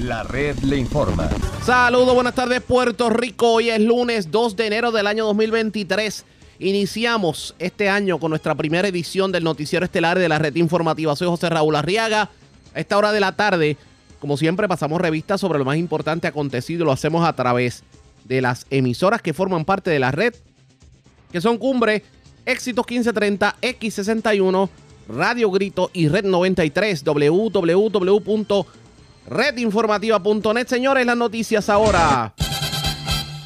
La red le informa. Saludos, buenas tardes Puerto Rico. Hoy es lunes 2 de enero del año 2023. Iniciamos este año con nuestra primera edición del Noticiero Estelar de la Red Informativa. Soy José Raúl Arriaga. A esta hora de la tarde, como siempre, pasamos revistas sobre lo más importante acontecido lo hacemos a través de las emisoras que forman parte de la red, que son Cumbre, Éxitos 1530, X61, Radio Grito y Red 93, www.redinformativa.net. Señores, las noticias ahora.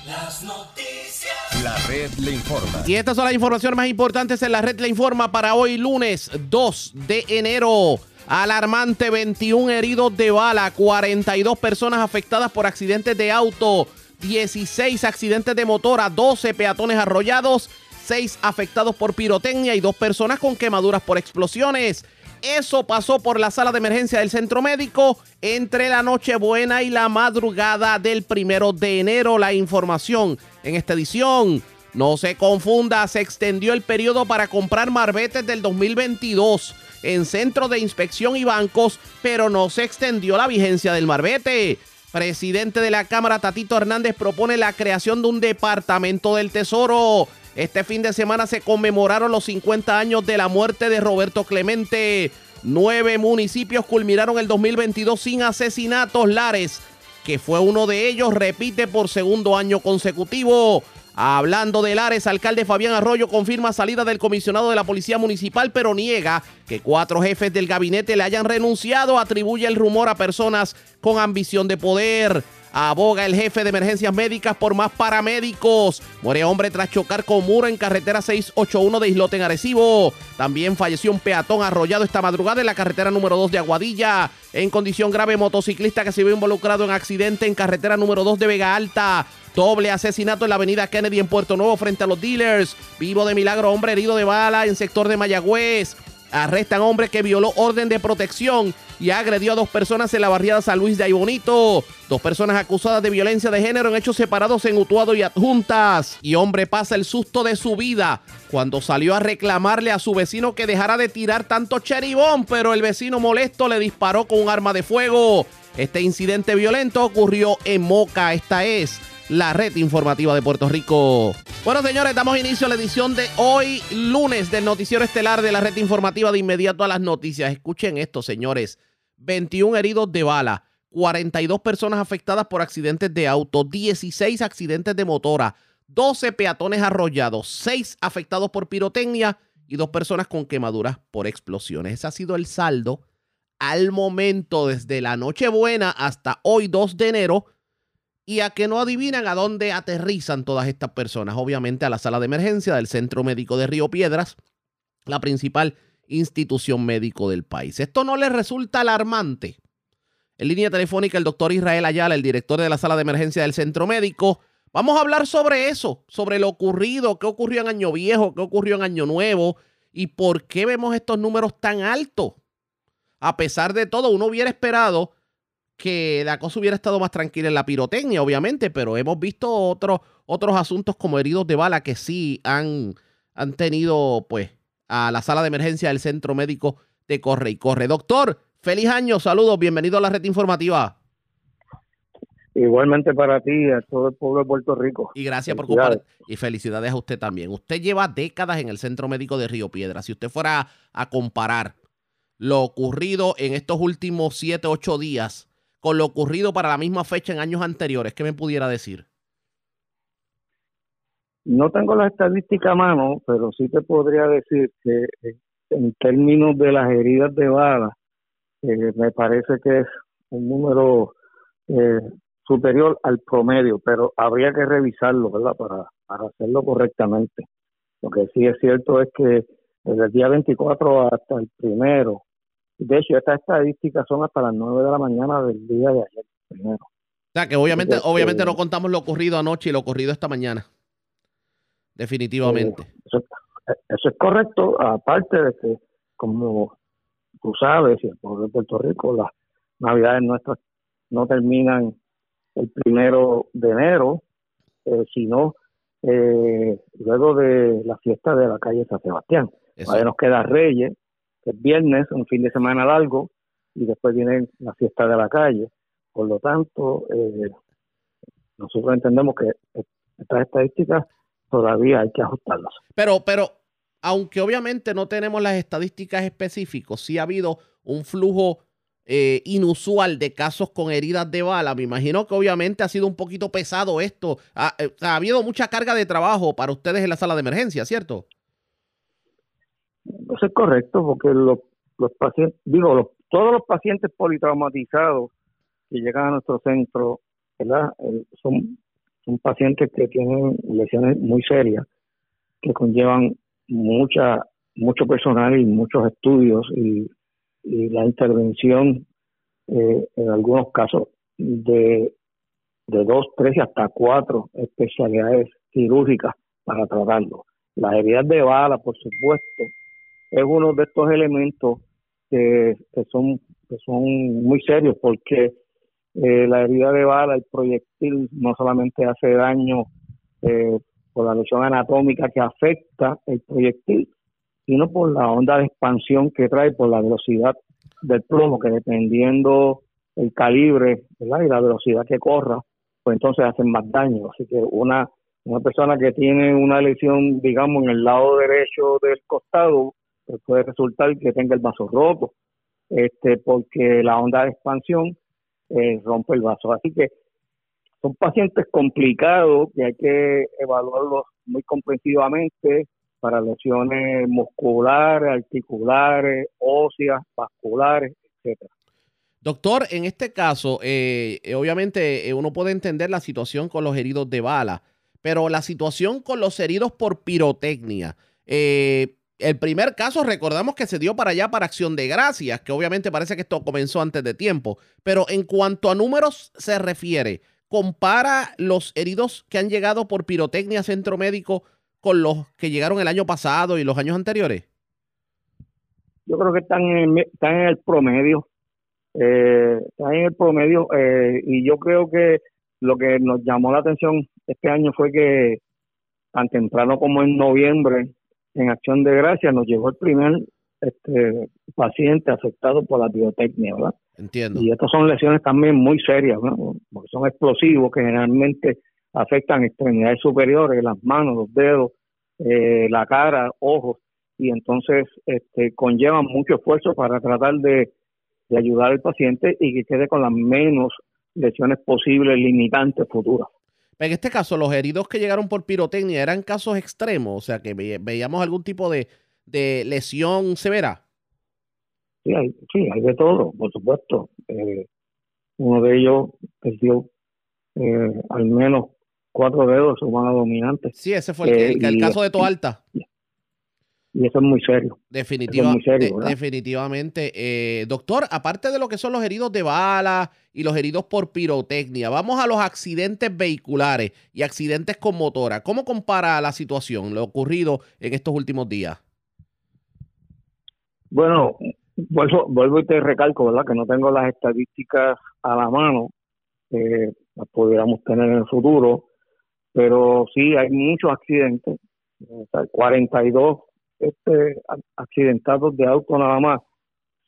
Las noticias. La red le informa. Y estas son las informaciones más importantes en la red le informa para hoy lunes 2 de enero. Alarmante, 21 heridos de bala, 42 personas afectadas por accidentes de auto, 16 accidentes de motora, 12 peatones arrollados, 6 afectados por pirotecnia y 2 personas con quemaduras por explosiones. Eso pasó por la sala de emergencia del centro médico entre la Nochebuena y la madrugada del primero de enero. La información en esta edición. No se confunda, se extendió el periodo para comprar marbetes del 2022 en centros de inspección y bancos, pero no se extendió la vigencia del marbete. Presidente de la Cámara, Tatito Hernández, propone la creación de un departamento del Tesoro. Este fin de semana se conmemoraron los 50 años de la muerte de Roberto Clemente. Nueve municipios culminaron el 2022 sin asesinatos. Lares, que fue uno de ellos, repite por segundo año consecutivo. Hablando de Lares, alcalde Fabián Arroyo confirma salida del comisionado de la Policía Municipal, pero niega que cuatro jefes del gabinete le hayan renunciado. Atribuye el rumor a personas con ambición de poder. Aboga el jefe de emergencias médicas por más paramédicos. Muere hombre tras chocar con muro en carretera 681 de Islote en Arecibo. También falleció un peatón arrollado esta madrugada en la carretera número 2 de Aguadilla. En condición grave, motociclista que se vio involucrado en accidente en carretera número 2 de Vega Alta. Doble asesinato en la avenida Kennedy en Puerto Nuevo frente a los dealers. Vivo de milagro, hombre herido de bala en sector de Mayagüez. Arrestan hombre que violó orden de protección y agredió a dos personas en la barriada San Luis de Aybonito. Dos personas acusadas de violencia de género en hechos separados en Utuado y Adjuntas. Y hombre pasa el susto de su vida cuando salió a reclamarle a su vecino que dejara de tirar tanto cheribón, pero el vecino molesto le disparó con un arma de fuego. Este incidente violento ocurrió en Moca. Esta es la red informativa de Puerto Rico. Bueno, señores, damos inicio a la edición de hoy, lunes, del noticiero estelar de la red informativa de inmediato a las noticias. Escuchen esto, señores. 21 heridos de bala, 42 personas afectadas por accidentes de auto, 16 accidentes de motora, 12 peatones arrollados, 6 afectados por pirotecnia y 2 personas con quemaduras por explosiones. Ese ha sido el saldo al momento desde la Nochebuena hasta hoy 2 de enero y a que no adivinan a dónde aterrizan todas estas personas. Obviamente a la sala de emergencia del Centro Médico de Río Piedras, la principal institución médico del país. Esto no les resulta alarmante. En línea telefónica el doctor Israel Ayala, el director de la sala de emergencia del Centro Médico. Vamos a hablar sobre eso, sobre lo ocurrido, qué ocurrió en Año Viejo, qué ocurrió en Año Nuevo y por qué vemos estos números tan altos. A pesar de todo, uno hubiera esperado que la cosa hubiera estado más tranquila en la pirotecnia, obviamente, pero hemos visto otros, otros asuntos como heridos de bala que sí han, han tenido, pues, a la sala de emergencia del centro médico de Corre y Corre. Doctor, feliz año, saludos, bienvenido a la red informativa. Igualmente para ti, a todo el pueblo de Puerto Rico. Y gracias por compartir. Y felicidades a usted también. Usted lleva décadas en el Centro Médico de Río Piedra. Si usted fuera a comparar lo ocurrido en estos últimos siete, ocho días con lo ocurrido para la misma fecha en años anteriores? ¿Qué me pudiera decir? No tengo la estadística a mano, pero sí te podría decir que eh, en términos de las heridas de bala, eh, me parece que es un número eh, superior al promedio, pero habría que revisarlo, ¿verdad? Para, para hacerlo correctamente. Lo que sí es cierto es que desde el día 24 hasta el primero, de hecho, estas estadísticas son hasta las 9 de la mañana del día de ayer, primero. O sea, que obviamente, obviamente no contamos lo ocurrido anoche y lo ocurrido esta mañana. Definitivamente. Eh, eso, es correcto, aparte de que, como tú sabes, y el pueblo de Puerto Rico, las navidades nuestras no terminan el primero de enero, eh, sino eh, luego de la fiesta de la calle San Sebastián. Ahí nos queda Reyes, es viernes, un fin de semana largo, y después viene la fiesta de la calle. Por lo tanto, eh, nosotros entendemos que estas estadísticas todavía hay que ajustarlas. Pero, pero, aunque obviamente no tenemos las estadísticas específicas, sí ha habido un flujo eh, inusual de casos con heridas de bala. Me imagino que obviamente ha sido un poquito pesado esto. Ha, eh, ha habido mucha carga de trabajo para ustedes en la sala de emergencia, ¿cierto? Eso es correcto, porque los, los pacientes, digo, todos los pacientes politraumatizados que llegan a nuestro centro, ¿verdad? Eh, son, son pacientes que tienen lesiones muy serias, que conllevan mucha mucho personal y muchos estudios y, la intervención eh, en algunos casos de, de dos, tres y hasta cuatro especialidades quirúrgicas para tratarlo. Las heridas de bala, por supuesto, es uno de estos elementos que, son, que son muy serios porque eh, la herida de bala, el proyectil, no solamente hace daño eh, por la lesión anatómica que afecta el proyectil, sino por la onda de expansión que trae, por la velocidad del plomo, que dependiendo el calibre y la velocidad que corra, pues entonces hacen más daño. Así que una, una persona que tiene una lesión, digamos, en el lado derecho del costado, puede resultar que tenga el vaso roto, este, porque la onda de expansión eh, rompe el vaso. Así que son pacientes complicados que hay que evaluarlos muy comprensivamente para lesiones musculares, articulares, óseas, vasculares, etcétera. Doctor, en este caso, eh, eh, obviamente uno puede entender la situación con los heridos de bala, pero la situación con los heridos por pirotecnia. Eh, el primer caso recordamos que se dio para allá para Acción de Gracias, que obviamente parece que esto comenzó antes de tiempo, pero en cuanto a números se refiere, compara los heridos que han llegado por pirotecnia centro médico con los que llegaron el año pasado y los años anteriores. Yo creo que están en, están en el promedio, eh, están en el promedio eh, y yo creo que lo que nos llamó la atención este año fue que tan temprano como en noviembre en Acción de Gracia nos llegó el primer este, paciente afectado por la biotecnia, ¿verdad? Entiendo. Y estas son lesiones también muy serias, ¿no? Porque son explosivos que generalmente afectan extremidades superiores, las manos, los dedos, eh, la cara, ojos, y entonces este, conllevan mucho esfuerzo para tratar de, de ayudar al paciente y que quede con las menos lesiones posibles limitantes futuras. En este caso, los heridos que llegaron por pirotecnia eran casos extremos, o sea, que veíamos algún tipo de, lesión severa. Sí hay, sí, hay de todo, por supuesto. Eh, uno de ellos perdió eh, al menos cuatro dedos de su mano dominante. Sí, ese fue el, el, eh, caso de Toalta y eso es muy serio. definitivamente. Eh, doctor, aparte de lo que son los heridos de bala y los heridos por pirotecnia, vamos a los accidentes vehiculares y accidentes con motora. ¿Cómo compara la situación, lo ocurrido en estos últimos días? Bueno, vuelvo, vuelvo y te recalco, ¿verdad? Que no tengo las estadísticas a la mano, eh, las pudiéramos tener en el futuro, pero sí hay muchos accidentes, 42 este, accidentados de auto nada más.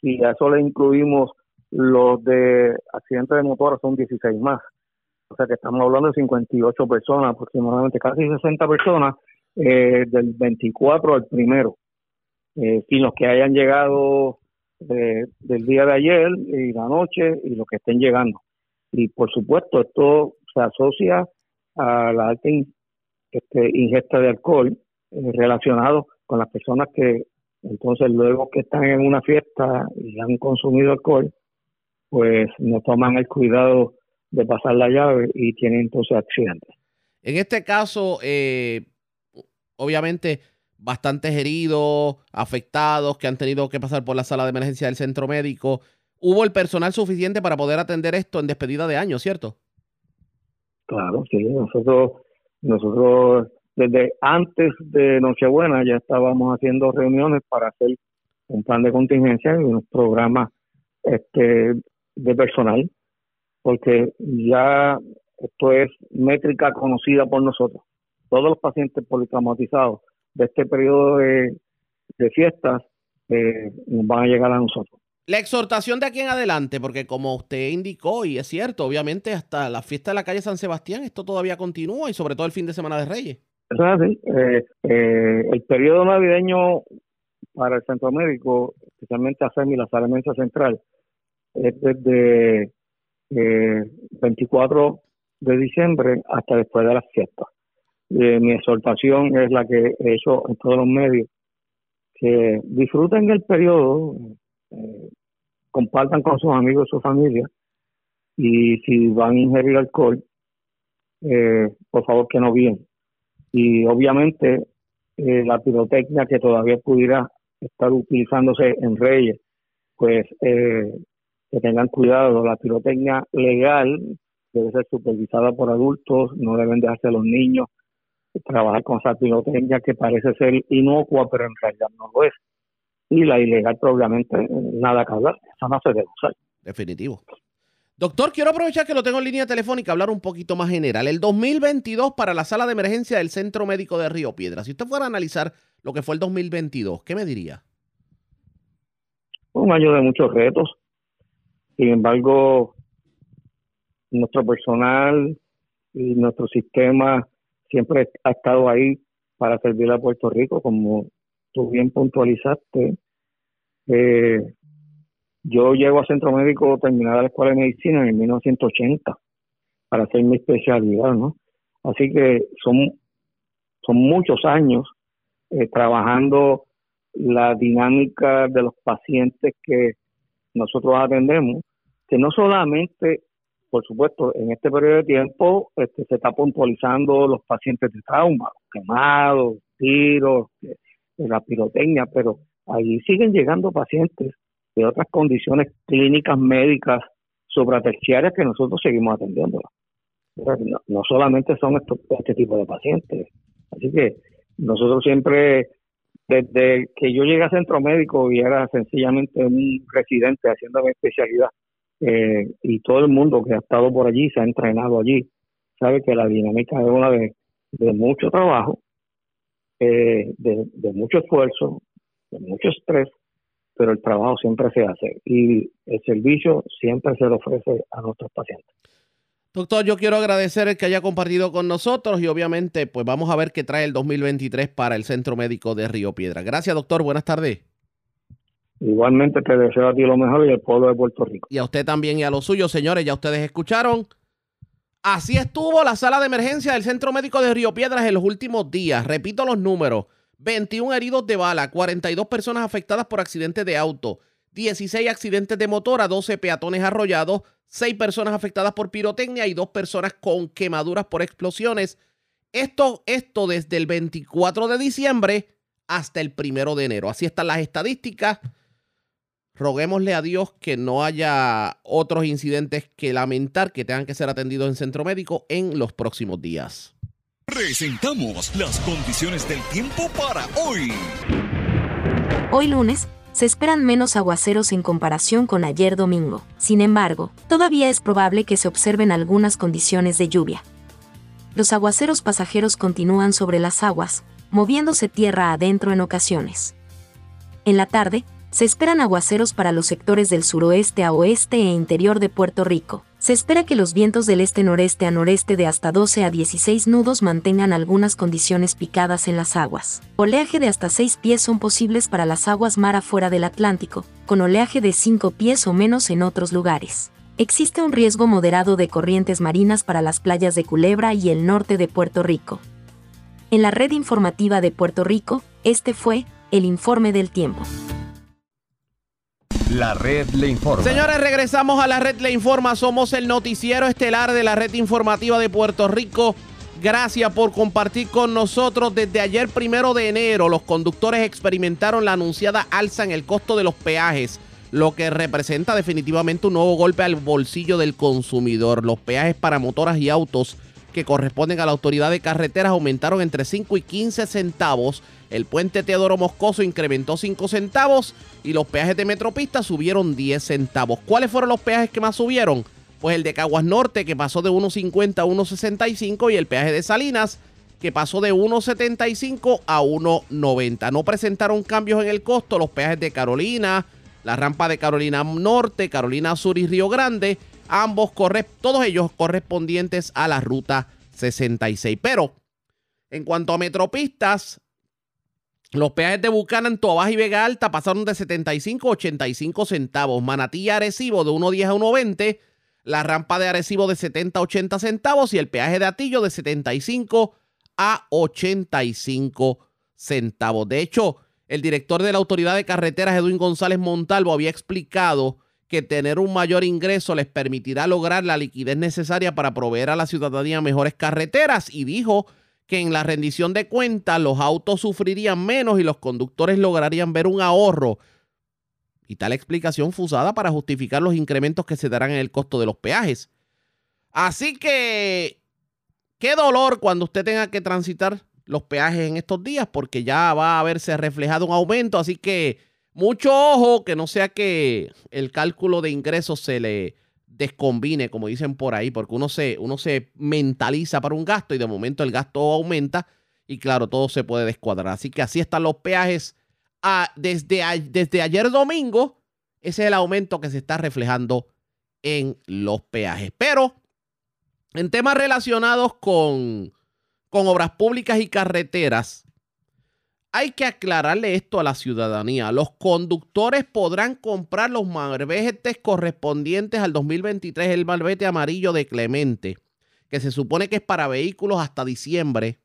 Si a eso le incluimos los de accidentes de motor, son 16 más. O sea que estamos hablando de 58 personas, aproximadamente casi 60 personas eh, del 24 al primero. Eh, sin los que hayan llegado eh, del día de ayer y la noche y los que estén llegando. Y por supuesto, esto se asocia a la alta este, ingesta de alcohol relacionado con las personas que entonces luego que están en una fiesta y han consumido alcohol, pues no toman el cuidado de pasar la llave y tienen entonces accidentes. En este caso, eh, obviamente, bastantes heridos, afectados que han tenido que pasar por la sala de emergencia del centro médico. ¿Hubo el personal suficiente para poder atender esto en despedida de año, cierto? Claro, sí. Nosotros, nosotros desde antes de Nochebuena ya estábamos haciendo reuniones para hacer un plan de contingencia y unos programas este, de personal, porque ya esto es métrica conocida por nosotros. Todos los pacientes politraumatizados de este periodo de, fiestas eh, van a llegar a nosotros. La exhortación de aquí en adelante, porque como usted indicó, y es cierto, obviamente hasta la fiesta de la calle San Sebastián, esto todavía continúa y sobre todo el fin de semana de Reyes. Eso es así. Eh, eh, el periodo navideño para el centro médico, especialmente a FEMI, la sala central, es desde eh, 24 de diciembre hasta después de las fiestas. Eh, mi exhortación es la que he hecho en todos los medios, que disfruten el periodo, eh, compartan con sus amigos y su familia y si van a ingerir alcohol, eh, por favor que no bien. Y obviamente eh, la pirotecnia que todavía pudiera estar utilizándose en Reyes, pues que tengan cuidado. La pirotecnia legal debe ser supervisada por adultos, no deben dejarse los niños trabajar con esa pirotecnia que parece ser inocua, pero en realidad no lo es y la ilegal probablemente nada que hablar, eso no se debe usar. Definitivo. Doctor, quiero aprovechar que lo tengo en línea telefónica, hablar un poquito más general. El 2022 para la sala de emergencia del Centro Médico de Río Piedra. Si usted fuera a analizar lo que fue el 2022, ¿qué me diría? Un año de muchos retos. Sin embargo, nuestro personal y nuestro sistema siempre ha estado ahí para servir a Puerto Rico, como tú bien puntualizaste, eh, yo llego a Centro Médico terminada la Escuela de Medicina en 1980 para hacer mi especialidad, ¿no? Así que son, son muchos años eh, trabajando la dinámica de los pacientes que nosotros atendemos, que no solamente, por supuesto, en este periodo de tiempo este, se está puntualizando los pacientes de trauma, quemados, tiros, la pirotecnia, pero allí siguen llegando pacientes de otras condiciones clínicas médicas supraterciarias que nosotros seguimos atendiendo. No, solamente son estos, este tipo de pacientes. Así que nosotros siempre, desde que yo llegué a centro médico y era sencillamente un residente haciendo mi especialidad, eh, y todo el mundo que ha estado por allí, se ha entrenado allí, sabe que la dinámica es una de mucho trabajo, eh, de, mucho esfuerzo, de mucho estrés, pero el trabajo siempre se hace y el servicio siempre se le ofrece a nuestros pacientes. Doctor, yo quiero agradecer el que haya compartido con nosotros y obviamente pues vamos a ver qué trae el 2023 para el Centro Médico de Río Piedra. Gracias, doctor. Buenas tardes. Igualmente te deseo a ti lo mejor y al pueblo de Puerto Rico. Y a usted también y a los suyos, señores. Ya ustedes escucharon. Así estuvo la sala de emergencia del Centro Médico de Río Piedras en los últimos días. Repito los números. 21 heridos de bala, 42 personas afectadas por accidentes de auto, 16 accidentes de motora, 12 peatones arrollados, 6 personas afectadas por pirotecnia y 2 personas con quemaduras por explosiones. Esto, esto desde el 24 de diciembre hasta el 1 de enero. Así están las estadísticas. Roguémosle a Dios que no haya otros incidentes que lamentar que tengan que ser atendidos en centro médico en los próximos días. Presentamos las condiciones del tiempo para hoy. Hoy lunes, se esperan menos aguaceros en comparación con ayer domingo. Sin embargo, todavía es probable que se observen algunas condiciones de lluvia. Los aguaceros pasajeros continúan sobre las aguas, moviéndose tierra adentro en ocasiones. En la tarde, se esperan aguaceros para los sectores del suroeste a oeste e interior de Puerto Rico. Se espera que los vientos del este-noreste a noreste de hasta 12 a 16 nudos mantengan algunas condiciones picadas en las aguas. Oleaje de hasta 6 pies son posibles para las aguas mar afuera del Atlántico, con oleaje de 5 pies o menos en otros lugares. Existe un riesgo moderado de corrientes marinas para las playas de Culebra y el norte de Puerto Rico. En la red informativa de Puerto Rico, este fue el informe del tiempo. La red le informa. Señores, regresamos a la red le informa. Somos el noticiero estelar de la red informativa de Puerto Rico. Gracias por compartir con nosotros. Desde ayer primero de enero, los conductores experimentaron la anunciada alza en el costo de los peajes, lo que representa definitivamente un nuevo golpe al bolsillo del consumidor. Los peajes para motoras y autos que corresponden a la autoridad de carreteras aumentaron entre 5 y 15 centavos el puente Teodoro Moscoso incrementó 5 centavos y los peajes de Metropista subieron 10 centavos. ¿Cuáles fueron los peajes que más subieron? Pues el de Caguas Norte que pasó de 1.50 a 1.65 y el peaje de Salinas que pasó de 1.75 a 1.90. No presentaron cambios en el costo los peajes de Carolina, la rampa de Carolina Norte, Carolina Sur y Río Grande, ambos todos ellos correspondientes a la ruta 66. Pero en cuanto a metropistas, los peajes de Buchanan, Tobaja y Vega Alta pasaron de 75 a 85 centavos. Manatí y Arecibo de 1.10 a 1.20. La rampa de Arecibo de 70 a 80 centavos y el peaje de Atillo de 75 a 85 centavos. De hecho, el director de la Autoridad de Carreteras, Edwin González Montalvo, había explicado que tener un mayor ingreso les permitirá lograr la liquidez necesaria para proveer a la ciudadanía mejores carreteras y dijo que en la rendición de cuentas los autos sufrirían menos y los conductores lograrían ver un ahorro. Y tal explicación fusada para justificar los incrementos que se darán en el costo de los peajes. Así que, qué dolor cuando usted tenga que transitar los peajes en estos días, porque ya va a haberse reflejado un aumento. Así que, mucho ojo, que no sea que el cálculo de ingresos se le descombine, como dicen por ahí, porque uno se, uno se mentaliza para un gasto y de momento el gasto aumenta y claro, todo se puede descuadrar. Así que así están los peajes ah, desde, desde ayer domingo. Ese es el aumento que se está reflejando en los peajes. Pero en temas relacionados con, con obras públicas y carreteras, hay que aclararle esto a la ciudadanía. Los conductores podrán comprar los marbetes correspondientes al 2023, el marbete amarillo de Clemente, que se supone que es para vehículos hasta diciembre,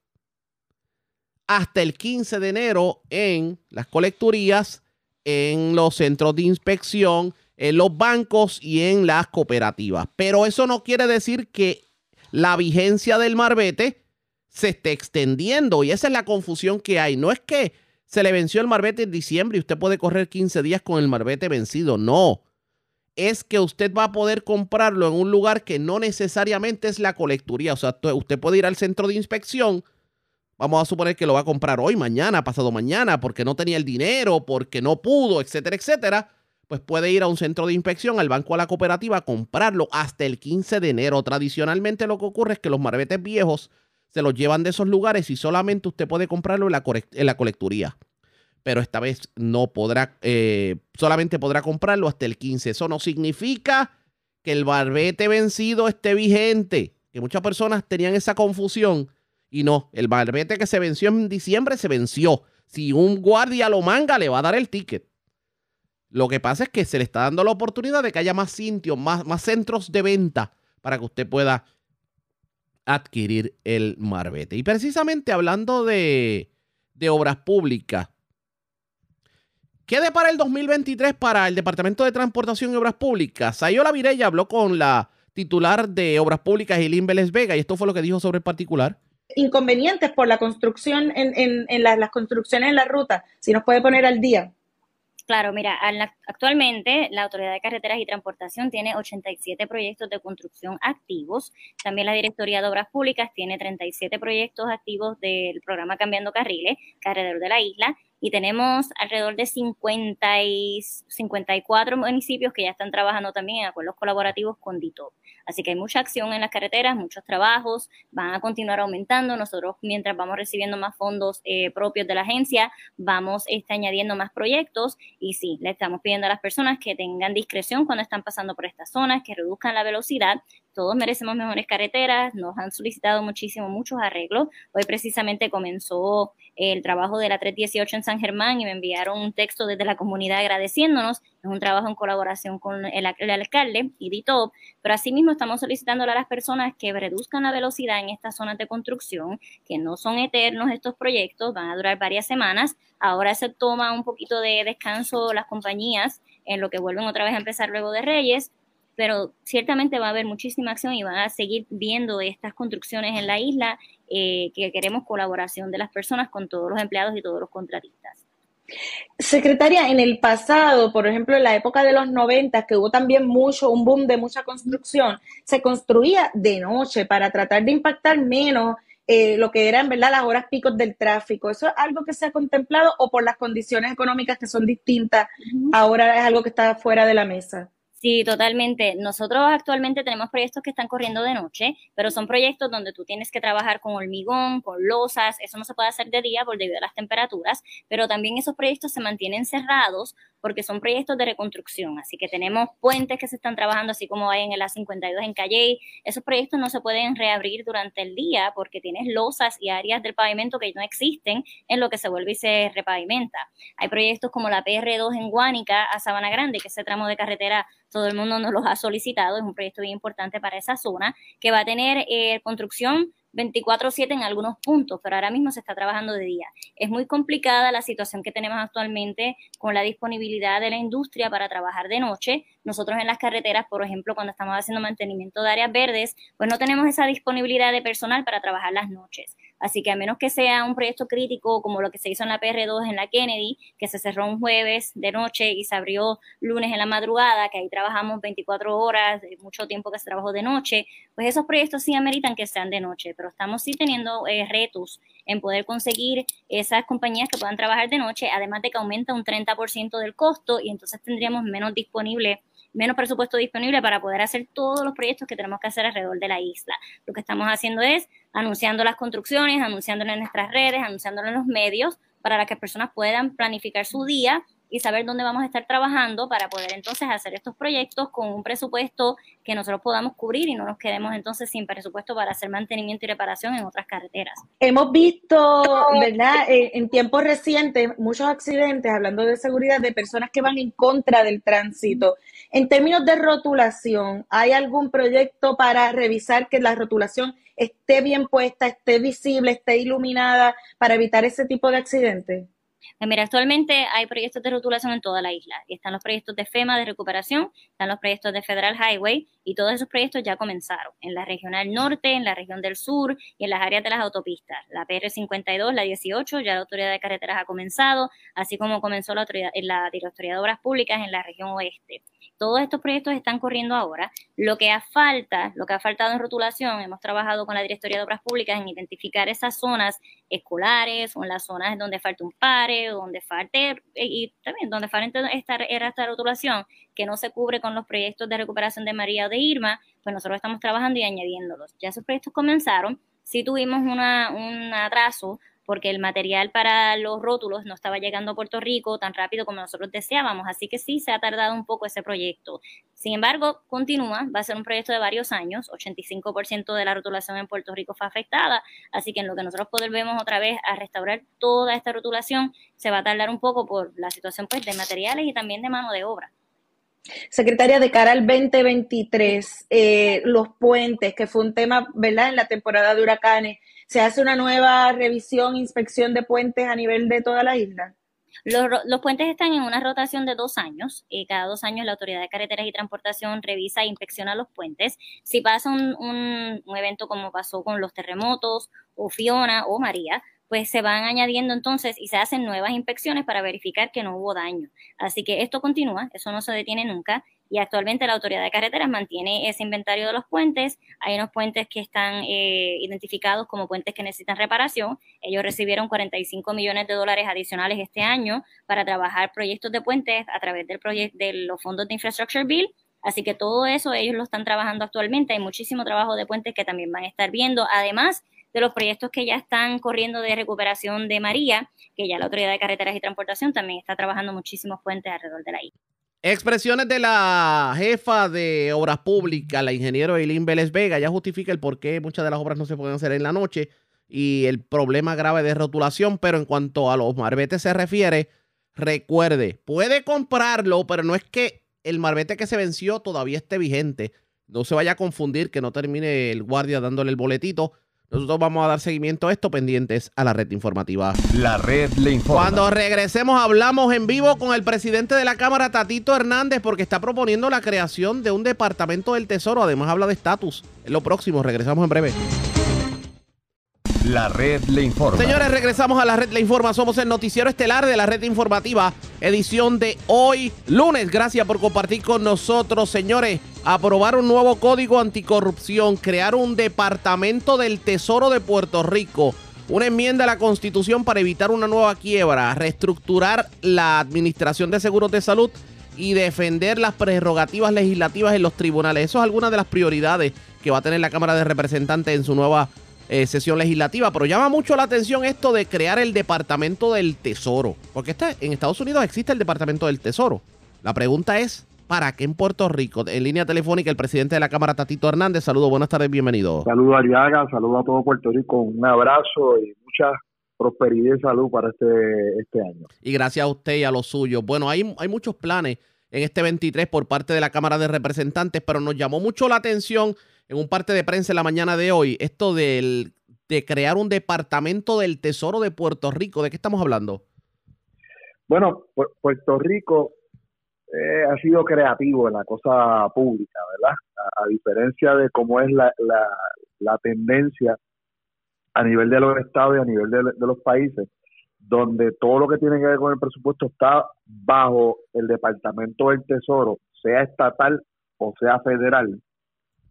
hasta el 15 de enero en las colecturías, en los centros de inspección, en los bancos y en las cooperativas. Pero eso no quiere decir que la vigencia del marbete se esté extendiendo. Y esa es la confusión que hay. No es que se le venció el marbete en diciembre y usted puede correr 15 días con el marbete vencido. No. Es que usted va a poder comprarlo en un lugar que no necesariamente es la colecturía. O sea, usted puede ir al centro de inspección. Vamos a suponer que lo va a comprar hoy, mañana, pasado mañana, porque no tenía el dinero, porque no pudo, etcétera, etcétera. Pues puede ir a un centro de inspección, al banco, a la cooperativa, a comprarlo hasta el 15 de enero. Tradicionalmente lo que ocurre es que los marbetes viejos se los llevan de esos lugares y solamente usted puede comprarlo en la, en colecturía. Pero esta vez no podrá, eh, solamente podrá comprarlo hasta el 15. Eso no significa que el barbete vencido esté vigente. Que muchas personas tenían esa confusión. Y no, el barbete que se venció en diciembre se venció. Si un guardia lo manga, le va a dar el ticket. Lo que pasa es que se le está dando la oportunidad de que haya más sitios, más centros de venta para que usted pueda adquirir el marbete. Y precisamente hablando de, obras públicas, ¿qué para el 2023 para el Departamento de Transportación y Obras Públicas? Sayola Virella habló con la titular de Obras Públicas, Eileen Vélez Vega, y esto fue lo que dijo sobre el particular inconvenientes por la construcción en, en, las construcciones en la ruta, si nos puede poner al día. Claro, mira, actualmente la Autoridad de Carreteras y Transportación tiene 87 proyectos de construcción activos. También la Directoría de Obras Públicas tiene 37 proyectos activos del programa Cambiando Carriles, alrededor de la isla y tenemos alrededor de 50 y 54 municipios que ya están trabajando también en acuerdos colaborativos con DITOP. Así que hay mucha acción en las carreteras, muchos trabajos, van a continuar aumentando. Nosotros, mientras vamos recibiendo más fondos eh, propios de la agencia, vamos este, añadiendo más proyectos y sí, le estamos pidiendo a las personas que tengan discreción cuando están pasando por estas zonas, que reduzcan la velocidad. Todos merecemos mejores carreteras, nos han solicitado muchísimo, muchos arreglos. Hoy precisamente comenzó el trabajo de la 318 en San Germán y me enviaron un texto desde la comunidad agradeciéndonos. Es un trabajo en colaboración con el, alcalde y DITOP, pero asimismo estamos solicitándole a las personas que reduzcan la velocidad en estas zonas de construcción, que no son eternos estos proyectos, van a durar varias semanas. Ahora se toma un poquito de descanso las compañías en lo que vuelven otra vez a empezar luego de Reyes, pero ciertamente va a haber muchísima acción y van a seguir viendo estas construcciones en la isla eh, que queremos colaboración de las personas con todos los empleados y todos los contratistas. Secretaria, en el pasado, por ejemplo, en la época de los 90, que hubo también mucho, un boom de mucha construcción, se construía de noche para tratar de impactar menos eh, lo que eran, ¿verdad?, las horas picos del tráfico. ¿Eso es algo que se ha contemplado o por las condiciones económicas que son distintas, ahora es algo que está fuera de la mesa? Sí, totalmente. Nosotros actualmente tenemos proyectos que están corriendo de noche, pero son proyectos donde tú tienes que trabajar con hormigón, con losas, eso no se puede hacer de día por debido a las temperaturas, pero también esos proyectos se mantienen cerrados porque son proyectos de reconstrucción, así que tenemos puentes que se están trabajando, así como hay en el A52 en Calle, esos proyectos no se pueden reabrir durante el día porque tienes losas y áreas del pavimento que no existen en lo que se vuelve y se repavimenta. Hay proyectos como la PR2 en Guánica a Sabana Grande, que ese tramo de carretera todo el mundo nos los ha solicitado, es un proyecto bien importante para esa zona, que va a tener eh, construcción 24/7 en algunos puntos, pero ahora mismo se está trabajando de día. Es muy complicada la situación que tenemos actualmente con la disponibilidad de la industria para trabajar de noche. Nosotros en las carreteras, por ejemplo, cuando estamos haciendo mantenimiento de áreas verdes, pues no tenemos esa disponibilidad de personal para trabajar las noches. Así que a menos que sea un proyecto crítico como lo que se hizo en la PR2 en la Kennedy, que se cerró un jueves de noche y se abrió lunes en la madrugada, que ahí trabajamos 24 horas, mucho tiempo que se trabajó de noche, pues esos proyectos sí ameritan que sean de noche, pero estamos sí teniendo eh, retos en poder conseguir esas compañías que puedan trabajar de noche, además de que aumenta un 30% del costo y entonces tendríamos menos disponible menos presupuesto disponible para poder hacer todos los proyectos que tenemos que hacer alrededor de la isla. Lo que estamos haciendo es anunciando las construcciones, anunciándolo en nuestras redes, anunciándolo en los medios para que las personas puedan planificar su día y saber dónde vamos a estar trabajando para poder entonces hacer estos proyectos con un presupuesto que nosotros podamos cubrir y no nos quedemos entonces sin presupuesto para hacer mantenimiento y reparación en otras carreteras. Hemos visto, ¿verdad? Eh, en tiempos recientes muchos accidentes, hablando de seguridad, de personas que van en contra del tránsito. En términos de rotulación, ¿hay algún proyecto para revisar que la rotulación esté bien puesta, esté visible, esté iluminada para evitar ese tipo de accidentes? Pues mira, actualmente hay proyectos de rotulación en toda la isla. Están los proyectos de FEMA de recuperación, están los proyectos de Federal Highway y todos esos proyectos ya comenzaron en la regional norte, en la región del sur y en las áreas de las autopistas. La PR52, la 18, ya la Autoridad de Carreteras ha comenzado, así como comenzó la, autoridad, la Directoría de Obras Públicas en la región oeste. Todos estos proyectos están corriendo ahora. Lo que ha falta, lo que ha faltado en rotulación, hemos trabajado con la Directoría de Obras Públicas en identificar esas zonas escolares o en las zonas donde falta un pare, donde falte, eh, y también donde falte esta, esta rotulación que no se cubre con los proyectos de recuperación de María o de Irma, pues nosotros estamos trabajando y añadiéndolos. Ya esos proyectos comenzaron, sí tuvimos una, un atraso porque el material para los rótulos no estaba llegando a Puerto Rico tan rápido como nosotros deseábamos, así que sí se ha tardado un poco ese proyecto. Sin embargo, continúa, va a ser un proyecto de varios años, 85% de la rotulación en Puerto Rico fue afectada, así que en lo que nosotros podemos otra vez a restaurar toda esta rotulación, se va a tardar un poco por la situación pues de materiales y también de mano de obra. Secretaria, de cara al 2023, eh, los puentes, que fue un tema, ¿verdad?, en la temporada de huracanes, ¿Se hace una nueva revisión, inspección de puentes a nivel de toda la isla? Los, puentes están en una rotación de dos años. y cada dos años la Autoridad de Carreteras y Transportación revisa e inspecciona los puentes. Si pasa un, un evento como pasó con los terremotos o Fiona o María, pues se van añadiendo entonces y se hacen nuevas inspecciones para verificar que no hubo daño. Así que esto continúa, eso no se detiene nunca y actualmente la Autoridad de Carreteras mantiene ese inventario de los puentes. Hay unos puentes que están eh, identificados como puentes que necesitan reparación. Ellos recibieron 45 millones de dólares adicionales este año para trabajar proyectos de puentes a través del de los fondos de Infrastructure Bill. Así que todo eso ellos lo están trabajando actualmente. Hay muchísimo trabajo de puentes que también van a estar viendo. Además de los proyectos que ya están corriendo de recuperación de María, que ya la Autoridad de Carreteras y Transportación también está trabajando muchísimos puentes alrededor de la isla. Expresiones de la jefa de Obras Públicas, la ingeniero Eileen Vélez Vega, ya justifica el por qué muchas de las obras no se pueden hacer en la noche y el problema grave de rotulación, pero en cuanto a los marbetes se refiere, recuerde, puede comprarlo, pero no es que el marbete que se venció todavía esté vigente. No se vaya a confundir que no termine el guardia dándole el boletito. Nosotros vamos a dar seguimiento a esto pendientes a la red informativa. La red le informa. Cuando regresemos hablamos en vivo con el presidente de la Cámara, Tatito Hernández, porque está proponiendo la creación de un departamento del Tesoro. Además habla de estatus. En lo próximo, regresamos en breve. La red le informa. Señores, regresamos a la red le informa. Somos el noticiero estelar de la red informativa, edición de hoy lunes. Gracias por compartir con nosotros, señores. Aprobar un nuevo código anticorrupción, crear un departamento del Tesoro de Puerto Rico, una enmienda a la Constitución para evitar una nueva quiebra, reestructurar la administración de seguros de salud y defender las prerrogativas legislativas en los tribunales. Eso es alguna de las prioridades que va a tener la Cámara de Representantes en su nueva eh, sesión legislativa. Pero llama mucho la atención esto de crear el Departamento del Tesoro. Porque está, en Estados Unidos existe el Departamento del Tesoro. La pregunta es, ¿para qué en Puerto Rico? En línea telefónica, el presidente de la Cámara, Tatito Hernández. Saludos, buenas tardes, bienvenido. Saludos, Ariaga. Saludos a todo Puerto Rico. Un abrazo y muchas prosperidad y salud para este, este año. Y gracias a usted y a los suyos. Bueno, hay, hay muchos planes en este 23 por parte de la Cámara de Representantes, pero nos llamó mucho la atención en un parte de prensa en la mañana de hoy esto del, de crear un departamento del Tesoro de Puerto Rico. ¿De qué estamos hablando? Bueno, Puerto Rico eh, ha sido creativo en la cosa pública, ¿verdad? A, diferencia de cómo es la, la, la tendencia a nivel de los estados y a nivel de, los países, donde todo lo que tiene que ver con el presupuesto está bajo el Departamento del Tesoro, sea estatal o sea federal.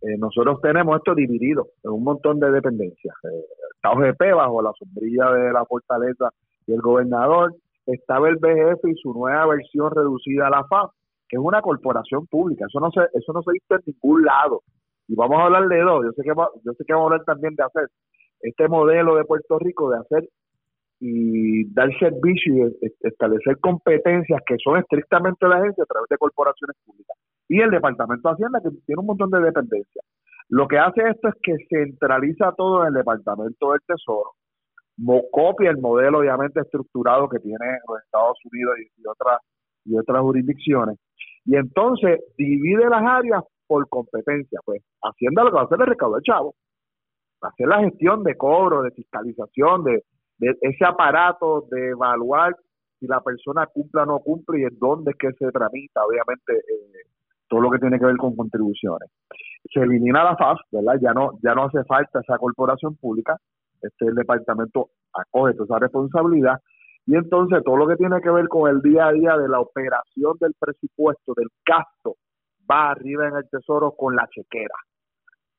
Eh, nosotros tenemos esto dividido en un montón de dependencias. Eh, está OGP bajo la sombrilla de la fortaleza y el gobernador. Estaba el BGF y su nueva versión reducida a la FAP, que es una corporación pública. Eso no se, eso no se visto en ningún lado. Y vamos a hablar de dos. Yo sé que, yo sé que vamos a hablar también de hacer este modelo de Puerto Rico de hacer y dar servicio y establecer competencias que son estrictamente de la agencia a través de corporaciones públicas. Y el Departamento de Hacienda, que tiene un montón de dependencias. Lo que hace esto es que centraliza todo en el Departamento del Tesoro, copia el modelo obviamente estructurado que tiene los Estados Unidos y, otras y otras jurisdicciones, y entonces divide las áreas por competencia. Pues Hacienda lo que va a hacer es recaudar chavo hacer la gestión de cobro, de fiscalización, de, ese aparato de evaluar si la persona cumple o no cumple y en dónde es que se tramita, obviamente, eh, todo lo que tiene que ver con contribuciones. Se elimina la FAS, ¿verdad? Ya no, ya no hace falta esa corporación pública, este el departamento acoge toda esa responsabilidad y entonces todo lo que tiene que ver con el día a día de la operación del presupuesto, del gasto, va arriba en el tesoro con la chequera.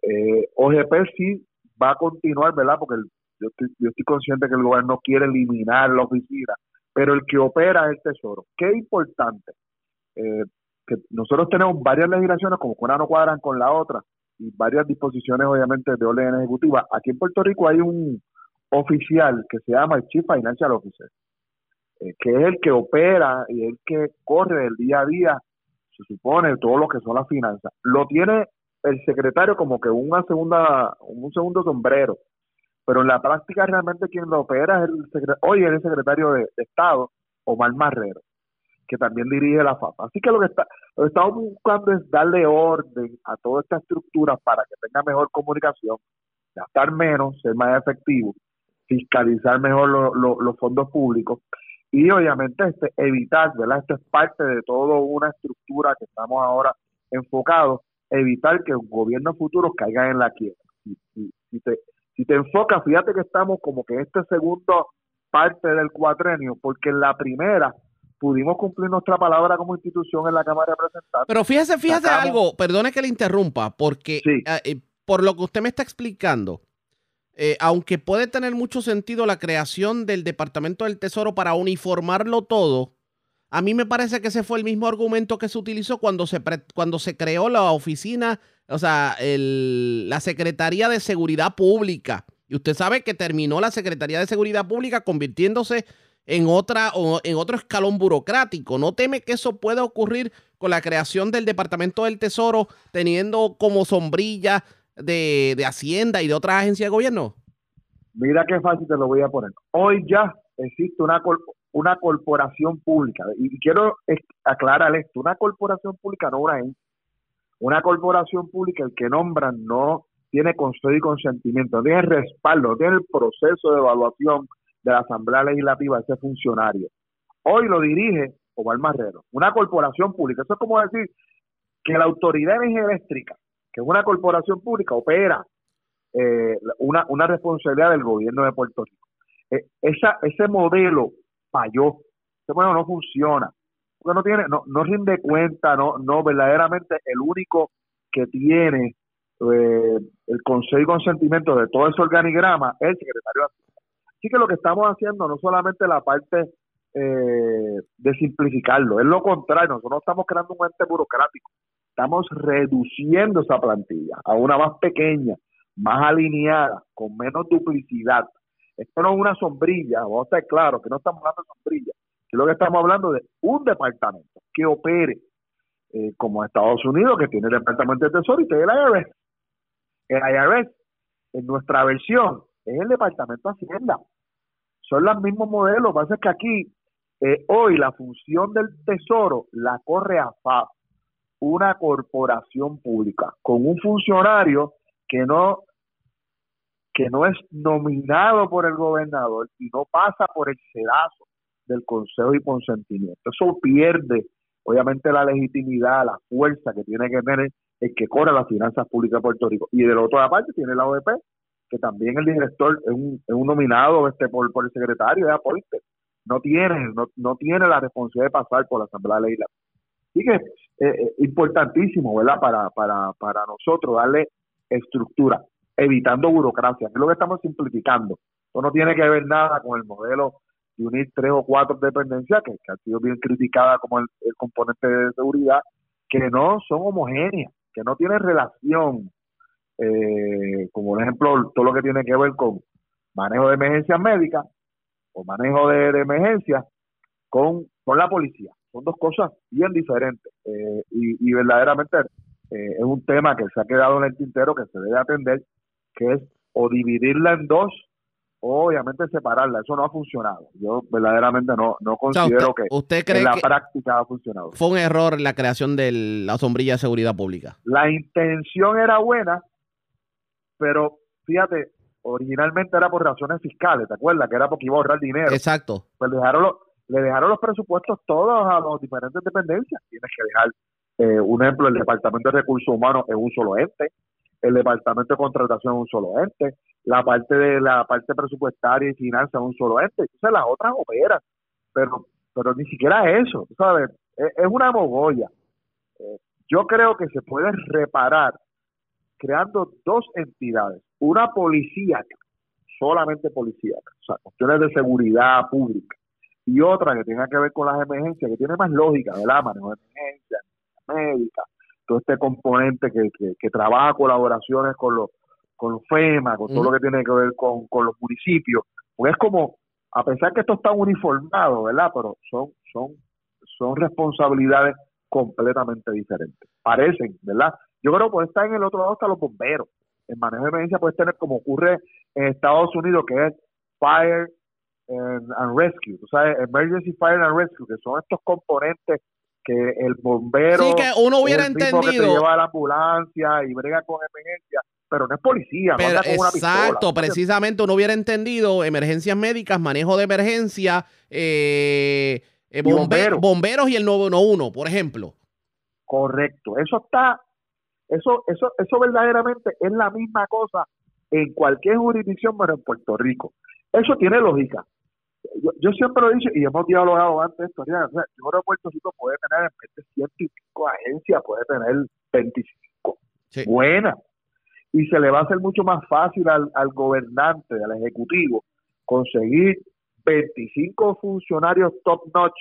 Eh, OGP sí va a continuar, ¿verdad? Porque yo, estoy, consciente que el gobierno quiere eliminar la oficina, pero el que opera el Tesoro. Qué importante. Eh, nosotros tenemos varias legislaciones, como que una no cuadran con la otra, y varias disposiciones, obviamente, de orden ejecutiva. Aquí en Puerto Rico hay un oficial que se llama el Chief Financial Officer, eh, que es el que opera y el que corre el día a día, se supone, todo lo que son las finanzas. Lo tiene el secretario como que una segunda, un segundo sombrero, pero en la práctica realmente quien lo opera es el secretario, hoy es el secretario de, Estado, Omar Marrero, que también dirige la FAPA. Así que lo que, está, lo que estamos buscando es darle orden a toda esta estructura para que tenga mejor comunicación, gastar menos, ser más efectivo, fiscalizar mejor los fondos públicos y obviamente este evitar, ¿verdad? Esto es parte de toda una estructura que estamos ahora enfocados evitar que gobiernos futuros caigan en la quiebra. Si, si te enfocas, fíjate que estamos como que en este segundo parte del cuatrenio, porque en la primera pudimos cumplir nuestra palabra como institución en la Cámara de Representantes. Pero fíjese, fíjese algo, perdone que le interrumpa, porque eh, eh, por lo que usted me está explicando, eh, aunque puede tener mucho sentido la creación del Departamento del Tesoro para uniformarlo todo, a mí me parece que ese fue el mismo argumento que se utilizó cuando se, cuando se creó la oficina, o sea, la Secretaría de Seguridad Pública. Y usted sabe que terminó la Secretaría de Seguridad Pública convirtiéndose en, otra, en otro escalón burocrático. ¿No teme que eso pueda ocurrir con la creación del Departamento del Tesoro, teniendo como sombrilla de, de Hacienda y de otras agencias de gobierno? Mira qué fácil te lo voy a poner. Hoy ya existe una, una corporación pública. Y quiero aclarar esto, una corporación pública no una. Una corporación pública, el que nombran no tiene consejo y consentimiento, no tiene respaldo, no tiene el proceso de evaluación de la Asamblea Legislativa ese funcionario. Hoy lo dirige Omar Marrero, una corporación pública. Eso es como decir que la Autoridad de Eléctrica, que es una corporación pública, opera eh, una, una responsabilidad del gobierno de Puerto Rico. Esa, ese modelo falló. Este modelo no funciona. Porque no tiene, no, no rinde cuenta, no, no, verdaderamente el único que tiene eh, el consejo y consentimiento de todo ese organigrama es el secretario de Así que lo que estamos haciendo no solamente la parte eh, de simplificarlo, es lo contrario, nosotros no estamos creando un ente burocrático, estamos reduciendo esa plantilla a una más pequeña, más alineada, con menos duplicidad. Esto no es una sombrilla, vamos a estar claros que no estamos hablando de sombrilla, sino que estamos hablando de un departamento que opere eh, como Estados Unidos, que tiene el Departamento de Tesoro y tiene el IRS. El IRS, en nuestra versión, es el Departamento de Hacienda. Son los mismos modelos, lo que pasa es que aquí, eh, hoy, la función del Tesoro la corre a FAB, una corporación pública, con un funcionario que no que no es nominado por el gobernador y no pasa por el sedazo del consejo y consentimiento. Eso pierde obviamente la legitimidad, la fuerza que tiene que tener el que corre las finanzas públicas de Puerto Rico. Y de la otra parte tiene la OEP, que también el director es un, es un nominado este por, por el secretario de aporte. No tiene, no, no tiene la responsabilidad de pasar por la Asamblea Legislativa. Así que es eh, eh, importantísimo, ¿verdad? Para, para, para nosotros darle estructura, evitando burocracia, que es lo que estamos simplificando. Esto no tiene que ver nada con el modelo de unir tres o cuatro dependencias, que ha sido bien criticada como el, componente de seguridad, que no son homogéneas, que no tienen relación, eh, como por ejemplo todo lo que tiene que ver con manejo de emergencias médicas o manejo de, emergencias con, con la policía. Son dos cosas bien diferentes eh, y, y, verdaderamente eh, es un tema que se ha quedado en el tintero que se debe atender, que es o dividirla en dos obviamente separarla, eso no ha funcionado. Yo verdaderamente no, no considero que usted cree en la práctica ha funcionado. Fue un error la creación de la sombrilla de seguridad pública. La intención era buena, pero fíjate, originalmente era por razones fiscales, ¿te acuerdas? Que era porque iba a ahorrar dinero. Exacto. Pues dejaron le dejaron los presupuestos todos a las diferentes dependencias. Tienes que dejar, eh, un ejemplo, el Departamento de Recursos Humanos es un solo ente, el Departamento de Contratación es un solo ente, la parte de la parte presupuestaria y finanzas es un solo ente, entonces las otras operan, pero pero ni siquiera eso, ¿sabes? Es, una mogolla. Eh, yo creo que se puede reparar creando dos entidades, una policía, solamente policía, o sea, cuestiones de seguridad pública, y otra que tenga que ver con las emergencias, que tiene más lógica, ¿verdad? Manejo de emergencias, médica, todo este componente que, que, trabaja colaboraciones con los con FEMA, con todo lo que tiene que ver con, los municipios, pues es como, a pesar que esto está uniformado, ¿verdad? Pero son, son, son responsabilidades completamente diferentes. Parecen, ¿verdad? Yo creo que puede estar en el otro lado hasta los bomberos. El manejo de emergencia puede tener como ocurre en Estados Unidos, que es Fire and, Rescue, o sea, Emergency Fire and Rescue, que son estos componentes que el bombero sí, que uno hubiera entendido que lleva a la ambulancia y brega con emergencia pero no es policía, pero, con una Exacto, precisamente uno hubiera entendido emergencias médicas, manejo de emergencia, eh, eh bomberos y el 911, por ejemplo. Correcto, eso está, eso, eso, eso verdaderamente es la misma cosa en cualquier jurisdicción, pero en Puerto Rico. Eso tiene lógica. Yo, siempre lo he dicho y hemos dialogado antes esto. yo creo que Puerto Rico puede tener en vez de ciento y pico agencias, puede tener 25. Buenas y se le va a hacer mucho más fácil al, al gobernante, al ejecutivo, conseguir 25 funcionarios top notch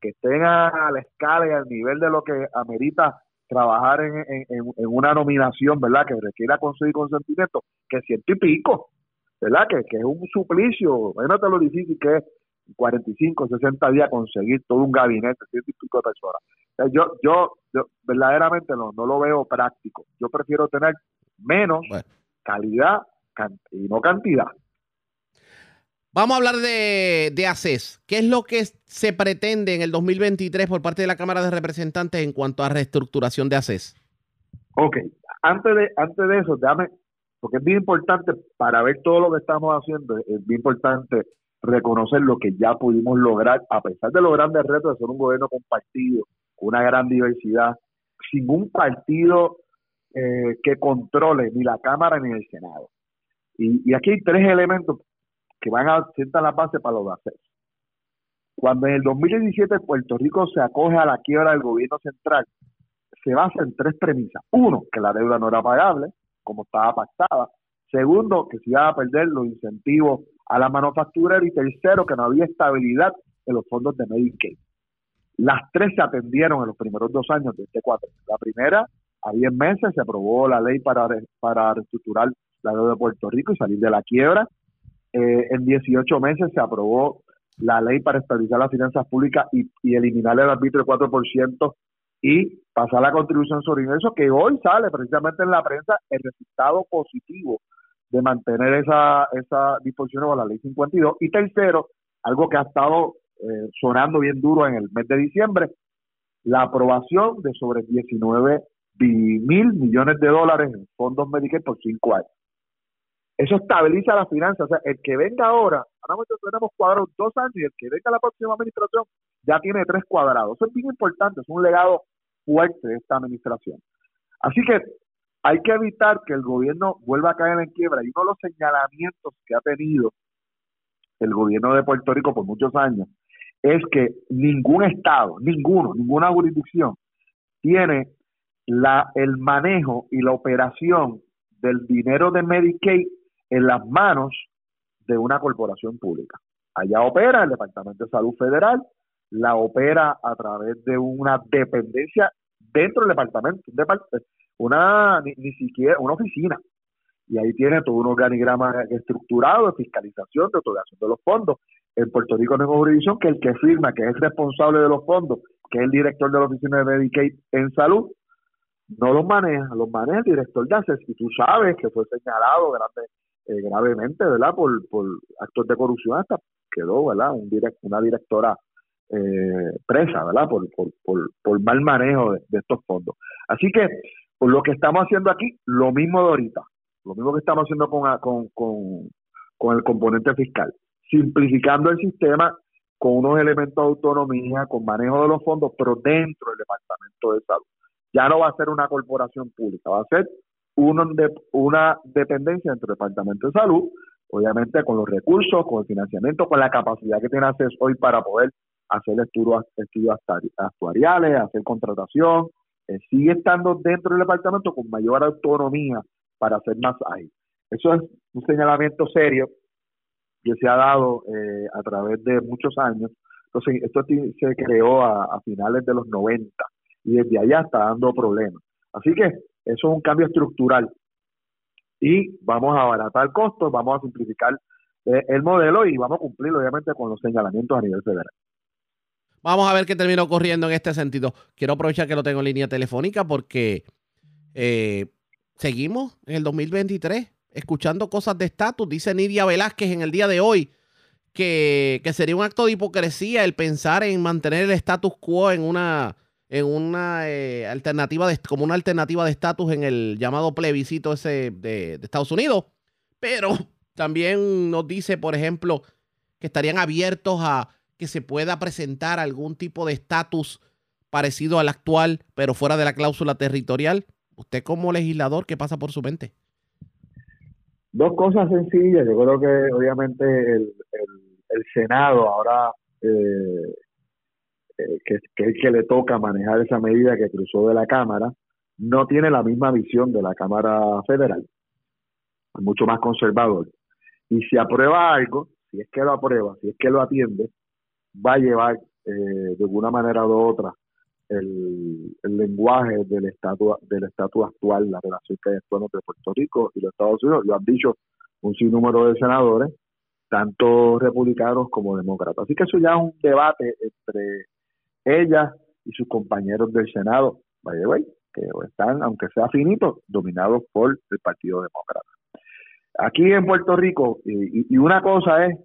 que estén a, la escala y al nivel de lo que amerita trabajar en, en, una nominación, ¿verdad? Que requiera conseguir consentimiento, que ciento y pico, ¿verdad? Que, que es un suplicio, imagínate lo difícil que es 45, 60 días conseguir todo un gabinete, ciento y pico de personas. yo, yo, yo verdaderamente no, no lo veo práctico. Yo prefiero tener menos calidad y no cantidad. Vamos a hablar de, de ACES. ¿Qué es lo que se pretende en el 2023 por parte de la Cámara de Representantes en cuanto a reestructuración de ACES? Ok, antes de, antes de eso, déjame, porque es bien importante para ver todo lo que estamos haciendo, es bien importante reconocer lo que ya pudimos lograr, a pesar de los grandes retos de ser un gobierno compartido, una gran diversidad, sin un partido eh, que controle ni la Cámara ni el Senado. Y, aquí hay tres elementos que van a sentar la base para lo de hacer. Cuando en el 2017 Puerto Rico se acoge a la quiebra del gobierno central, se basa en tres premisas. Uno, que la deuda no era pagable, como estaba pactada. Segundo, que se iba a perder los incentivos a la manufactura. Y tercero, que no había estabilidad en los fondos de Medicaid. Las tres se atendieron en los primeros dos años de este cuatro. La primera, a 10 meses, se aprobó la ley para reestructurar la deuda de Puerto Rico y salir de la quiebra. Eh, en 18 meses se aprobó la ley para estabilizar las finanzas públicas y, eliminar el arbitrio del 4% y pasar la contribución sobre ingresos, que hoy sale precisamente en la prensa el resultado positivo de mantener esa, esa disposición con la ley 52. Y tercero, algo que ha estado eh, sonando bien duro en el mes de diciembre, la aprobación de sobre 19 mil millones de dólares en fondos Medicaid por cinco años. Eso estabiliza las finanzas. O sea, el que venga ahora, ahora tenemos cuadrados dos años y el que venga la próxima administración ya tiene tres cuadrados. Eso es bien importante, es un legado fuerte de esta administración. Así que hay que evitar que el gobierno vuelva a caer en quiebra. Y uno de los señalamientos que ha tenido el gobierno de Puerto Rico por muchos años es que ningún estado, ninguno, ninguna jurisdicción tiene la, el manejo y la operación del dinero de Medicaid en las manos de una corporación pública. Allá opera el Departamento de Salud Federal, la opera a través de una dependencia dentro del departamento, una ni, siquiera una oficina. Y ahí tiene todo un organigrama estructurado de fiscalización, de otorgación de los fondos. En Puerto Rico no jurisdicción que el que firma, que es responsable de los fondos, que es el director de la oficina de Medicaid en salud, no los maneja, los maneja el director de ACES. Y tú sabes que fue señalado grande, eh, gravemente, ¿verdad? Por, por actos de corrupción hasta quedó, ¿verdad? Un una directora eh, presa, ¿verdad? Por, por, por, mal manejo de, estos fondos. Así que por lo que estamos haciendo aquí, lo mismo de ahorita, lo mismo que estamos haciendo con, con, con, con el componente fiscal, simplificando el sistema con unos elementos de autonomía, con manejo de los fondos, pero dentro del Departamento de Salud. Ya no va a ser una corporación pública, va a ser de, una dependencia entre el Departamento de Salud, obviamente con los recursos, con el financiamiento, con la capacidad que tiene ACES hoy para poder hacer estudios, estudios actuariales, hacer contratación, eh, sigue estando dentro del departamento con mayor autonomía para hacer más ahí. Eso es un señalamiento serio que se ha dado eh, a través de muchos años. Entonces, esto se creó a finales de los 90 y desde allá está dando problemas. Así que eso es un cambio estructural. Y vamos a abaratar costos, vamos a simplificar eh, el modelo y vamos a cumplir, obviamente, con los señalamientos a nivel federal. Vamos a ver qué termina ocurriendo en este sentido. Quiero aprovechar que lo tengo en línea telefónica porque eh, seguimos en el 2023 escuchando cosas de estatus. Dice Nidia Velázquez en el día de hoy que, que sería un acto de hipocresía el pensar en mantener el status quo en una en una eh, alternativa, de, como una alternativa de estatus en el llamado plebiscito ese de, Estados Unidos. Pero también nos dice, por ejemplo, que estarían abiertos a que se pueda presentar algún tipo de estatus parecido al actual, pero fuera de la cláusula territorial. Usted como legislador, ¿qué pasa por su mente? Dos cosas sencillas. Yo creo que obviamente el, el, Senado ahora eh, que, que, es que le toca manejar esa medida que cruzó de la Cámara, no tiene la misma visión de la Cámara Federal, mucho más conservador. Y si aprueba algo, si es que lo aprueba, si es que lo atiende, va a llevar eh, de alguna manera u otra el, lenguaje del estatus del estatus actual, la relación que hay entre Puerto Rico y los Estados Unidos. Lo han dicho un sinnúmero de senadores, tanto republicanos como demócratas. Así que eso ya es un debate entre ella y sus compañeros del Senado, by the way, que están, aunque sea finito, dominados por el Partido Demócrata. Aquí en Puerto Rico, y, una cosa es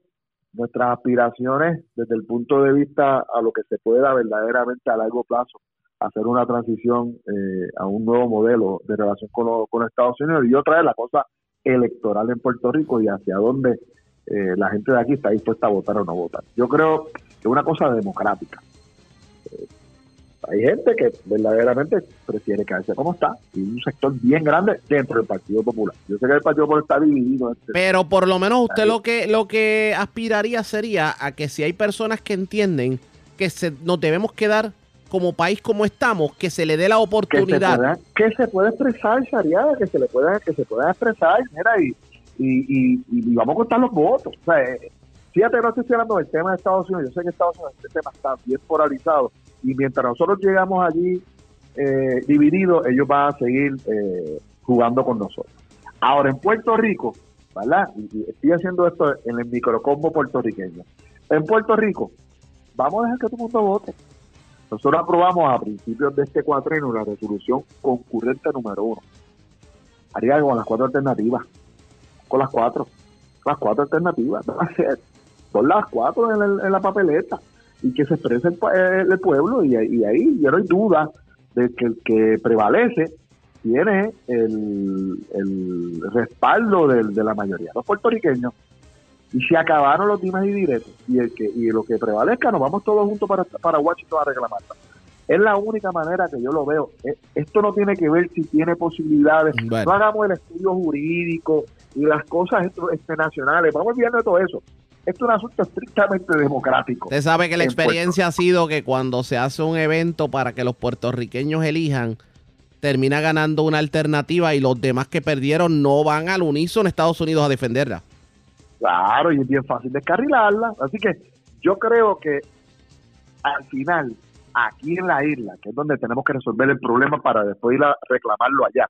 nuestras aspiraciones desde el punto de vista a lo que se pueda verdaderamente a largo plazo hacer una transición eh, a un nuevo modelo de relación con, con Estados Unidos y otra es la cosa electoral en Puerto Rico y hacia dónde eh, la gente de aquí está dispuesta a votar o no votar. Yo creo que es una cosa democrática hay gente que verdaderamente prefiere quedarse como está y un sector bien grande dentro del Partido Popular. Yo sé que el Partido Popular está dividido. Pero por lo menos usted lo que lo que aspiraría sería a que si hay personas que entienden que se, nos debemos quedar como país como estamos, que se le dé la oportunidad. Que se pueda, expresar, Shariada, que se le pueda, que se pueda expresar, mira, y, y, y, vamos a contar los votos. O sea, eh, Fíjate, no estoy hablando del tema de Estados Unidos. Yo sé que Estados Unidos este tema está bien polarizado y mientras nosotros llegamos allí eh, divididos, ellos van a seguir eh, jugando con nosotros. Ahora, en Puerto Rico, ¿verdad? Y, estoy haciendo esto en el microcombo puertorriqueño. En Puerto Rico, vamos a dejar que todo el mundo vote. Nosotros aprobamos a principios de este cuatrino la resolución concurrente número uno. Haría con las cuatro alternativas. Con las cuatro. Las cuatro alternativas. Son las cuatro en, la papeleta. Y que se exprese el, pueblo. Y, y ahí yo no hay duda de que el que prevalece tiene el, el respaldo de, de la mayoría de los puertorriqueños y se acabaron los dimes y directos y el que y lo que prevalezca nos vamos todos juntos para, para Washington a reclamarla. Es la única manera que yo lo veo. Eh, esto no tiene que ver si tiene posibilidades. No hagamos el estudio jurídico y las cosas este, nacionales. Vamos olvidando de todo eso. Esto es un asunto estrictamente democrático. Usted sabe que la experiencia ha sido que cuando se hace un evento para que los puertorriqueños elijan, termina ganando una alternativa y los demás que perdieron no van al unísono Estados Unidos a defenderla. Claro, y es bien fácil descarrilarla. Así que yo creo que al final, aquí en la isla, que es donde tenemos que resolver el problema para después ir a reclamarlo allá,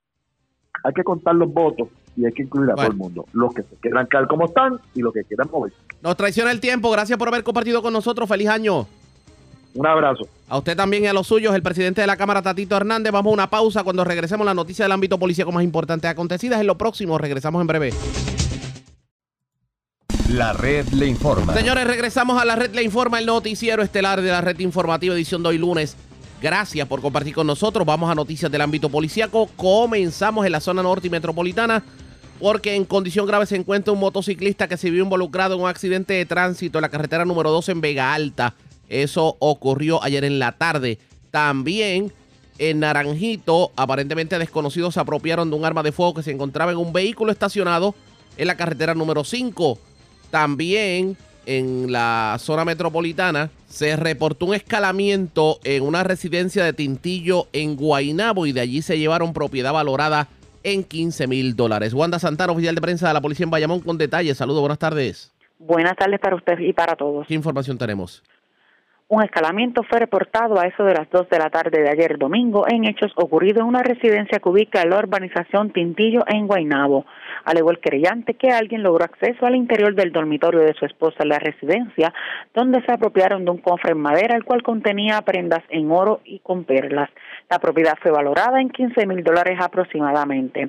hay que contar los votos y hay que incluir a todo el mundo. Los que se quieran quedar como están y los que quieran mover. Nos traiciona el tiempo. Gracias por haber compartido con nosotros. Feliz año. Un abrazo. A usted también y a los suyos, el presidente de la Cámara, Tatito Hernández. Vamos a una pausa cuando regresemos la noticia del ámbito policíaco más importante acontecidas. En lo próximo, regresamos en breve. La red le informa. Señores, regresamos a la red le informa, el noticiero estelar de la red informativa, edición de hoy lunes. Gracias por compartir con nosotros. Vamos a noticias del ámbito policíaco. Comenzamos en la zona norte y metropolitana porque en condición grave se encuentra un motociclista que se vio involucrado en un accidente de tránsito en la carretera número 2 en Vega Alta. Eso ocurrió ayer en la tarde. También en Naranjito, aparentemente desconocidos se apropiaron de un arma de fuego que se encontraba en un vehículo estacionado en la carretera número 5. También en la zona metropolitana se reportó un escalamiento en una residencia de Tintillo en Guainabo y de allí se llevaron propiedad valorada en 15 mil dólares. Wanda Santana, oficial de prensa de la policía en Bayamón, con detalles. Saludos, buenas tardes. Buenas tardes para usted y para todos. ¿Qué información tenemos? Un escalamiento fue reportado a eso de las 2 de la tarde de ayer domingo en hechos ocurridos en una residencia que ubica en la urbanización Tintillo en Guaynabo. Alegó el querellante que alguien logró acceso al interior del dormitorio de su esposa en la residencia, donde se apropiaron de un cofre en madera, el cual contenía prendas en oro y con perlas. La propiedad fue valorada en 15 mil dólares aproximadamente.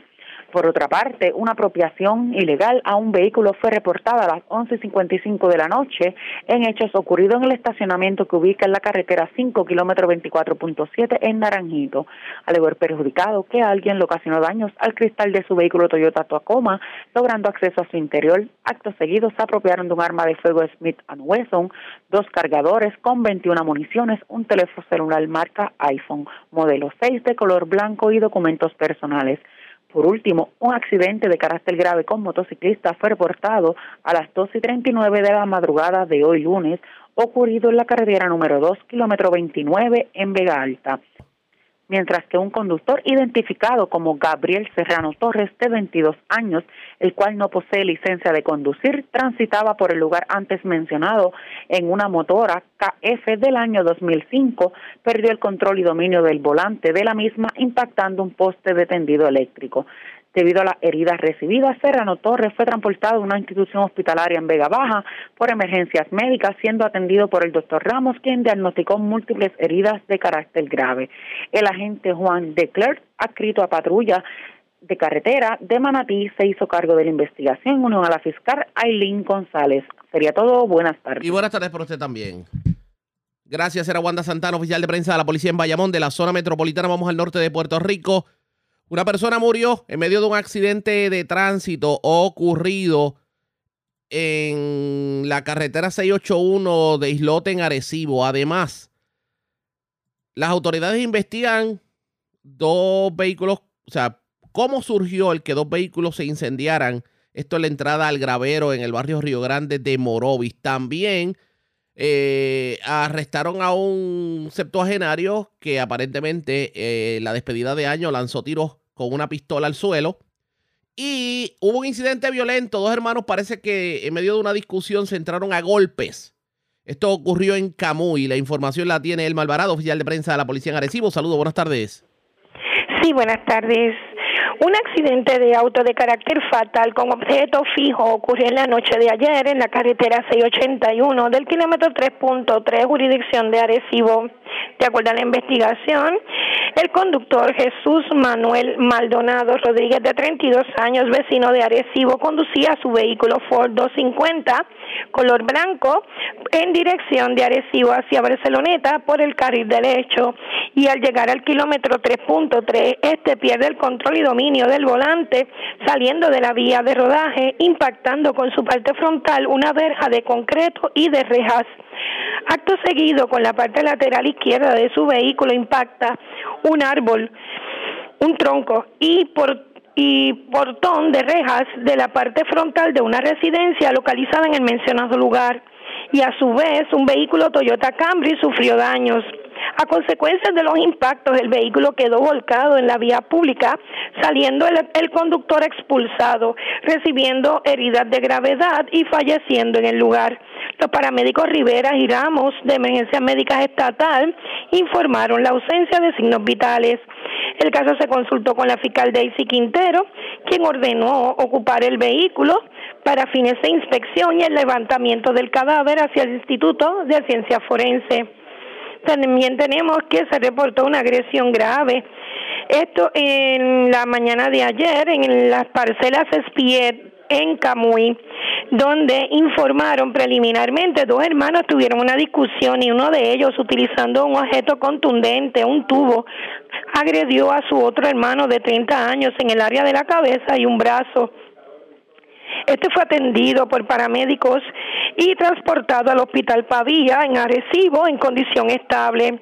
Por otra parte, una apropiación ilegal a un vehículo fue reportada a las 11.55 de la noche en hechos ocurridos en el estacionamiento que ubica en la carretera 5, kilómetro 24.7 en Naranjito. Alegó el perjudicado que alguien le ocasionó daños al cristal de su vehículo Toyota Tacoma, logrando acceso a su interior. Acto seguido se apropiaron de un arma de fuego Smith Wesson, dos cargadores con 21 municiones, un teléfono celular marca iPhone, modelo 6 de color blanco y documentos personales. Por último, un accidente de carácter grave con motociclista fue reportado a las 2 y 39 de la madrugada de hoy lunes, ocurrido en la carretera número 2, kilómetro 29, en Vega Alta mientras que un conductor identificado como Gabriel Serrano Torres, de 22 años, el cual no posee licencia de conducir, transitaba por el lugar antes mencionado en una motora KF del año 2005, perdió el control y dominio del volante de la misma, impactando un poste de tendido eléctrico. Debido a las heridas recibidas, Serrano Torres fue transportado a una institución hospitalaria en Vega Baja por emergencias médicas, siendo atendido por el doctor Ramos, quien diagnosticó múltiples heridas de carácter grave. El agente Juan de Clerc, adscrito a patrulla de carretera de Manatí, se hizo cargo de la investigación unión a la fiscal Aileen González. Sería todo. Buenas tardes. Y buenas tardes para usted también. Gracias, era Wanda Santana, oficial de prensa de la policía en Bayamón, de la zona metropolitana. Vamos al norte de Puerto Rico. Una persona murió en medio de un accidente de tránsito ocurrido en la carretera 681 de Islote en Arecibo. Además, las autoridades investigan dos vehículos, o sea, cómo surgió el que dos vehículos se incendiaran. Esto es la entrada al gravero en el barrio Río Grande de Morovis. También eh, arrestaron a un septuagenario que aparentemente eh, la despedida de año lanzó tiros con una pistola al suelo. Y hubo un incidente violento. Dos hermanos parece que en medio de una discusión se entraron a golpes. Esto ocurrió en Camuy. La información la tiene el Malvarado, oficial de prensa de la policía en Arecibo. Saludos, buenas tardes. Sí, buenas tardes. Un accidente de auto de carácter fatal con objeto fijo ocurrió en la noche de ayer en la carretera 681 del kilómetro 3.3, jurisdicción de Arecibo. De acuerdo a la investigación, el conductor Jesús Manuel Maldonado Rodríguez, de 32 años, vecino de Arecibo, conducía su vehículo Ford 250 color blanco en dirección de Arecibo hacia Barceloneta por el carril derecho y al llegar al kilómetro 3.3 este pierde el control y del volante saliendo de la vía de rodaje impactando con su parte frontal una verja de concreto y de rejas. Acto seguido, con la parte lateral izquierda de su vehículo impacta un árbol, un tronco y por y portón de rejas de la parte frontal de una residencia localizada en el mencionado lugar y a su vez un vehículo Toyota Camry sufrió daños. A consecuencia de los impactos, el vehículo quedó volcado en la vía pública, saliendo el, conductor expulsado, recibiendo heridas de gravedad y falleciendo en el lugar. Los paramédicos Rivera y Ramos de Emergencia Médica Estatal informaron la ausencia de signos vitales. El caso se consultó con la fiscal Daisy Quintero, quien ordenó ocupar el vehículo para fines de inspección y el levantamiento del cadáver hacia el Instituto de Ciencia Forense. También tenemos que se reportó una agresión grave. Esto en la mañana de ayer en las parcelas Espiet en Camuy, donde informaron preliminarmente dos hermanos tuvieron una discusión y uno de ellos utilizando un objeto contundente, un tubo, agredió a su otro hermano de 30 años en el área de la cabeza y un brazo. Este fue atendido por paramédicos y transportado al Hospital Pavía en Arecibo en condición estable.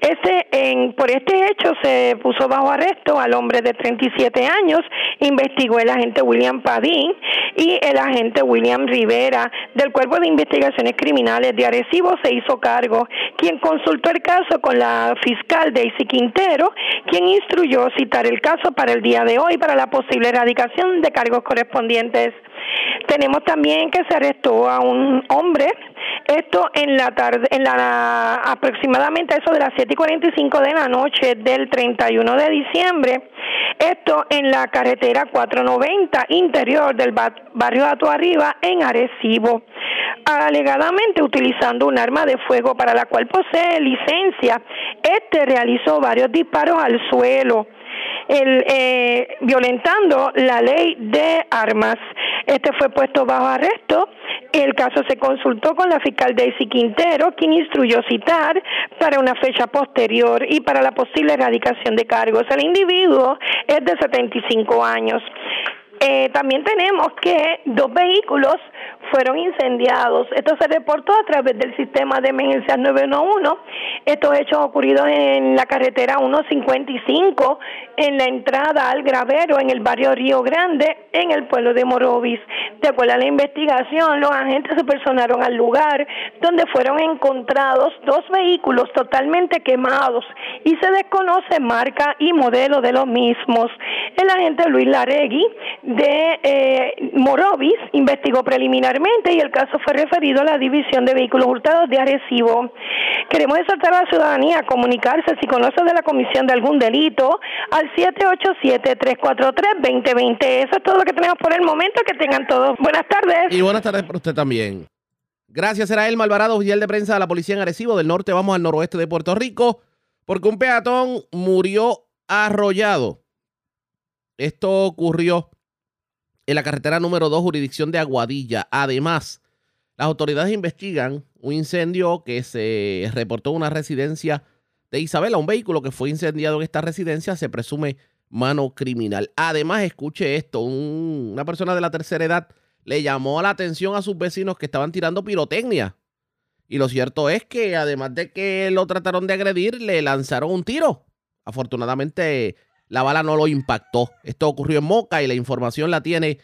Ese, en, por este hecho se puso bajo arresto al hombre de 37 años, investigó el agente William Padín y el agente William Rivera del Cuerpo de Investigaciones Criminales de Arecibo se hizo cargo, quien consultó el caso con la fiscal Daisy Quintero, quien instruyó citar el caso para el día de hoy para la posible erradicación de cargos correspondientes. Tenemos también que se arrestó a un hombre, esto en la tarde, en la aproximadamente eso de las 7 y 45 de la noche del 31 de diciembre, esto en la carretera 490 interior del barrio Ato Arriba en Arecibo, alegadamente utilizando un arma de fuego para la cual posee licencia. Este realizó varios disparos al suelo el, eh, violentando la ley de armas. Este fue puesto bajo arresto. El caso se consultó con la fiscal Daisy Quintero, quien instruyó citar para una fecha posterior y para la posible erradicación de cargos. El individuo es de 75 años. Eh, también tenemos que dos vehículos fueron incendiados. Esto se reportó a través del sistema de emergencia 911. Estos hechos ocurridos en la carretera 155, en la entrada al gravero en el barrio Río Grande, en el pueblo de Morovis. De acuerdo a la investigación, los agentes se personaron al lugar donde fueron encontrados dos vehículos totalmente quemados y se desconoce marca y modelo de los mismos. El agente Luis Laregui de eh, Morovis investigó preliminarmente y el caso fue referido a la División de Vehículos Hurtados de Arecibo. Queremos exhortar a la ciudadanía a comunicarse si conoce de la comisión de algún delito al 787-343-2020. Eso es todo lo que tenemos por el momento. Que tengan todos. Buenas tardes. Y buenas tardes para usted también. Gracias, era el Malvarado, oficial de prensa de la policía en Arecibo. Del norte vamos al noroeste de Puerto Rico porque un peatón murió arrollado. Esto ocurrió en la carretera número 2, jurisdicción de Aguadilla. Además, las autoridades investigan un incendio que se reportó en una residencia de Isabela, un vehículo que fue incendiado en esta residencia, se presume mano criminal. Además, escuche esto, una persona de la tercera edad le llamó la atención a sus vecinos que estaban tirando pirotecnia. Y lo cierto es que además de que lo trataron de agredir, le lanzaron un tiro. Afortunadamente, la bala no lo impactó. Esto ocurrió en Moca y la información la tiene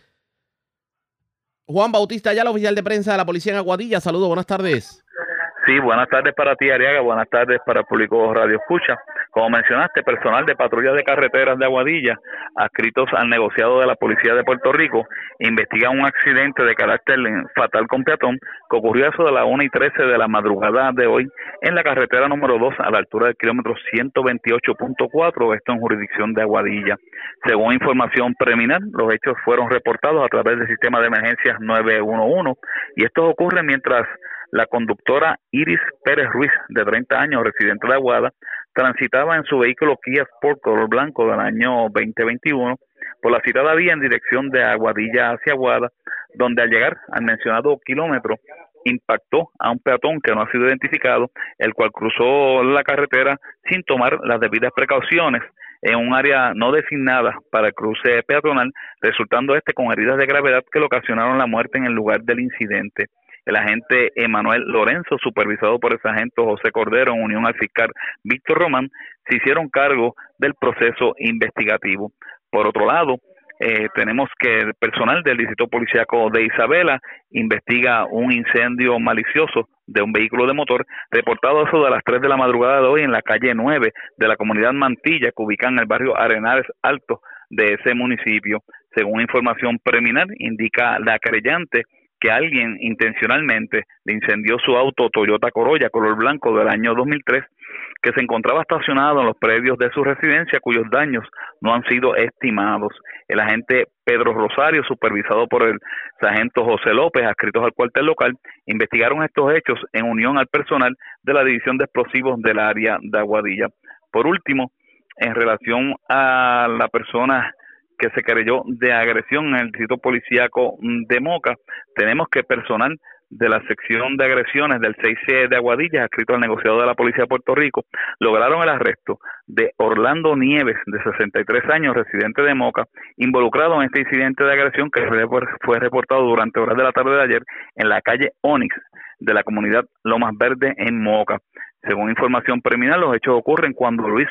Juan Bautista, ya el oficial de prensa de la policía en Aguadilla. Saludos, buenas tardes. Sí, buenas tardes para ti, Ariaga. Buenas tardes para público Radio Escucha. Como mencionaste, personal de patrullas de carreteras de Aguadilla, adscritos al negociado de la Policía de Puerto Rico, investiga un accidente de carácter fatal con peatón que ocurrió a eso de las 1 y 13 de la madrugada de hoy en la carretera número 2 a la altura del kilómetro 128.4, esto en jurisdicción de Aguadilla. Según información preliminar, los hechos fueron reportados a través del sistema de emergencias 911 y estos ocurren mientras la conductora Iris Pérez Ruiz, de 30 años, residente de Aguada, transitaba en su vehículo Kia Sport color blanco del año 2021 por la citada vía en dirección de Aguadilla hacia Aguada, donde al llegar al mencionado kilómetro impactó a un peatón que no ha sido identificado, el cual cruzó la carretera sin tomar las debidas precauciones en un área no designada para el cruce peatonal, resultando este con heridas de gravedad que le ocasionaron la muerte en el lugar del incidente el agente Emanuel Lorenzo, supervisado por el sargento José Cordero en unión al fiscal Víctor Román, se hicieron cargo del proceso investigativo. Por otro lado, eh, tenemos que el personal del Distrito Policiaco de Isabela investiga un incendio malicioso de un vehículo de motor reportado eso de las 3 de la madrugada de hoy en la calle 9 de la comunidad Mantilla que ubica en el barrio Arenales Alto de ese municipio. Según información preliminar, indica la creyente que alguien intencionalmente le incendió su auto Toyota Corolla color blanco del año 2003 que se encontraba estacionado en los predios de su residencia cuyos daños no han sido estimados. El agente Pedro Rosario, supervisado por el sargento José López, adscritos al cuartel local, investigaron estos hechos en unión al personal de la División de Explosivos del área de Aguadilla. Por último, en relación a la persona que se creyó de agresión en el distrito policíaco de Moca. Tenemos que personal de la sección de agresiones del 6C de Aguadilla, escrito al negociador de la Policía de Puerto Rico, lograron el arresto de Orlando Nieves, de 63 años, residente de Moca, involucrado en este incidente de agresión que fue reportado durante horas de la tarde de ayer en la calle Onix de la comunidad Lomas Verde en Moca. Según información preliminar, los hechos ocurren cuando Luis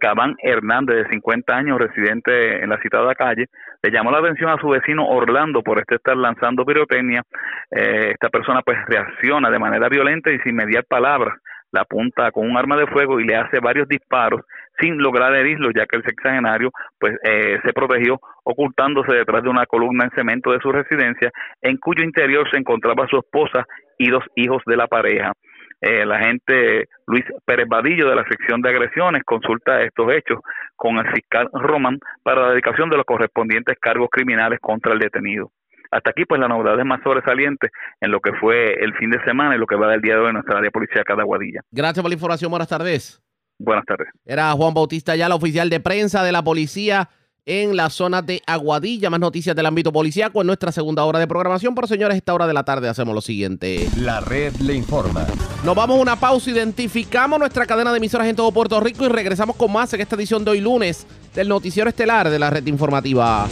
Cabán Hernández, de 50 años, residente en la citada calle, le llamó la atención a su vecino Orlando por este estar lanzando pirotecnia. Eh, esta persona pues reacciona de manera violenta y sin mediar palabras. La apunta con un arma de fuego y le hace varios disparos sin lograr herirlo, ya que el sexagenario pues eh, se protegió ocultándose detrás de una columna en cemento de su residencia, en cuyo interior se encontraba su esposa y dos hijos de la pareja. Eh, el agente Luis Pérez Vadillo de la sección de agresiones consulta estos hechos con el fiscal Roman para la dedicación de los correspondientes cargos criminales contra el detenido. Hasta aquí, pues la novedad es más sobresaliente en lo que fue el fin de semana y lo que va del día de hoy en nuestra área policial de Aguadilla. Gracias por la información. Buenas tardes. Buenas tardes. Era Juan Bautista ya, la oficial de prensa de la policía en la zona de Aguadilla. Más noticias del ámbito policíaco en nuestra segunda hora de programación. Pero señores, esta hora de la tarde hacemos lo siguiente. La red le informa. Nos vamos a una pausa, identificamos nuestra cadena de emisoras en todo Puerto Rico y regresamos con más en esta edición de hoy lunes del noticiero estelar de la red informativa.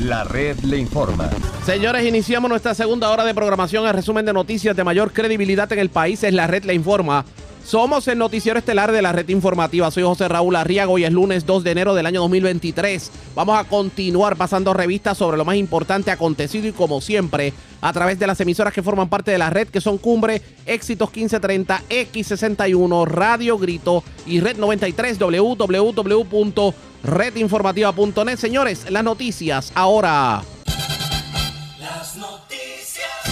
La red le informa. Señores, iniciamos nuestra segunda hora de programación. El resumen de noticias de mayor credibilidad en el país es la red le informa somos el noticiero estelar de la red informativa. Soy José Raúl Arriago y es lunes 2 de enero del año 2023. Vamos a continuar pasando revistas sobre lo más importante acontecido y como siempre a través de las emisoras que forman parte de la red que son Cumbre, Éxitos 1530, X61, Radio Grito y Red 93 www.redinformativa.net. Señores, las noticias ahora.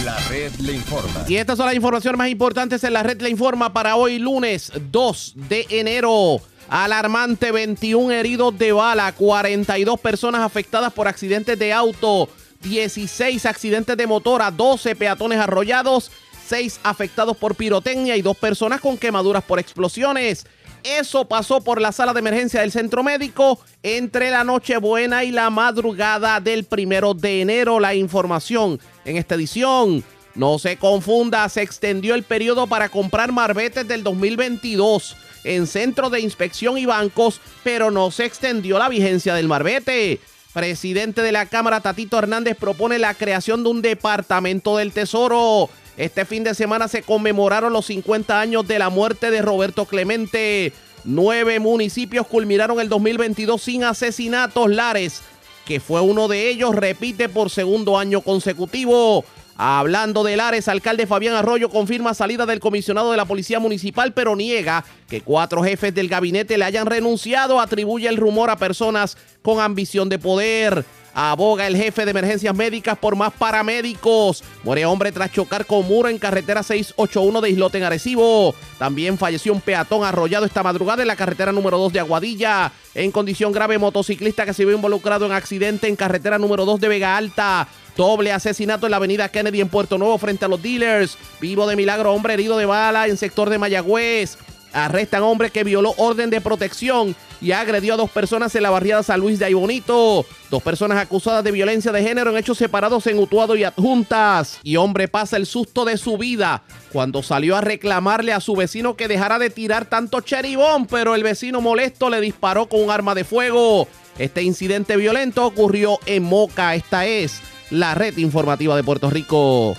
La red le informa. Y estas son las informaciones más importantes en la red le informa para hoy lunes 2 de enero. Alarmante 21 heridos de bala, 42 personas afectadas por accidentes de auto, 16 accidentes de motora, 12 peatones arrollados, 6 afectados por pirotecnia y 2 personas con quemaduras por explosiones. Eso pasó por la sala de emergencia del centro médico entre la Nochebuena y la madrugada del primero de enero. La información en esta edición. No se confunda, se extendió el periodo para comprar marbetes del 2022 en centros de inspección y bancos, pero no se extendió la vigencia del marbete. Presidente de la Cámara, Tatito Hernández, propone la creación de un departamento del Tesoro. Este fin de semana se conmemoraron los 50 años de la muerte de Roberto Clemente. Nueve municipios culminaron el 2022 sin asesinatos. Lares, que fue uno de ellos, repite por segundo año consecutivo. Hablando de Lares, alcalde Fabián Arroyo confirma salida del comisionado de la Policía Municipal, pero niega que cuatro jefes del gabinete le hayan renunciado. Atribuye el rumor a personas con ambición de poder. Aboga el jefe de emergencias médicas por más paramédicos. Muere hombre tras chocar con muro en carretera 681 de Islote en Arecibo. También falleció un peatón arrollado esta madrugada en la carretera número 2 de Aguadilla. En condición grave, motociclista que se vio involucrado en accidente en carretera número 2 de Vega Alta. Doble asesinato en la avenida Kennedy en Puerto Nuevo frente a los dealers. Vivo de milagro, hombre herido de bala en sector de Mayagüez. Arrestan hombre que violó orden de protección y agredió a dos personas en la barriada San Luis de Aybonito. Dos personas acusadas de violencia de género en hechos separados en Utuado y Adjuntas. Y hombre pasa el susto de su vida cuando salió a reclamarle a su vecino que dejara de tirar tanto cheribón, pero el vecino molesto le disparó con un arma de fuego. Este incidente violento ocurrió en Moca. Esta es la red informativa de Puerto Rico.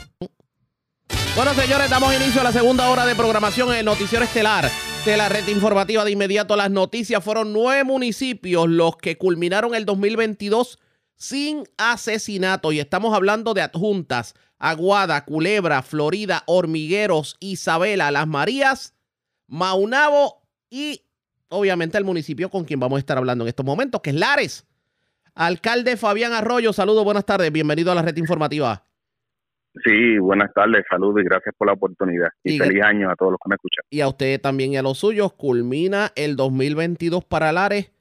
Bueno, señores, damos inicio a la segunda hora de programación en el Noticiero Estelar de la red informativa. De inmediato, las noticias fueron nueve municipios los que culminaron el 2022 sin asesinato. Y estamos hablando de adjuntas: Aguada, Culebra, Florida, Hormigueros, Isabela, Las Marías, Maunabo y obviamente el municipio con quien vamos a estar hablando en estos momentos, que es Lares. Alcalde Fabián Arroyo, saludos, buenas tardes, bienvenido a la red informativa. Sí, buenas tardes, saludos y gracias por la oportunidad. Y, feliz año a todos los que me escuchan. Y a usted también y a los suyos. Culmina el 2022 para Lares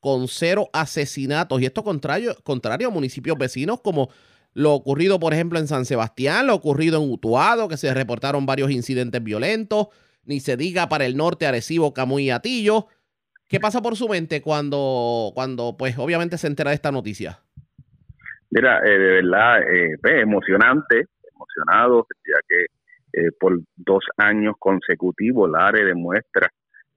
con cero asesinatos. Y esto contrario, contrario a municipios vecinos como lo ocurrido, por ejemplo, en San Sebastián, lo ocurrido en Utuado, que se reportaron varios incidentes violentos. Ni se diga para el norte, Arecibo, Camuy y Atillo. ¿Qué pasa por su mente cuando, cuando pues, obviamente se entera de esta noticia? Mira, eh, de verdad, eh, pues, emocionante, emocionado, ya que eh, por dos años consecutivos la área demuestra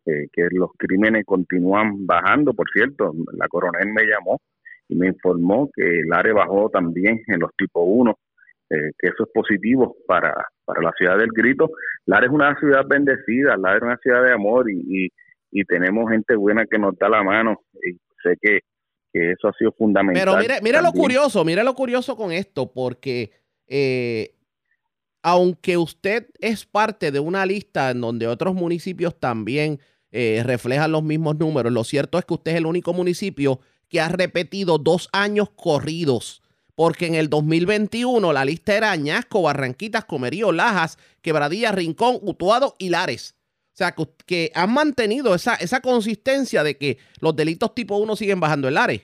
que los crímenes continúan bajando. Por cierto, la coronel me llamó y me informó que el área bajó también en los tipo 1, que eso es positivo para, para la ciudad del grito. Lara es una ciudad bendecida, Lara es una ciudad de amor y, y tenemos gente buena que nos da la mano y sé que, eso ha sido fundamental. Pero mire, mira lo curioso, mira lo curioso con esto, porque eh, aunque usted es parte de una lista en donde otros municipios también eh, reflejan los mismos números, lo cierto es que usted es el único municipio que ha repetido dos años corridos. Porque en el 2021 la lista era Añasco, Barranquitas, Comerío, Lajas, Quebradilla, Rincón, Utuado y Lares. O sea, que, han mantenido esa, esa consistencia de que los delitos tipo 1 siguen bajando el área.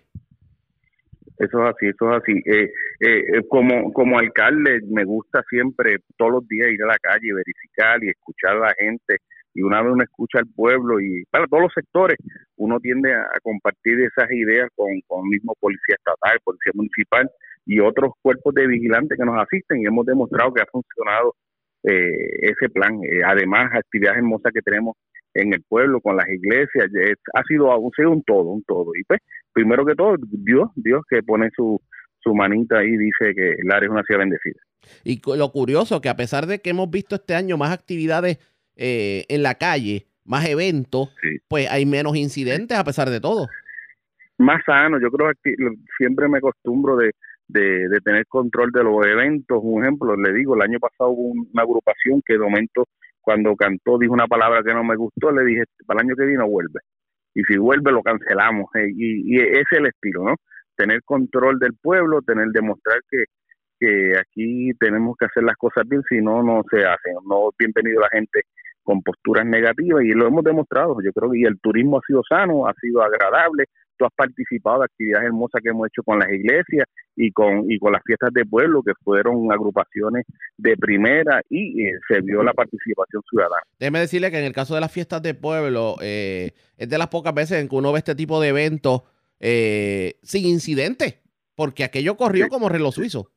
Eso es así, eso es así. Eh, eh, eh, como, como alcalde me gusta siempre todos los días ir a la calle, verificar y escuchar a la gente. Y una vez uno escucha al pueblo y para todos los sectores, uno tiende a, compartir esas ideas con, con el mismo policía estatal, policía municipal y otros cuerpos de vigilantes que nos asisten y hemos demostrado que ha funcionado eh, ese plan. Eh, además, actividades hermosas que tenemos en el pueblo, con las iglesias, ha sido, ha sido un todo, un todo. Y pues, primero que todo, Dios, Dios que pone su, su manita ahí y dice que el área es una ciudad bendecida. Y lo curioso que a pesar de que hemos visto este año más actividades eh, en la calle, más eventos, pues hay menos incidentes a pesar de todo. Más sano, yo creo que siempre me acostumbro de, de, tener control de los eventos. Un ejemplo, le digo, el año pasado hubo una agrupación que de momento cuando cantó dijo una palabra que no me gustó, le dije, para el año que viene vuelve. Y si vuelve lo cancelamos. Eh, y, y ese es el estilo, ¿no? Tener control del pueblo, tener demostrar que, que aquí tenemos que hacer las cosas bien, si no, no se hacen. No bienvenido la gente con posturas negativas y lo hemos demostrado. Yo creo que y el turismo ha sido sano, ha sido agradable, tú has participado de actividades hermosas que hemos hecho con las iglesias y con, y con las fiestas de pueblo, que fueron agrupaciones de primera y eh, se vio la participación ciudadana. Déjeme decirle que en el caso de las fiestas de pueblo, eh, es de las pocas veces en que uno ve este tipo de eventos eh, sin incidente, porque aquello corrió como reloj suizo.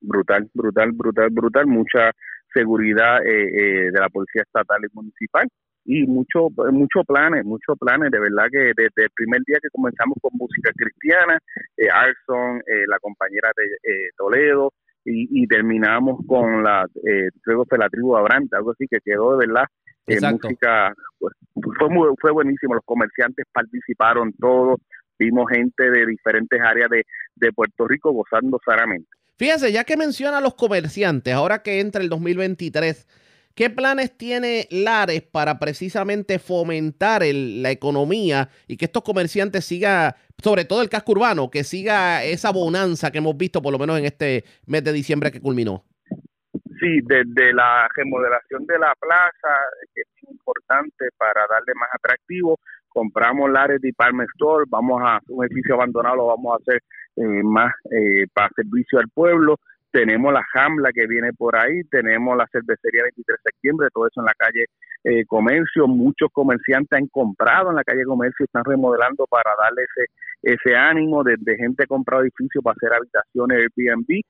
Brutal, brutal, brutal, brutal. Mucha seguridad de la policía estatal y municipal y muchos mucho planes, muchos planes, de verdad que desde el primer día que comenzamos con música cristiana, eh, Arson, eh, la compañera de eh, Toledo, y, terminamos con la, eh, luego fue la tribu Abranta, algo así que quedó de verdad música, pues, fue, muy, fue buenísimo, los comerciantes participaron todos, vimos gente de diferentes áreas de, de Puerto Rico gozando sanamente. Fíjese, ya que menciona a los comerciantes, ahora que entra el 2023, ¿qué planes tiene Lares para precisamente fomentar la economía y que estos comerciantes sigan, sobre todo el casco urbano, que siga esa bonanza que hemos visto por lo menos en este mes de diciembre que culminó? Sí, desde la remodelación de la plaza, que es importante para darle más atractivo, compramos Lares Department Store, vamos a un edificio abandonado, lo vamos a hacer eh, más eh, para servicio al pueblo. Tenemos la Jambla que viene por ahí, tenemos la cervecería 23 de septiembre, todo eso en la calle eh, Comercio. Muchos comerciantes han comprado en la calle Comercio, están remodelando para darle ese ese ánimo de, gente comprado edificios para hacer habitaciones Airbnb.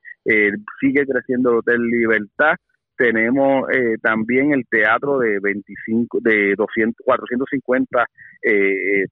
sigue creciendo el Hotel Libertad tenemos eh, también el teatro de 25 de 200 450 eh,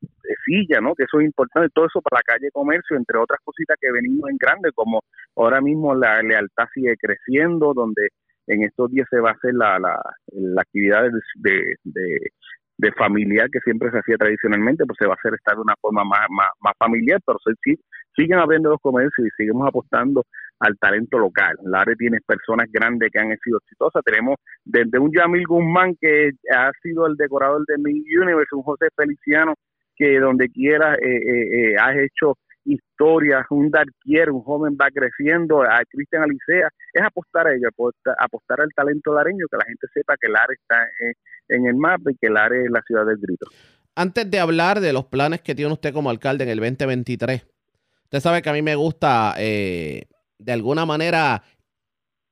sillas no que eso es importante todo eso para la calle comercio entre otras cositas que venimos en grande como ahora mismo la lealtad sigue creciendo donde en estos días se va a hacer la, la, la actividad de, de, de, familiar que siempre se hacía tradicionalmente, pues se va a hacer esta de una forma más, más, más familiar, pero sí, siguen abriendo los comercios y seguimos apostando al talento local. La área tiene personas grandes que han sido exitosas. Tenemos desde un Yamil Guzmán que ha sido el decorador de mi Universe, un José Feliciano que donde quiera eh, eh, eh has hecho historias, un Darquier, un joven va creciendo, a Cristian Alicea, es apostar a ello, apostar, al talento lareño, que la gente sepa que el área está en, el mapa y que el área es la ciudad del grito. Antes de hablar de los planes que tiene usted como alcalde en el 2023, usted sabe que a mí me gusta eh, de alguna manera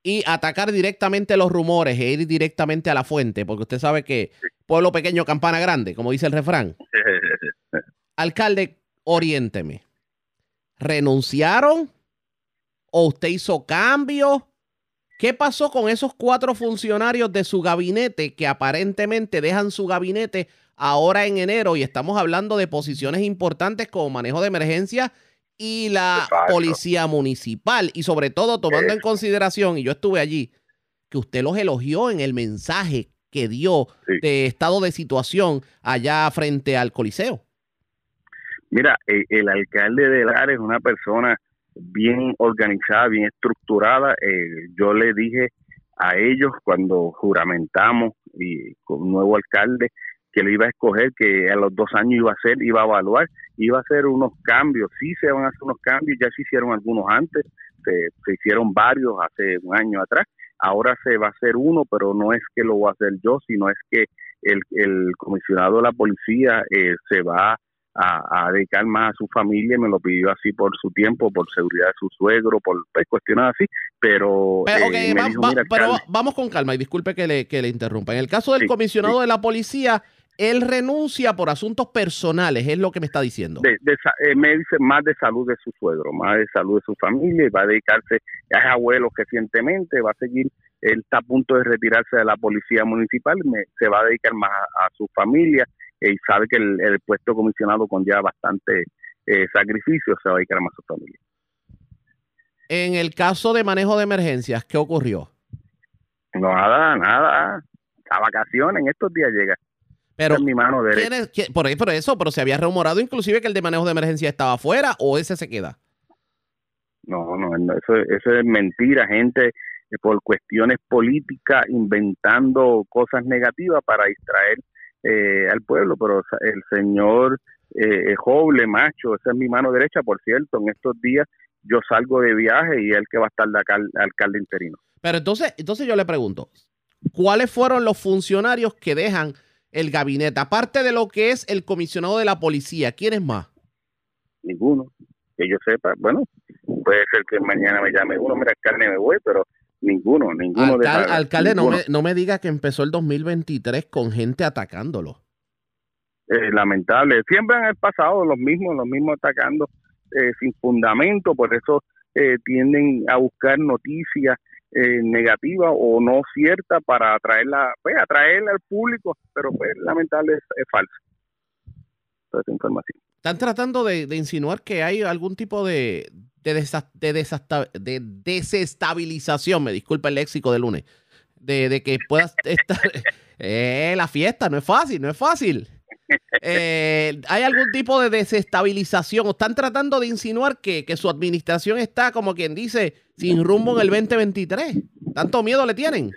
y atacar directamente los rumores e ir directamente a la fuente, porque usted sabe que pueblo pequeño, campana grande, como dice el refrán. Alcalde, oriénteme. ¿Renunciaron? ¿O usted hizo cambios? ¿Qué pasó con esos cuatro funcionarios de su gabinete que aparentemente dejan su gabinete ahora en enero y estamos hablando de posiciones importantes como manejo de emergencia y la policía municipal. Y sobre todo tomando en consideración, y yo estuve allí, que usted los elogió en el mensaje que dio de estado de situación allá frente al Coliseo. Mira, eh, el, alcalde de Lares es una persona bien organizada, bien estructurada. Eh, yo le dije a ellos cuando juramentamos y con un nuevo alcalde que le iba a escoger, que a los dos años iba a hacer, iba a evaluar, iba a hacer unos cambios, sí se van a hacer unos cambios, ya se hicieron algunos antes, se, hicieron varios hace un año atrás, ahora se va a hacer uno, pero no es que lo voy a hacer yo, sino es que el, el comisionado de la policía eh, se va a, dedicar más a su familia, me lo pidió así por su tiempo, por seguridad de su suegro, por pues, cuestiones así, pero... Eh, pero, vamos con calma y disculpe que le, que le interrumpa. En el caso del comisionado de la policía, él renuncia por asuntos personales, es lo que me está diciendo. De, eh, me dice más de salud de su suegro, más de salud de su familia, y va a dedicarse a abuelo recientemente, va a seguir, él está a punto de retirarse de la policía municipal, se va a dedicar más a, su familia y sabe que el, puesto comisionado conlleva bastante eh, sacrificio, se va a dedicar más a su familia. En el caso de manejo de emergencias, ¿qué ocurrió? Nada, nada. A vacaciones, en estos días llega. Pero, mi mano derecha. por, por eso, pero se había rumorado inclusive que el de manejo de emergencia estaba afuera o ese se queda. No, no, eso, eso es mentira, gente eh, por cuestiones políticas inventando cosas negativas para distraer eh, al pueblo, pero el señor eh, Joble, macho, esa es mi mano derecha, por cierto, en estos días yo salgo de viaje y él que va a estar de alcalde interino. Pero entonces, entonces yo le pregunto, ¿cuáles fueron los funcionarios que dejan el gabinete? Aparte de lo que es el comisionado de la policía, ¿quién es más? Ninguno. Que yo sepa, bueno, puede ser que mañana me llame uno, mira, carne me voy, pero ninguno, ninguno. de alcalde, No, me, no me diga que empezó el 2023 con gente atacándolo. Eh, lamentable. Siempre han pasado los mismos, los mismos atacando eh, sin fundamento, por eso eh, tienden a buscar noticias eh, negativa o no cierta para atraerla, pues, atraerla al público, pero pues lamentable es, falso. Toda esa información. Están tratando de, insinuar que hay algún tipo de, de, de, desestabilización, me disculpa el léxico de lunes, de, que puedas estar... Eh, la fiesta no es fácil, no es fácil. Eh, ¿hay algún tipo de desestabilización? ¿O están tratando de insinuar que, que su administración está, como quien dice, sin rumbo en el 2023? ¿Tanto miedo le tienen?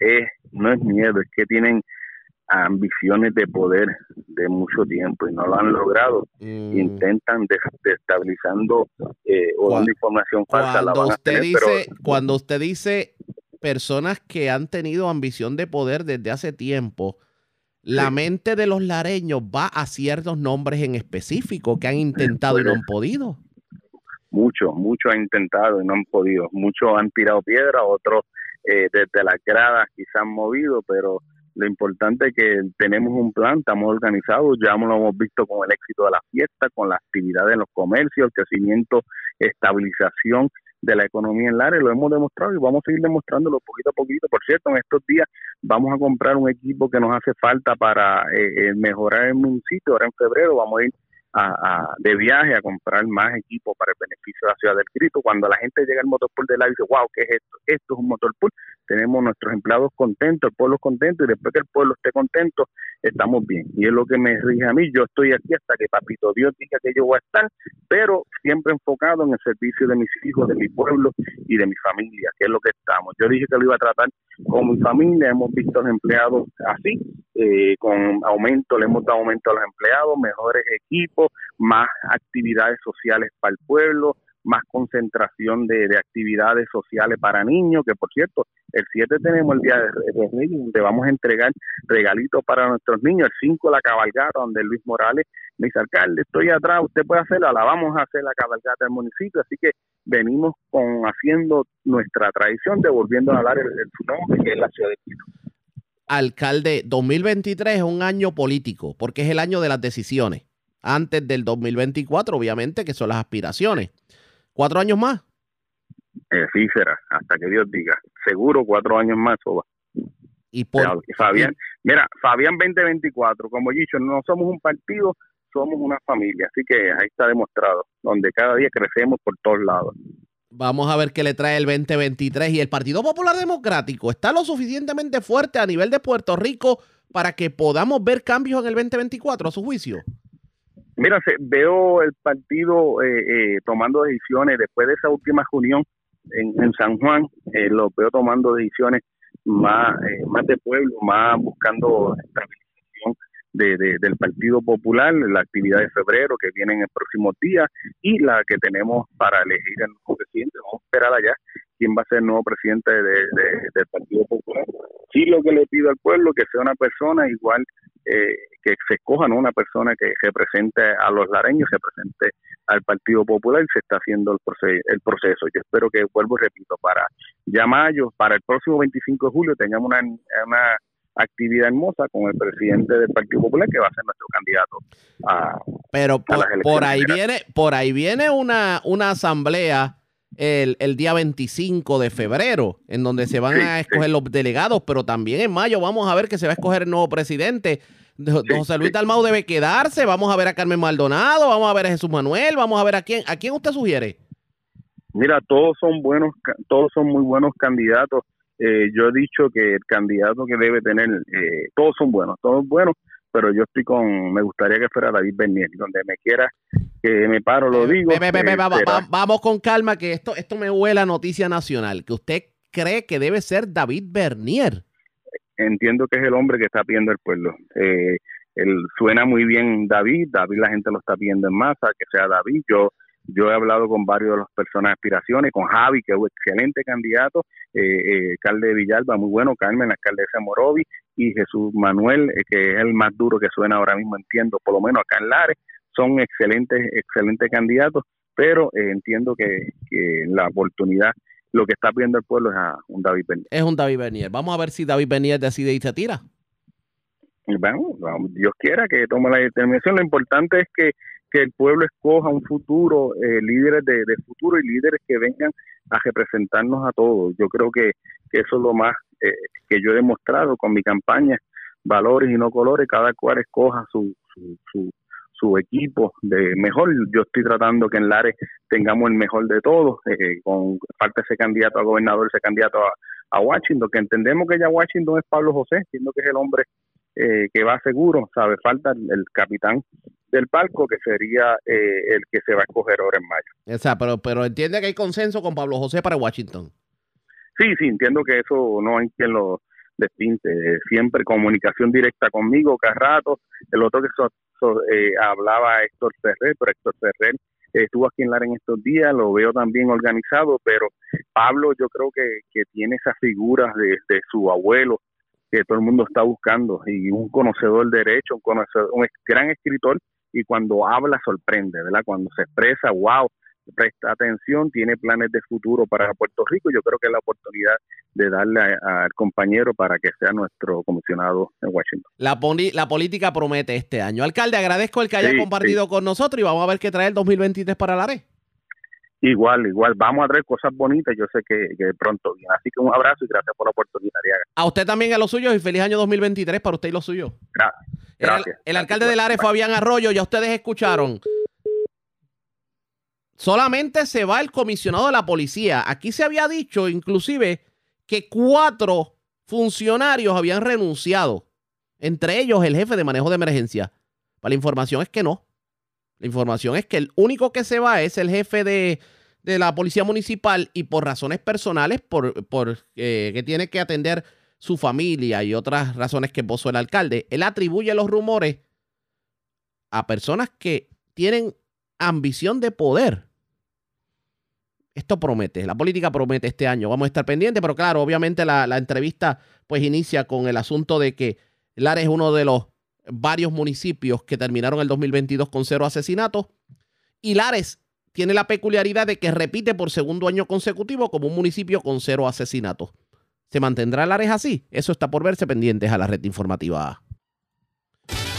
Eh, no es miedo, es que tienen ambiciones de poder de mucho tiempo y no lo han logrado. Mm. Intentan des- destabilizando eh, o dando información falsa. La Cuando van a usted, tener, dice, pero cuando usted dice personas que han tenido ambición de poder desde hace tiempo, la mente de los lareños va a ciertos nombres en específico que han intentado y no han podido. muchos, muchos han intentado y no han podido. Muchos han tirado piedra, otros eh, desde las gradas quizás han movido, pero lo importante es que tenemos un plan, estamos organizados, ya lo hemos visto con el éxito de la fiesta, con la actividad en los comercios, el crecimiento, estabilización de la economía en Lares, lo hemos demostrado y vamos a seguir demostrándolo poquito a poquito. Por cierto, en estos días vamos a comprar un equipo que nos hace falta para eh, eh, mejorar el municipio. Ahora en febrero vamos a ir a, de viaje a comprar más equipo para el beneficio de la ciudad del Cristo. Cuando la gente llega al motorpool de la y dice, wow, ¿qué es esto? Esto es un motorpool. Tenemos nuestros empleados contentos, el pueblo contento y después que el pueblo esté contento, estamos bien. Y es lo que me rige a mí. Yo estoy aquí hasta que Papito Dios diga que yo voy a estar, pero siempre enfocado en el servicio de mis hijos, de mi pueblo y de mi familia, que es lo que estamos. Yo dije que lo iba a tratar con mi familia, hemos visto a los empleados así, eh, con aumento, le hemos dado aumento a los empleados, mejores equipos, más actividades sociales para el pueblo, más concentración de, de actividades sociales para niños, que por cierto, el 7 tenemos el Día de Reyes, donde vamos a entregar regalitos para nuestros niños, el 5 la cabalgata, donde Luis Morales me dice, alcalde, estoy atrás, usted puede hacerla, la vamos a hacer la cabalgata del municipio, así que venimos con haciendo nuestra tradición, devolviendo a hablar el, el- su nombre, que es la ciudad de Quito. Alcalde, 2023 es un año político porque es el año de las decisiones. Antes del 2024, obviamente, que son las aspiraciones. ¿Cuatro años más? Eh, sí será, hasta que Dios diga. Seguro cuatro años más eso va. Y por, Fabián, mira, Fabián 2024, como he dicho, no somos un partido, somos una familia, así que ahí está demostrado, donde cada día crecemos por todos lados. Vamos a ver qué le trae el 2023. Y el Partido Popular Democrático está lo suficientemente fuerte a nivel de Puerto Rico para que podamos ver cambios en el 2024, a su juicio. Mira, veo el partido eh, eh, tomando decisiones después de esa última reunión en, en San Juan, eh, lo veo tomando decisiones más, eh, más de pueblo, más buscando estabilización de, de- del Partido Popular, la actividad de febrero que viene en el próximo día y la que tenemos para elegir el nuevo presidente. Vamos a esperar allá quién va a ser el nuevo presidente de- de- del Partido Popular. Sí, lo que le pido al pueblo que sea una persona igual eh, que se escoja ¿no? una persona que represente a los lareños, represente al Partido Popular y se está haciendo el, proce- el proceso. Yo espero que, vuelvo y repito, para ya mayo, para el próximo 25 de julio, tengamos una actividad hermosa con el presidente del Partido Popular que va a ser nuestro candidato a, Pero a por, las elecciones por ahí generales. viene, por ahí viene una, una asamblea el, el día 25 de febrero, en donde se van a escoger los delegados, pero también en mayo vamos a ver que se va a escoger el nuevo presidente. Do- José Luis Dalmau debe quedarse, vamos a ver a Carmen Maldonado, vamos a ver a Jesús Manuel, vamos a ver a quién, a quién usted sugiere. Mira, todos son buenos, todos son muy buenos candidatos. Eh, yo he dicho que el candidato que debe tener, eh, todos son buenos, todos buenos, pero yo estoy con, me gustaría que fuera David Bernier, donde me quiera que me paro, lo digo. Eh, va- va- vamos con calma, que esto, esto me huele a noticia nacional, que usted cree que debe ser David Bernier. entiendo que es el hombre que está pidiendo el pueblo. Eh, él suena muy bien David, David la gente lo está pidiendo en masa, que sea David. Yo yo he hablado con varios de las personas de aspiraciones, con Javi, que es un excelente candidato, eh, eh, alcalde de Villalba, muy bueno, Carmen, la alcaldesa Morovi, y Jesús Manuel, eh, que es el más duro que suena ahora mismo, entiendo, por lo menos acá en Lares, son excelentes, excelentes candidatos, pero eh, entiendo que, que la oportunidad, lo que está pidiendo el pueblo es a un David Bernier. Es un David Bernier. Vamos a ver si David Bernier decide y se tira. Vamos, Dios quiera que tome la determinación. Lo importante es que, que el pueblo escoja un futuro, eh, líderes de, de futuro y líderes que vengan a representarnos a todos. Yo creo que, que eso es lo más eh, que yo he demostrado con mi campaña, valores y no colores, cada cual escoja su, su, su, su equipo de mejor. Yo estoy tratando que en Lares tengamos el mejor de todos, eh, con falta ese candidato a gobernador, ese candidato a, a Washington, que entendemos que ya Washington es Pablo José, entiendo que es el hombre eh, que va seguro, sabe, falta el, capitán del palco que sería eh, el que se va a escoger ahora en mayo. Exacto, pero, pero entiende que hay consenso con Pablo José para Washington. Sí, sí, entiendo que eso no hay quien lo despinte. Siempre comunicación directa conmigo, cada rato. El otro que eh, hablaba Héctor Ferrer, pero Héctor Ferrer estuvo aquí en Lara en estos días, lo veo también organizado, pero Pablo yo creo que, que tiene esas figuras de, de su abuelo, que todo el mundo está buscando y un conocedor del derecho, un conocedor, un gran escritor y cuando habla sorprende, ¿verdad? Cuando se expresa, wow, presta atención, tiene planes de futuro para Puerto Rico. Yo creo que es la oportunidad de darle al compañero para que sea nuestro comisionado en Washington. La, la política promete este año. Alcalde, agradezco el que haya compartido con nosotros y vamos a ver qué trae el 2023 para la red. Igual, igual. Vamos a traer cosas bonitas. Yo sé que, pronto viene. Así que un abrazo y gracias por la oportunidad. A usted también a los suyos y feliz año 2023 para usted y los suyos. Gracias. El, alcalde de Lares, Fabián Arroyo, ya ustedes escucharon. Solamente se va el comisionado de la policía. Aquí se había dicho inclusive que cuatro funcionarios habían renunciado. Entre ellos el jefe de manejo de emergencia. la información es que no. La información es que el único que se va es el jefe de, la policía municipal y por razones personales, por, eh, que tiene que atender su familia y otras razones que puso el alcalde, él atribuye los rumores a personas que tienen ambición de poder. Esto promete, la política promete este año. Vamos a estar pendientes, pero claro, obviamente la, la entrevista pues inicia con el asunto de que Lares es uno de los varios municipios que terminaron el 2022 con cero asesinatos. Y Lares tiene la peculiaridad de que repite por segundo año consecutivo como un municipio con cero asesinatos. ¿Se mantendrá Lares así? Eso está por verse pendientes a la red informativa.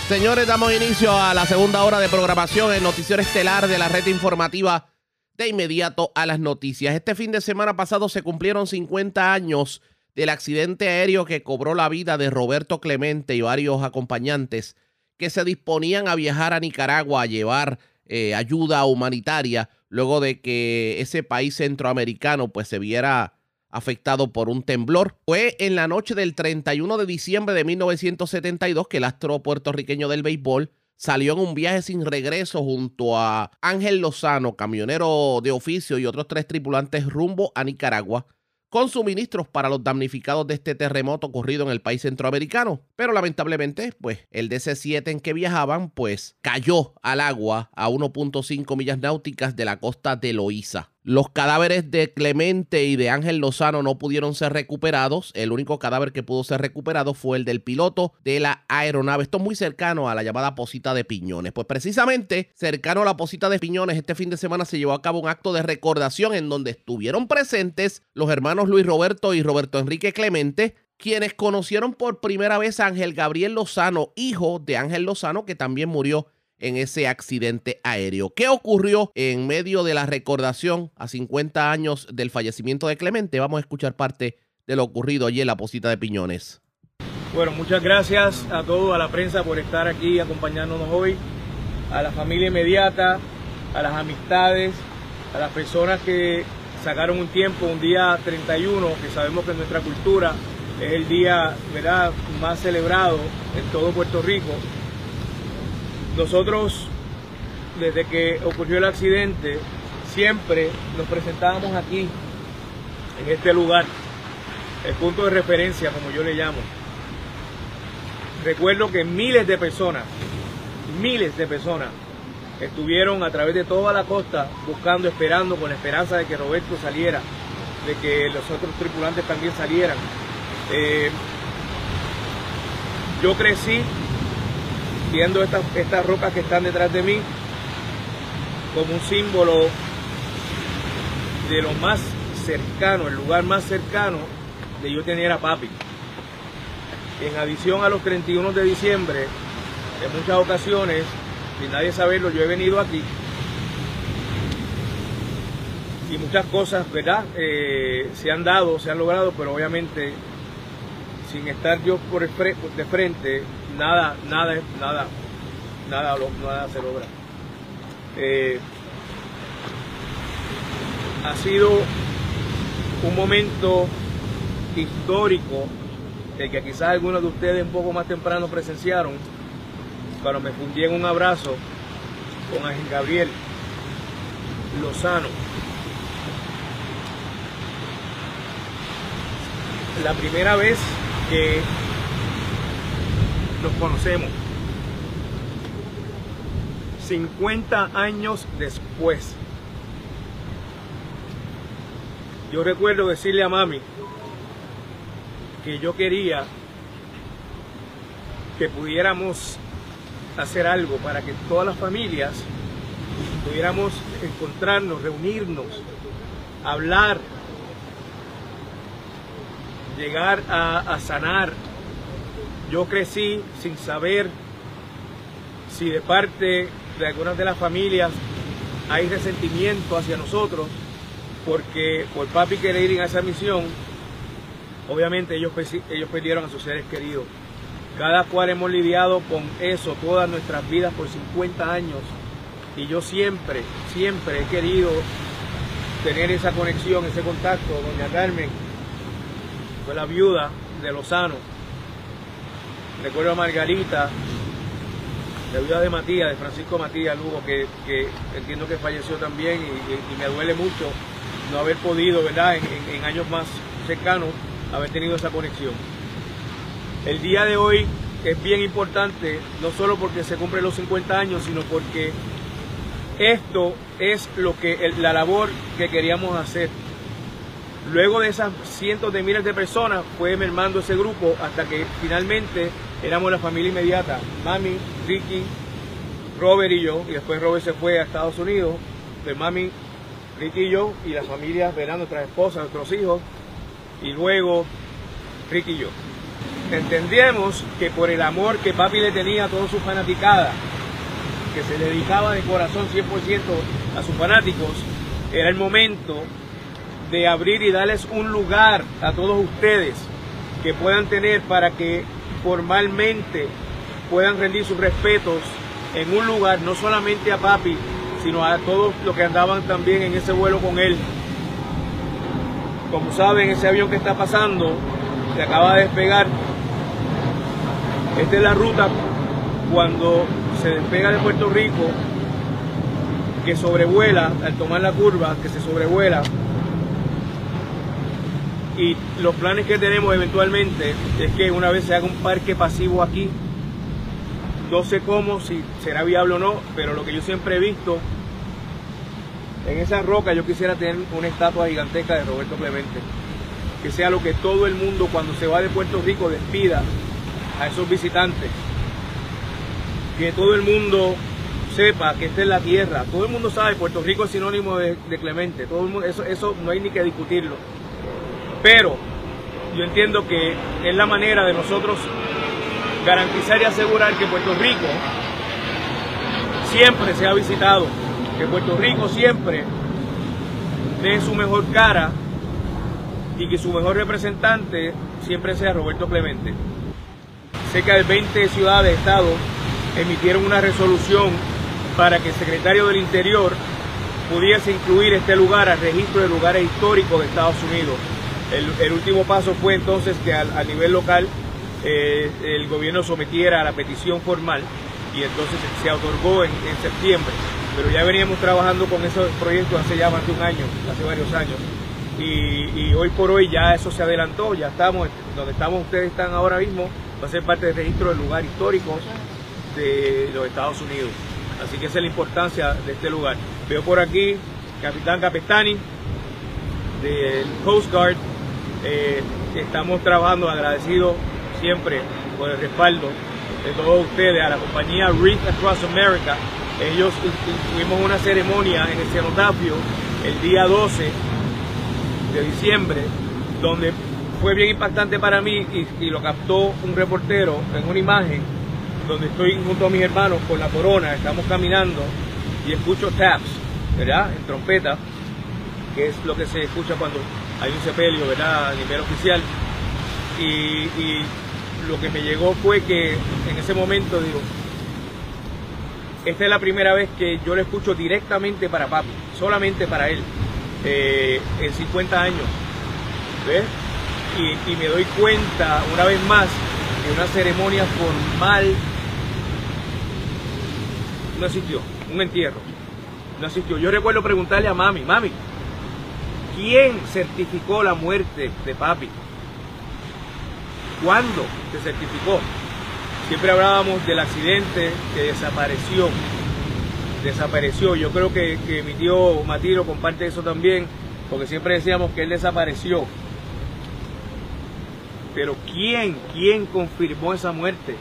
Señores, damos inicio a la segunda hora de programación en Noticiero Estelar de la red informativa. De inmediato a las noticias. Este fin de semana pasado se cumplieron 50 años del accidente aéreo que cobró la vida de Roberto Clemente y varios acompañantes que se disponían a viajar a Nicaragua a llevar eh, ayuda humanitaria luego de que ese país centroamericano pues se viera afectado por un temblor. Fue en la noche del 31 de diciembre de 1972 que el astro puertorriqueño del béisbol salió en un viaje sin regreso junto a Ángel Lozano, camionero de oficio y otros tres tripulantes rumbo a Nicaragua con suministros para los damnificados de este terremoto ocurrido en el país centroamericano. Pero lamentablemente, pues el DC-7 en que viajaban, pues cayó al agua a 1.5 millas náuticas de la costa de Loíza. Los cadáveres de Clemente y de Ángel Lozano no pudieron ser recuperados. El único cadáver que pudo ser recuperado fue el del piloto de la aeronave. Esto es muy cercano a la llamada Posita de Piñones. Pues precisamente cercano a la Posita de Piñones, este fin de semana se llevó a cabo un acto de recordación en donde estuvieron presentes los hermanos Luis Roberto y Roberto Enrique Clemente, quienes conocieron por primera vez a Ángel Gabriel Lozano, hijo de Ángel Lozano, que también murió en ese accidente aéreo. ¿Qué ocurrió en medio de la recordación a 50 años del fallecimiento de Clemente? Vamos a escuchar parte de lo ocurrido allí en la posita de Piñones. Bueno, muchas gracias a todos, a la prensa por estar aquí acompañándonos hoy, a la familia inmediata, a las amistades, a las personas que sacaron un tiempo, un día 31, que sabemos que en nuestra cultura es el día ¿verdad? más celebrado en todo Puerto Rico, nosotros, desde que ocurrió el accidente, siempre nos presentábamos aquí, en este lugar, el punto de referencia, como yo le llamo. Recuerdo que miles de personas, miles de personas, estuvieron a través de toda la costa buscando, esperando, con la esperanza de que Roberto saliera, de que los otros tripulantes también salieran. Eh, yo crecí viendo estas, estas rocas que están detrás de mí como un símbolo de lo más cercano, el lugar más cercano de yo tener a papi. En adición a los 31 de diciembre, en muchas ocasiones, sin nadie saberlo, yo he venido aquí y muchas cosas, ¿verdad? Eh, se han dado, se han logrado, pero obviamente sin estar yo por de frente, nada, nada, nada, nada, nada se logra. Eh, ha sido un momento histórico el que quizás algunos de ustedes un poco más temprano presenciaron, cuando me fundí en un abrazo con Ángel Gabriel Lozano. La primera vez que nos conocemos, 50 años después. Yo recuerdo decirle a mami que yo quería que pudiéramos hacer algo para que todas las familias pudiéramos encontrarnos, reunirnos, hablar, llegar a, a sanar. Yo crecí sin saber si de parte de algunas de las familias hay resentimiento hacia nosotros porque por papi querer ir a esa misión, obviamente ellos, ellos perdieron a sus seres queridos. Cada cual hemos lidiado con eso todas nuestras vidas por 50 años y yo siempre, siempre he querido tener esa conexión, ese contacto. Doña Carmen fue la viuda de Lozano. Recuerdo a Margarita, la viuda de Matías, de Francisco Matías Lugo, que, entiendo que falleció también y, me duele mucho no haber podido, ¿verdad?, en, años más cercanos, haber tenido esa conexión. El día de hoy es bien importante, no solo porque se cumplen los 50 años, sino porque esto es lo que la labor que queríamos hacer. Luego de esas cientos de miles de personas fue mermando ese grupo hasta que finalmente éramos la familia inmediata. Mami, Ricky, Robert y yo. Y después Robert se fue a Estados Unidos. De mami, Ricky y yo. Y las familias, verán nuestras esposas, nuestros hijos. Y luego Ricky y yo. Entendemos que por el amor que papi le tenía a todos sus fanaticadas, que se dedicaba de corazón 100% a sus fanáticos, era el momento de abrir y darles un lugar a todos ustedes que puedan tener para que formalmente puedan rendir sus respetos en un lugar, no solamente a papi, sino a todos los que andaban también en ese vuelo con él. Como saben, ese avión que está pasando se acaba de despegar. Esta es la ruta cuando se despega de Puerto Rico, que sobrevuela, al tomar la curva, que se sobrevuela y los planes que tenemos eventualmente es que una vez se haga un parque pasivo aquí, no sé cómo, si será viable o no, pero lo que yo siempre he visto, en esa roca yo quisiera tener una estatua gigantesca de Roberto Clemente, que sea lo que todo el mundo cuando se va de Puerto Rico despida a esos visitantes, que todo el mundo sepa que esta es la tierra, todo el mundo sabe, Puerto Rico es sinónimo de, Clemente, todo el mundo, eso, eso no hay ni que discutirlo pero yo entiendo que es la manera de nosotros garantizar y asegurar que Puerto Rico siempre sea visitado, que Puerto Rico siempre dé su mejor cara y que su mejor representante siempre sea Roberto Clemente. Sé que 20 ciudades, estados emitieron una resolución para que el secretario del Interior pudiese incluir este lugar al registro de lugares históricos de Estados Unidos. El, último paso fue entonces que a, nivel local eh, el gobierno sometiera a la petición formal y entonces se otorgó en, septiembre. Pero ya veníamos trabajando con esos proyectos hace ya más de un año, hace varios años. Y, hoy por hoy ya eso se adelantó, ya estamos, donde estamos ustedes están ahora mismo, va a ser parte del registro del lugar histórico de los Estados Unidos. Así que esa es la importancia de este lugar. Veo por aquí Capitán Capestani del Coast Guard, eh, estamos trabajando agradecidos siempre por el respaldo de todos ustedes, a la compañía Reef Across America. Ellos tuvimos una ceremonia en el cenotafio el día 12 de diciembre, donde fue bien impactante para mí y, lo captó un reportero en una imagen donde estoy junto a mis hermanos con la corona, estamos caminando y escucho taps, ¿verdad? En trompeta, que es lo que se escucha cuando hay un sepelio, ¿verdad? A nivel oficial. Y, lo que me llegó fue que en ese momento digo, esta es la primera vez que yo le escucho directamente para papi, solamente para él, eh, en 50 años. ¿Ves? y, me doy cuenta una vez más que una ceremonia formal no existió, un entierro, no existió. Yo recuerdo preguntarle a mami, mami, ¿quién certificó la muerte de papi? ¿Cuándo se certificó? Siempre hablábamos del accidente que desapareció. Desapareció. Yo creo que, mi tío Matiro comparte eso también, porque siempre decíamos que él desapareció. Pero ¿quién, quién confirmó esa muerte?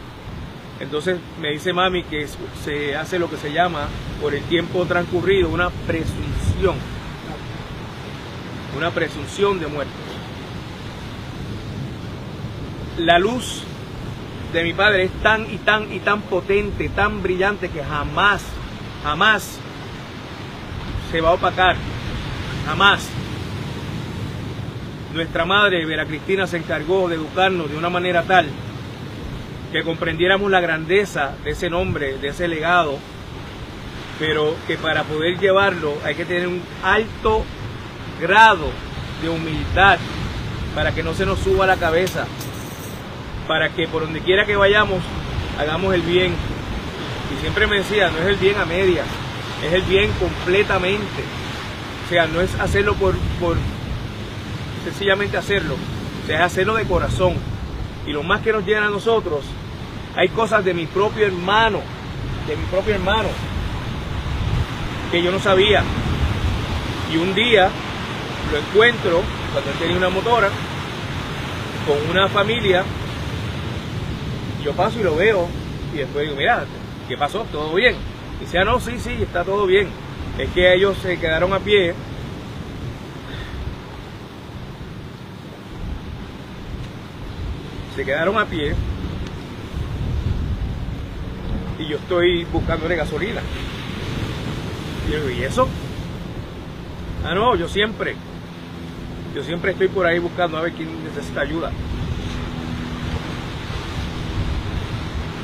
Entonces me dice mami que se hace lo que se llama, por el tiempo transcurrido, una presunción. Una presunción de muerte. La luz de mi padre es tan y tan y tan potente, tan brillante que jamás, jamás se va a opacar. Jamás. Nuestra madre, Vera Cristina, se encargó de educarnos de una manera tal que comprendiéramos la grandeza de ese nombre, de ese legado, pero que para poder llevarlo hay que tener un alto grado de humildad para que no se nos suba la cabeza, para que por donde quiera que vayamos hagamos el bien. Y siempre me decía, no es el bien a medias, es el bien completamente. O sea, no es hacerlo por, por sencillamente hacerlo, o sea, es hacerlo de corazón. Y lo más que nos llena a nosotros, hay cosas de mi propio hermano, de mi propio hermano, que yo no sabía. Y un día lo encuentro, cuando él tenía una motora, con una familia yo paso y lo veo y después digo, mira, ¿qué pasó? ¿Todo bien? Y dice, ah, no, sí, sí, está todo bien. Es que ellos se quedaron a pie. Se quedaron a pie. Y yo estoy buscándole gasolina. Y yo digo, ¿y eso? Ah, no, yo siempre. Yo siempre estoy por ahí buscando a ver quién necesita ayuda.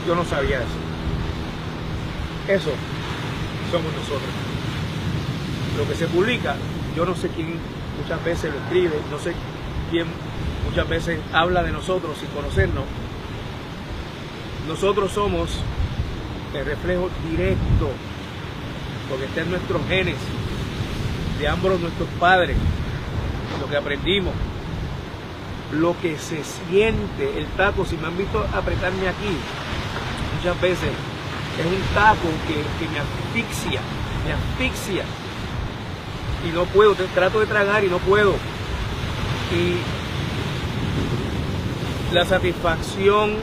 Yo no sabía eso. Eso somos nosotros. Lo que se publica, yo no sé quién muchas veces lo escribe, no sé quién muchas veces habla de nosotros sin conocernos. Nosotros somos el reflejo directo, porque está en nuestros genes, de ambos nuestros padres, lo que aprendimos, lo que se siente, el taco, si me han visto apretarme aquí, muchas veces es un taco que, me asfixia, me asfixia. Y no puedo, trato de tragar y no puedo. Y la satisfacción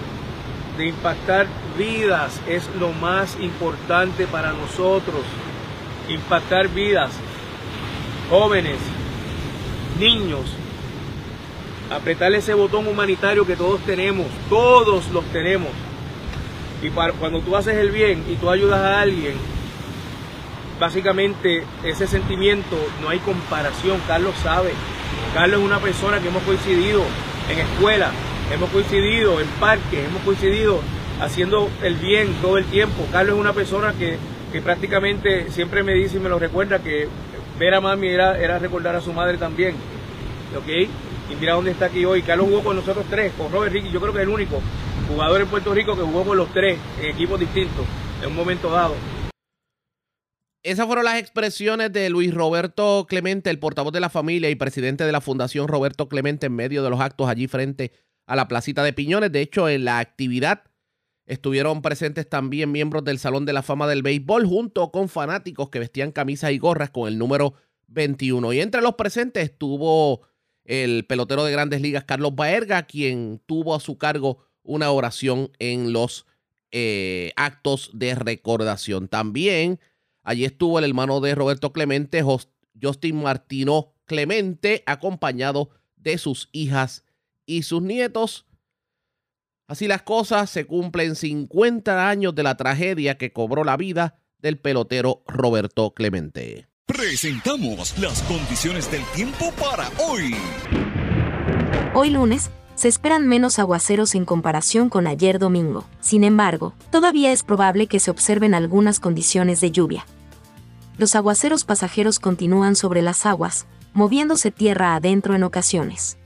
de impactar vidas es lo más importante para nosotros. Impactar vidas, jóvenes, niños, apretarle ese botón humanitario que todos tenemos, todos los tenemos y cuando tú haces el bien y tú ayudas a alguien, básicamente ese sentimiento no hay comparación. Carlos sabe. Carlos es una persona que hemos coincidido en escuela, hemos coincidido en parques, hemos coincidido haciendo el bien todo el tiempo. Carlos es una persona que, prácticamente siempre me dice y me lo recuerda que ver a mami era, era recordar a su madre también. ¿Ok? Y mira dónde está aquí hoy. Carlos jugó con nosotros tres, con Robert Ricky, yo creo que es el único jugador en Puerto Rico que jugó con los tres en equipos distintos en un momento dado. Esas fueron las expresiones de Luis Roberto Clemente, el portavoz de la familia y presidente de la Fundación Roberto Clemente en medio de los actos allí frente a la placita de Piñones. De hecho, en la actividad estuvieron presentes también miembros del Salón de la Fama del Béisbol junto con fanáticos que vestían camisas y gorras con el número 21. Y entre los presentes estuvo el pelotero de grandes ligas Carlos Baerga, quien tuvo a su cargo una oración en los eh, actos de recordación. También allí estuvo el hermano de Roberto Clemente, Justin Martino Clemente, acompañado de sus hijas y sus nietos. Así las cosas, se cumplen 50 años de la tragedia que cobró la vida del pelotero Roberto Clemente. Presentamos las condiciones del tiempo para hoy. Hoy lunes se esperan menos aguaceros en comparación con ayer domingo. Sin embargo, todavía es probable que se observen algunas condiciones de lluvia. Los aguaceros pasajeros continúan sobre las aguas, moviéndose tierra adentro en ocasiones.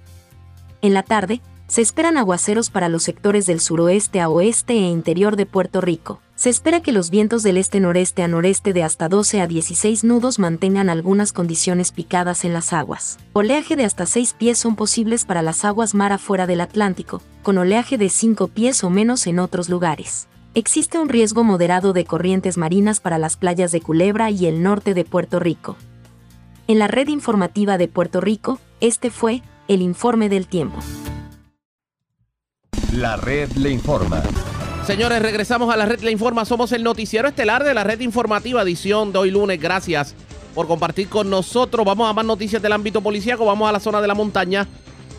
En la tarde, se esperan aguaceros para los sectores del suroeste a oeste e interior de Puerto Rico. Se espera que los vientos del este-noreste a noreste de hasta 12 a 16 nudos mantengan algunas condiciones picadas en las aguas. Oleaje de hasta 6 pies son posibles para las aguas mar afuera del Atlántico, con oleaje de 5 pies o menos en otros lugares. Existe un riesgo moderado de corrientes marinas para las playas de Culebra y el norte de Puerto Rico. En la red informativa de Puerto Rico, este fue el informe del tiempo. La red le informa. Señores, regresamos a la red Le Informa. Somos el noticiero estelar de la red informativa edición de hoy lunes. Gracias por compartir con nosotros. Vamos a más noticias del ámbito policíaco. Vamos a la zona de la montaña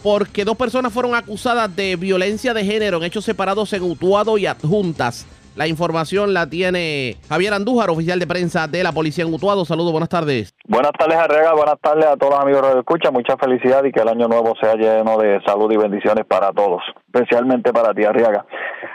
porque dos personas fueron acusadas de violencia de género en hechos separados en Utuado y adjuntas. La información la tiene Javier Andújar, oficial de prensa de la policía en Utuado. Saludos, buenas tardes. Buenas tardes, Arrega. Buenas tardes a todos los amigos de Escucha. Mucha felicidad y que el año nuevo sea lleno de salud y bendiciones para todos, especialmente para ti, Arriaga.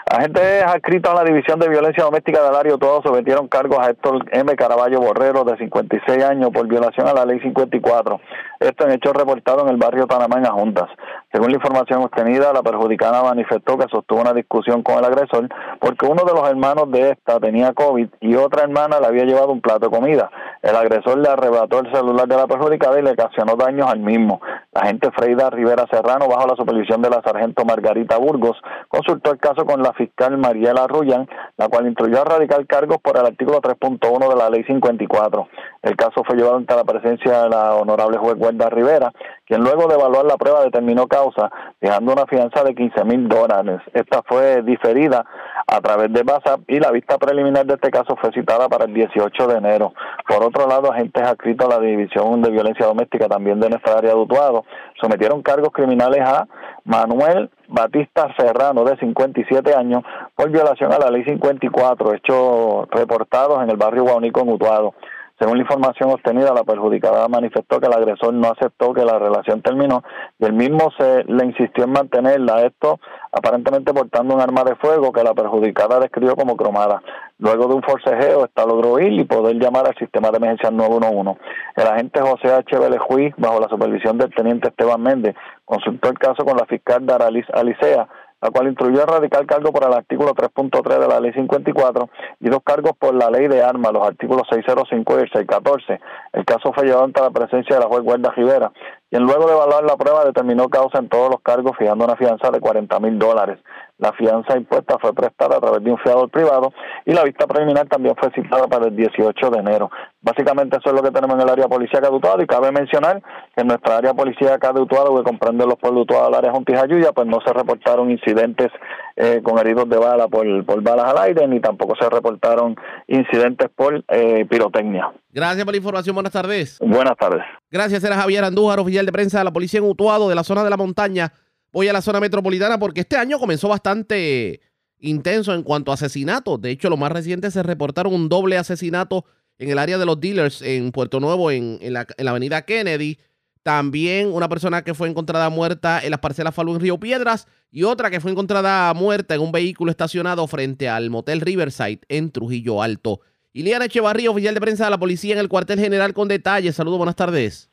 Agentes adscritos a la División de Violencia Doméstica del área Utuado sometieron cargos a Héctor M. Caraballo Borrero, de 56 años, por violación a la Ley 54. Esto en hechos reportados en el barrio Panamá, en Juntas. Según la información obtenida, la perjudicada manifestó que sostuvo una discusión con el agresor porque uno de los hermanos de esta tenía COVID y otra hermana le había llevado un plato de comida. El agresor le arrebató el celular de la perjudicada y le ocasionó daños al mismo. La agente Freida Rivera Serrano, bajo la supervisión de la sargento Margarita Burgos, consultó el caso con la fiscal Mariela Arruyan, la cual instruyó a radicar cargos por el artículo 3.1 de la ley 54. El caso fue llevado ante la presencia de la honorable juez Guarda Rivera, quien luego de evaluar la prueba determinó causa, dejando una fianza de 15 mil dólares. Esta fue diferida a través de WhatsApp y la vista preliminar de este caso fue citada para el 18 de enero. Por otro lado, agentes adscritos a la División de Violencia Doméstica también de nuestra área de Utuado sometieron cargos criminales a Manuel Batista Serrano, de 57 años, por violación a la ley 54, hechos reportados en el barrio Guaunico en Utuado. Según la información obtenida, la perjudicada manifestó que el agresor no aceptó que la relación terminó y el mismo se le insistió en mantenerla, esto aparentemente portando un arma de fuego que la perjudicada describió como cromada. Luego de un forcejeo, esta logró ir y poder llamar al sistema de emergencia 911. El agente José H. Juiz, bajo la supervisión del teniente Esteban Méndez, consultó el caso con la fiscal Daralis Alicea, la cual instruyó a radical cargo por el artículo 3.3 de la ley 54 y dos cargos por la ley de armas, los artículos 605 y 614. El caso fue llevado ante la presencia de la juez Guarda Rivera, quien luego de evaluar la prueba determinó causa en todos los cargos, fijando una fianza de 40 mil dólares. La fianza impuesta fue prestada a través de un fiador privado y la vista preliminar también fue citada para el 18 de enero. Básicamente eso es lo que tenemos en el área policía de Utuado y cabe mencionar que en nuestra área policía de Utuado, que comprende los pueblos de Utuado, el área Juntis Ayuya, pues no se reportaron incidentes eh, con heridos de bala por, por balas al aire, ni tampoco se reportaron incidentes por eh, pirotecnia. Gracias por la información. Buenas tardes. Buenas tardes. Gracias, era Javier Andújar, oficial de prensa de la policía en Utuado, de la zona de la montaña voy a la zona metropolitana porque este año comenzó bastante intenso en cuanto a asesinatos. De hecho, lo más reciente se reportaron un doble asesinato en el área de los dealers en Puerto Nuevo, en, la, avenida Kennedy. También una persona que fue encontrada muerta en las parcelas Falú en Río Piedras y otra que fue encontrada muerta en un vehículo estacionado frente al motel Riverside en Trujillo Alto. Iliana Echevarría, oficial de prensa de la policía en el cuartel general con detalles. Saludos, buenas tardes.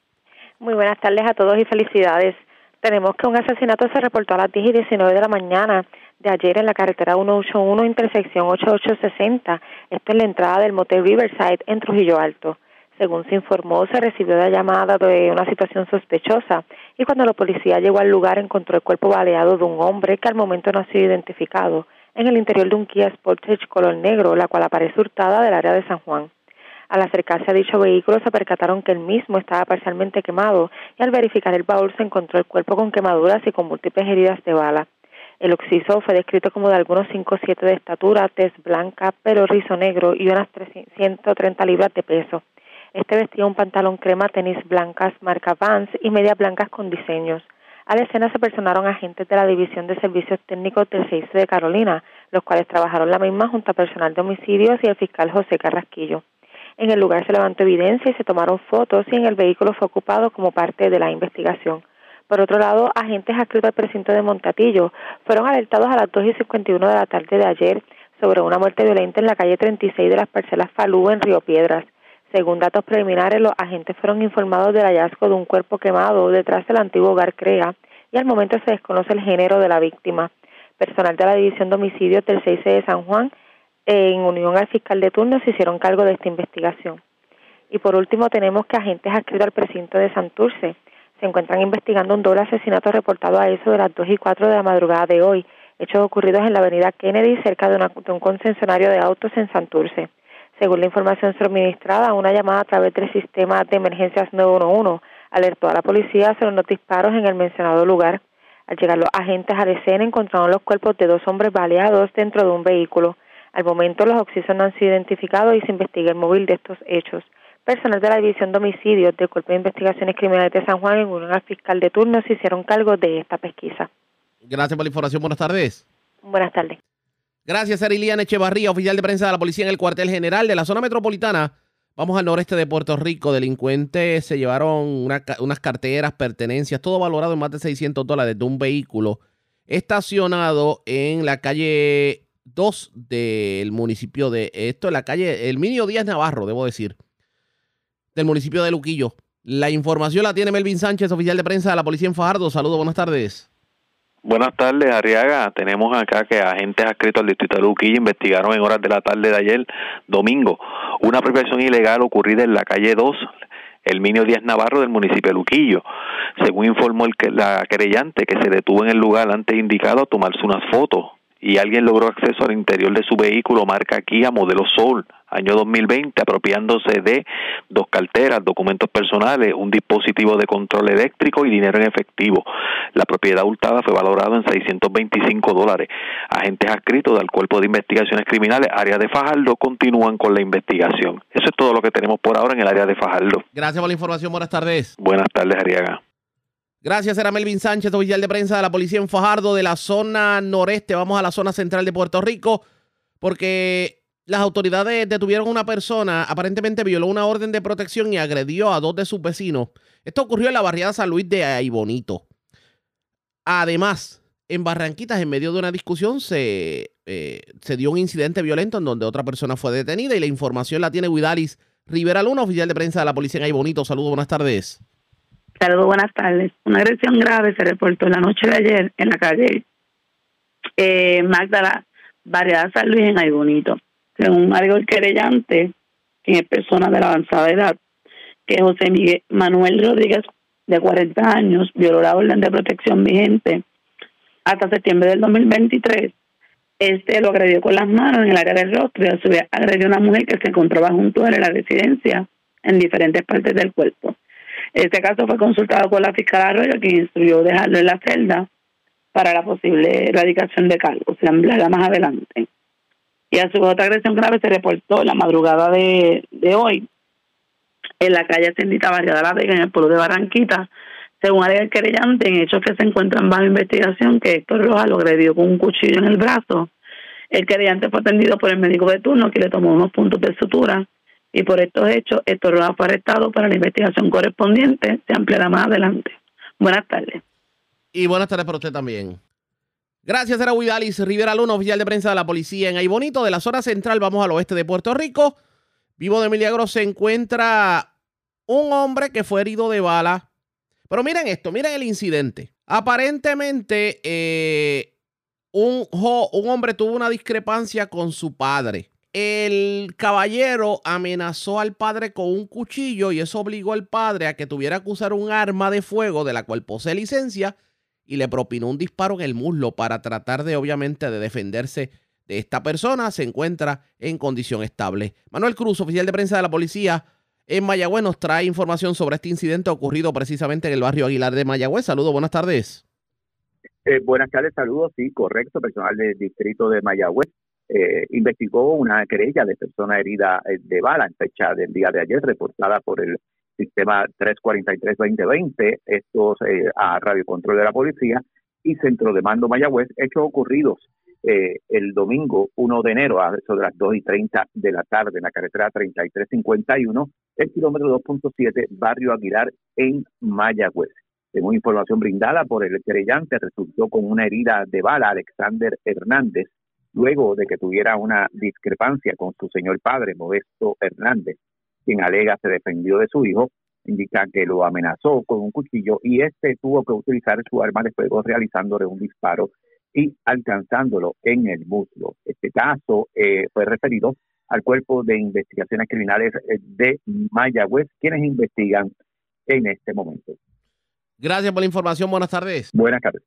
Muy buenas tardes a todos y felicidades. Tenemos que un asesinato se reportó a las 10 y 19 de la mañana de ayer en la carretera 181, intersección 8860. Esto es la entrada del motel Riverside en Trujillo Alto. Según se informó, se recibió la llamada de una situación sospechosa y cuando la policía llegó al lugar encontró el cuerpo baleado de un hombre que al momento no ha sido identificado en el interior de un Kia Sportage color negro, la cual aparece hurtada del área de San Juan. Al acercarse a dicho vehículo se percataron que el mismo estaba parcialmente quemado y al verificar el baúl se encontró el cuerpo con quemaduras y con múltiples heridas de bala. El occiso fue descrito como de algunos 5 o 7 de estatura, tez blanca, pelo rizo negro y unas 130 libras de peso. Este vestía un pantalón crema, tenis blancas, marca Vans y medias blancas con diseños. A la escena se personaron agentes de la División de Servicios Técnicos del 6 de Carolina, los cuales trabajaron la misma junto a personal de homicidios y el fiscal José Carrasquillo. En el lugar se levantó evidencia y se tomaron fotos y en el vehículo fue ocupado como parte de la investigación. Por otro lado, agentes adscritos al precinto de Montatillo fueron alertados a las 2 y 51 de la tarde de ayer sobre una muerte violenta en la calle 36 de las parcelas Falú en Río Piedras. Según datos preliminares, los agentes fueron informados del hallazgo de un cuerpo quemado detrás del antiguo hogar CREA y al momento se desconoce el género de la víctima. Personal de la División de Homicidios del 6 de San Juan, en unión al fiscal de turno, se hicieron cargo de esta investigación. Y por último, tenemos que agentes adscritos al precinto de Santurce se encuentran investigando un doble asesinato reportado a eso de las 2 y 4 de la madrugada de hoy, hechos ocurridos en la avenida Kennedy cerca de, de un concesionario de autos en Santurce. Según la información suministrada, una llamada a través del sistema de emergencias 911 alertó a la policía sobre los disparos en el mencionado lugar. Al llegar los agentes a la escena encontraron los cuerpos de dos hombres baleados dentro de un vehículo. Al momento los occisos no han sido identificados y se investiga el móvil de estos hechos. Personal de la División de Homicidios del Cuerpo de Investigaciones Criminales de San Juan en unión al fiscal de turno se hicieron cargo de esta pesquisa. Gracias por la información. Buenas tardes. Buenas tardes. Gracias, Ariliana Echevarría, oficial de prensa de la policía en el cuartel general de la zona metropolitana. Vamos al noreste de Puerto Rico. Delincuentes se llevaron unas carteras, pertenencias, todo valorado en más de 600 dólares de un vehículo estacionado en la calle 2 del municipio de esto, en la calle, el Minio Díaz Navarro, debo decir, del municipio de Luquillo. La información la tiene Melvin Sánchez, oficial de prensa de la policía en Fajardo. Saludos, buenas tardes. Buenas tardes, Arriaga. Tenemos acá que agentes adscritos al distrito de Luquillo investigaron en horas de la tarde de ayer, domingo, una apropiación ilegal ocurrida en la calle 2, el Minio Díaz Navarro del municipio de Luquillo. Según informó el, la querellante que se detuvo en el lugar antes indicado a tomarse unas fotos y alguien logró acceso al interior de su vehículo marca Kia modelo Soul año 2020, apropiándose de dos carteras, documentos personales, un dispositivo de control eléctrico y dinero en efectivo. La propiedad hurtada fue valorada en 625 dólares. Agentes adscritos del Cuerpo de Investigaciones Criminales, área de Fajardo, continúan con la investigación. Eso es todo lo que tenemos por ahora en el área de Fajardo. Gracias por la información. Buenas tardes. Buenas tardes, Ariaga. Gracias, era Melvin Sánchez, oficial de prensa de la policía en Fajardo, de la zona noreste. Vamos a la zona central de Puerto Rico, porque las autoridades detuvieron a una persona, aparentemente violó una orden de protección y agredió a dos de sus vecinos. Esto ocurrió en la barriada San Luis de Aibonito. Además, en Barranquitas, en medio de una discusión, se, eh, se dio un incidente violento en donde otra persona fue detenida y la información la tiene Guidalis Rivera Luna, oficial de prensa de la policía en Aibonito. Saludos, buenas tardes. Saludos, buenas tardes. Una agresión grave se reportó la noche de ayer en la calle eh, Magdala, barriada San Luis en Aibonito según algo el querellante, que es persona de la avanzada edad, que José Miguel Manuel Rodríguez, de 40 años, violó la orden de protección vigente hasta septiembre del 2023. Este lo agredió con las manos en el área del rostro y a su vez agredió a una mujer que se encontraba junto a él en la residencia en diferentes partes del cuerpo. Este caso fue consultado por la fiscal Arroyo, quien instruyó dejarlo en la celda para la posible erradicación de cargos. Se hablará más adelante y a su otra agresión grave se reportó la madrugada de, hoy en la calle Sendita Barriada La Vega, en el pueblo de Barranquita, según el querellante, en hechos que se encuentran bajo investigación, que Héctor Rojas lo agredió con un cuchillo en el brazo. El querellante fue atendido por el médico de turno, que le tomó unos puntos de sutura, y por estos hechos, Héctor Rojas fue arrestado para la investigación correspondiente. Se ampliará más adelante. Buenas tardes. Y buenas tardes para usted también. Gracias, era Huidalis Rivera Luna, oficial de prensa de la policía en Bonito, De la zona central vamos al oeste de Puerto Rico. Vivo de Milagro se encuentra un hombre que fue herido de bala. Pero miren esto, miren el incidente. Aparentemente, eh, un, un hombre tuvo una discrepancia con su padre. El caballero amenazó al padre con un cuchillo y eso obligó al padre a que tuviera que usar un arma de fuego de la cual posee licencia y le propinó un disparo en el muslo para tratar de, obviamente, de defenderse de esta persona. Se encuentra en condición estable. Manuel Cruz, oficial de prensa de la policía en Mayagüez, nos trae información sobre este incidente ocurrido precisamente en el barrio Aguilar de Mayagüez. Saludos, buenas tardes. Eh, buenas tardes, saludos, sí, correcto. Personal del distrito de Mayagüez eh, investigó una querella de persona herida eh, de bala en fecha del día de ayer, reportada por el sistema 343-2020, estos eh, a Radio Control de la Policía y Centro de Mando Mayagüez, hechos ocurridos eh, el domingo 1 de enero a eso de las 2 y 30 de la tarde en la carretera 3351, el kilómetro 2.7, Barrio Aguilar en Mayagüez. Según información brindada por el querellante, resultó con una herida de bala Alexander Hernández, luego de que tuviera una discrepancia con su señor padre, Modesto Hernández quien alega se defendió de su hijo, indica que lo amenazó con un cuchillo y este tuvo que utilizar su arma de fuego realizándole un disparo y alcanzándolo en el muslo. Este caso eh, fue referido al Cuerpo de Investigaciones Criminales eh, de Mayagüez, quienes investigan en este momento. Gracias por la información. Buenas tardes. Buenas tardes.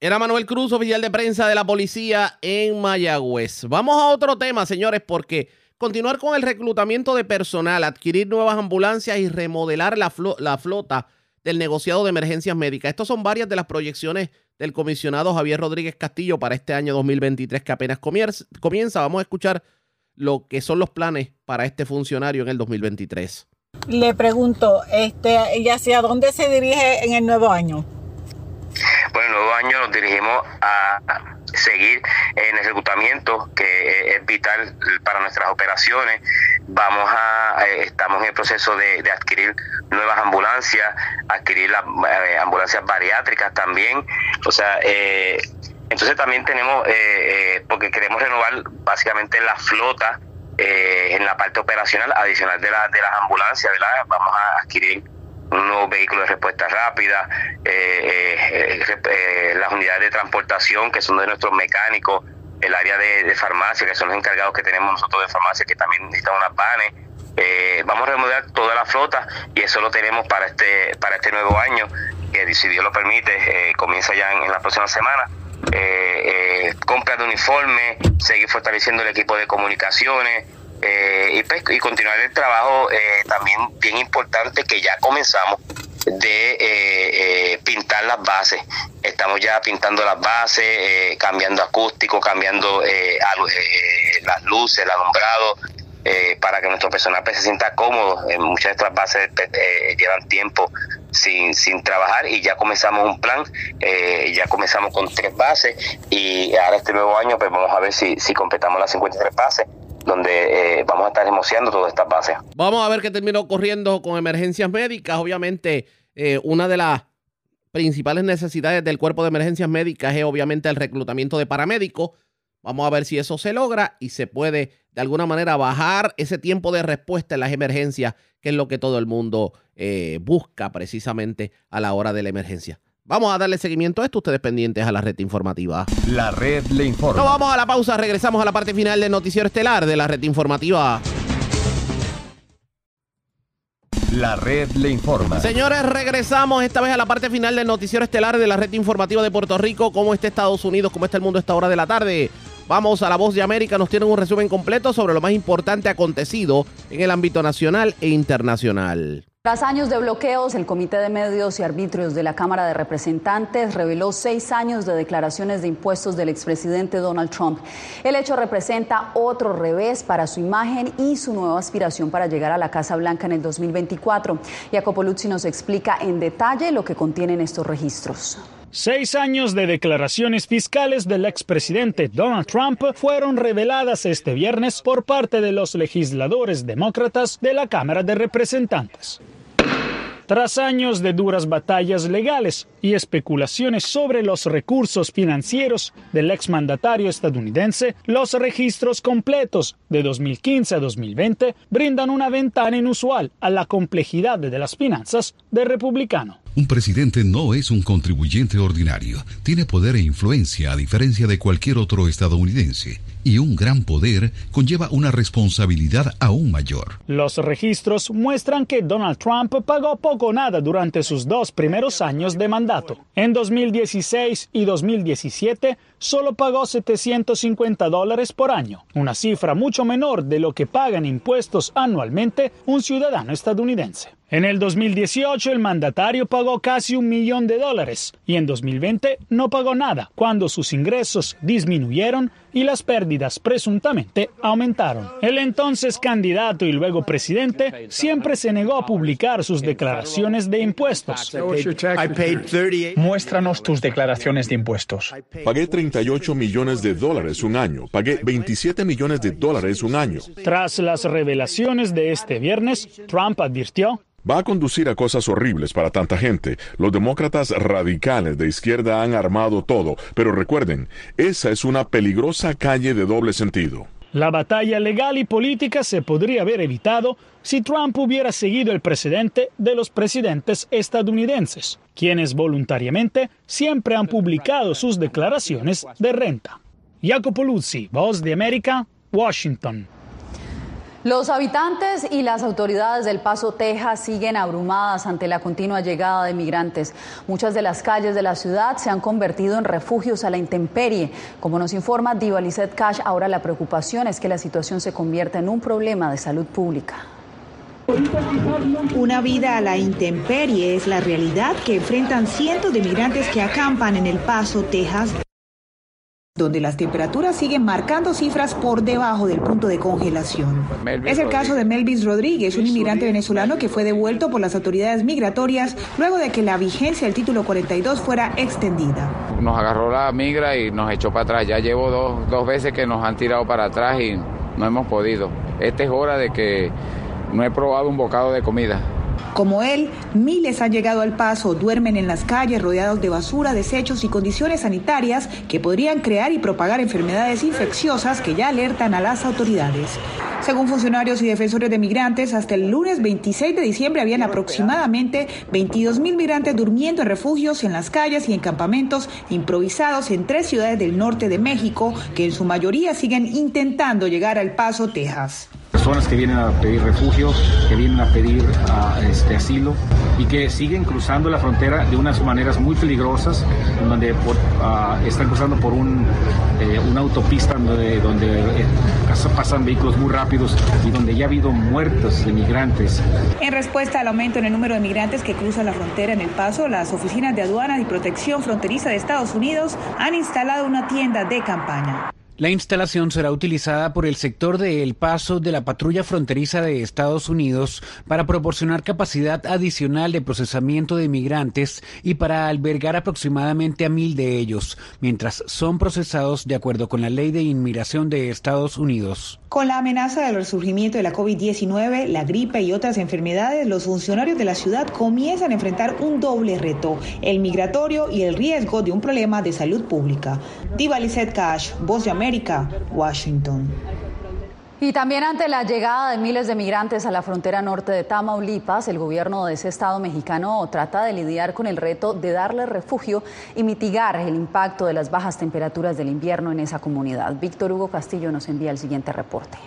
Era Manuel Cruz, oficial de prensa de la policía en Mayagüez. Vamos a otro tema, señores, porque continuar con el reclutamiento de personal, adquirir nuevas ambulancias y remodelar la, flota del negociado de emergencias médicas. Estas son varias de las proyecciones del comisionado Javier Rodríguez Castillo para este año 2023 que apenas comienza. Vamos a escuchar lo que son los planes para este funcionario en el 2023. Le pregunto, este, ¿y hacia dónde se dirige en el nuevo año? Bueno, el nuevo año nos dirigimos a seguir en el reclutamiento que es vital para nuestras operaciones. Vamos a, eh, estamos en el proceso de, adquirir nuevas ambulancias, adquirir las eh, ambulancias bariátricas también. O sea, eh, entonces también tenemos, porque queremos renovar básicamente la flota en la parte operacional adicional de, la, de las ambulancias, ¿verdad? Vamos a adquirir un nuevo vehículo de respuesta rápida, eh, eh, eh, las unidades de transportación que son de nuestros mecánicos, el área de, farmacia, que son los encargados que tenemos nosotros de farmacia, que también necesitan unas vanes. vamos a remodelar toda la flota y eso lo tenemos para este para este nuevo año, que si Dios lo permite, comienza ya en, la próxima semana. compra de uniforme, seguir fortaleciendo el equipo de comunicaciones, eh, pues, y, continuar el trabajo eh, también bien importante que ya comenzamos de eh, pintar las bases. Estamos ya pintando las bases, cambiando acústico, cambiando las luces, el alumbrado, para que nuestro personal pues, se sienta cómodo. muchas de estas bases pues, llevan tiempo sin, sin trabajar y ya comenzamos un plan, ya comenzamos con tres bases y ahora este nuevo año pues vamos a ver si, si completamos las 53 bases donde eh, vamos a estar emocionando todas estas bases. Vamos a ver qué terminó ocurriendo con emergencias médicas. Obviamente, eh, una de las principales necesidades del cuerpo de emergencias médicas es obviamente el reclutamiento de paramédicos. Vamos a ver si eso se logra y se puede de alguna manera bajar ese tiempo de respuesta en las emergencias, que es lo que todo el mundo eh, busca precisamente a la hora de la emergencia. Vamos a darle seguimiento a esto, ustedes pendientes a la red informativa. La red le informa. No vamos a la pausa, regresamos a la parte final del noticiero estelar de la red informativa. La red le informa. Señores, regresamos esta vez a la parte final del noticiero estelar de la red informativa de Puerto Rico. ¿Cómo está Estados Unidos? ¿Cómo está el mundo a esta hora de la tarde? Vamos a la voz de América, nos tienen un resumen completo sobre lo más importante acontecido en el ámbito nacional e internacional. Tras años de bloqueos, el Comité de Medios y Arbitrios de la Cámara de Representantes reveló seis años de declaraciones de impuestos del expresidente Donald Trump. El hecho representa otro revés para su imagen y su nueva aspiración para llegar a la Casa Blanca en el 2024. Jacopo Luzzi nos explica en detalle lo que contienen estos registros. Seis años de declaraciones fiscales del expresidente Donald Trump fueron reveladas este viernes por parte de los legisladores demócratas de la Cámara de Representantes. Tras años de duras batallas legales y especulaciones sobre los recursos financieros del exmandatario estadounidense, los registros completos de 2015 a 2020 brindan una ventana inusual a la complejidad de las finanzas del republicano. Un presidente no es un contribuyente ordinario. Tiene poder e influencia a diferencia de cualquier otro estadounidense y un gran poder conlleva una responsabilidad aún mayor. Los registros muestran que Donald Trump pagó poco o nada durante sus dos primeros años de mandato. En 2016 y 2017 solo pagó 750 dólares por año, una cifra mucho menor de lo que pagan impuestos anualmente un ciudadano estadounidense. En el 2018 el mandatario pagó casi un millón de dólares y en 2020 no pagó nada cuando sus ingresos disminuyeron y las pérdidas presuntamente aumentaron. El entonces candidato y luego presidente siempre se negó a publicar sus declaraciones de impuestos. Muéstranos tus declaraciones de impuestos. Pagué 38 millones de dólares un año. Pagué 27 millones de dólares un año. Tras las revelaciones de este viernes, Trump advirtió Va a conducir a cosas horribles para tanta gente. Los demócratas radicales de izquierda han armado todo, pero recuerden, esa es una peligrosa calle de doble sentido. La batalla legal y política se podría haber evitado si Trump hubiera seguido el precedente de los presidentes estadounidenses, quienes voluntariamente siempre han publicado sus declaraciones de renta. Jacopo Luzzi, Voz de América, Washington. Los habitantes y las autoridades del Paso, Texas, siguen abrumadas ante la continua llegada de migrantes. Muchas de las calles de la ciudad se han convertido en refugios a la intemperie. Como nos informa Diva Cash, ahora la preocupación es que la situación se convierta en un problema de salud pública. Una vida a la intemperie es la realidad que enfrentan cientos de migrantes que acampan en El Paso, Texas donde las temperaturas siguen marcando cifras por debajo del punto de congelación. es el caso de Melvis Rodríguez, un inmigrante venezolano que fue devuelto por las autoridades migratorias luego de que la vigencia del título 42 fuera extendida. Nos agarró la migra y nos echó para atrás. Ya llevo dos, dos veces que nos han tirado para atrás y no hemos podido. Esta es hora de que no he probado un bocado de comida. Como él, miles han llegado al paso, duermen en las calles rodeados de basura, desechos y condiciones sanitarias que podrían crear y propagar enfermedades infecciosas que ya alertan a las autoridades. Según funcionarios y defensores de migrantes, hasta el lunes 26 de diciembre habían aproximadamente 22 mil migrantes durmiendo en refugios, en las calles y en campamentos improvisados en tres ciudades del norte de México, que en su mayoría siguen intentando llegar al Paso, Texas personas que vienen a pedir refugio, que vienen a pedir uh, este, asilo y que siguen cruzando la frontera de unas maneras muy peligrosas, donde uh, están cruzando por un, eh, una autopista donde, donde eh, pasan vehículos muy rápidos y donde ya ha habido muertos de migrantes. En respuesta al aumento en el número de migrantes que cruzan la frontera en El Paso, las oficinas de aduanas y protección fronteriza de Estados Unidos han instalado una tienda de campaña. La instalación será utilizada por el sector de El Paso de la patrulla fronteriza de Estados Unidos para proporcionar capacidad adicional de procesamiento de migrantes y para albergar aproximadamente a mil de ellos, mientras son procesados de acuerdo con la ley de inmigración de Estados Unidos. Con la amenaza del resurgimiento de la COVID-19, la gripe y otras enfermedades, los funcionarios de la ciudad comienzan a enfrentar un doble reto, el migratorio y el riesgo de un problema de salud pública. Diva Lizette Cash, Voz de América. Washington. Y también ante la llegada de miles de migrantes a la frontera norte de Tamaulipas, el gobierno de ese estado mexicano trata de lidiar con el reto de darle refugio y mitigar el impacto de las bajas temperaturas del invierno en esa comunidad. Víctor Hugo Castillo nos envía el siguiente reporte.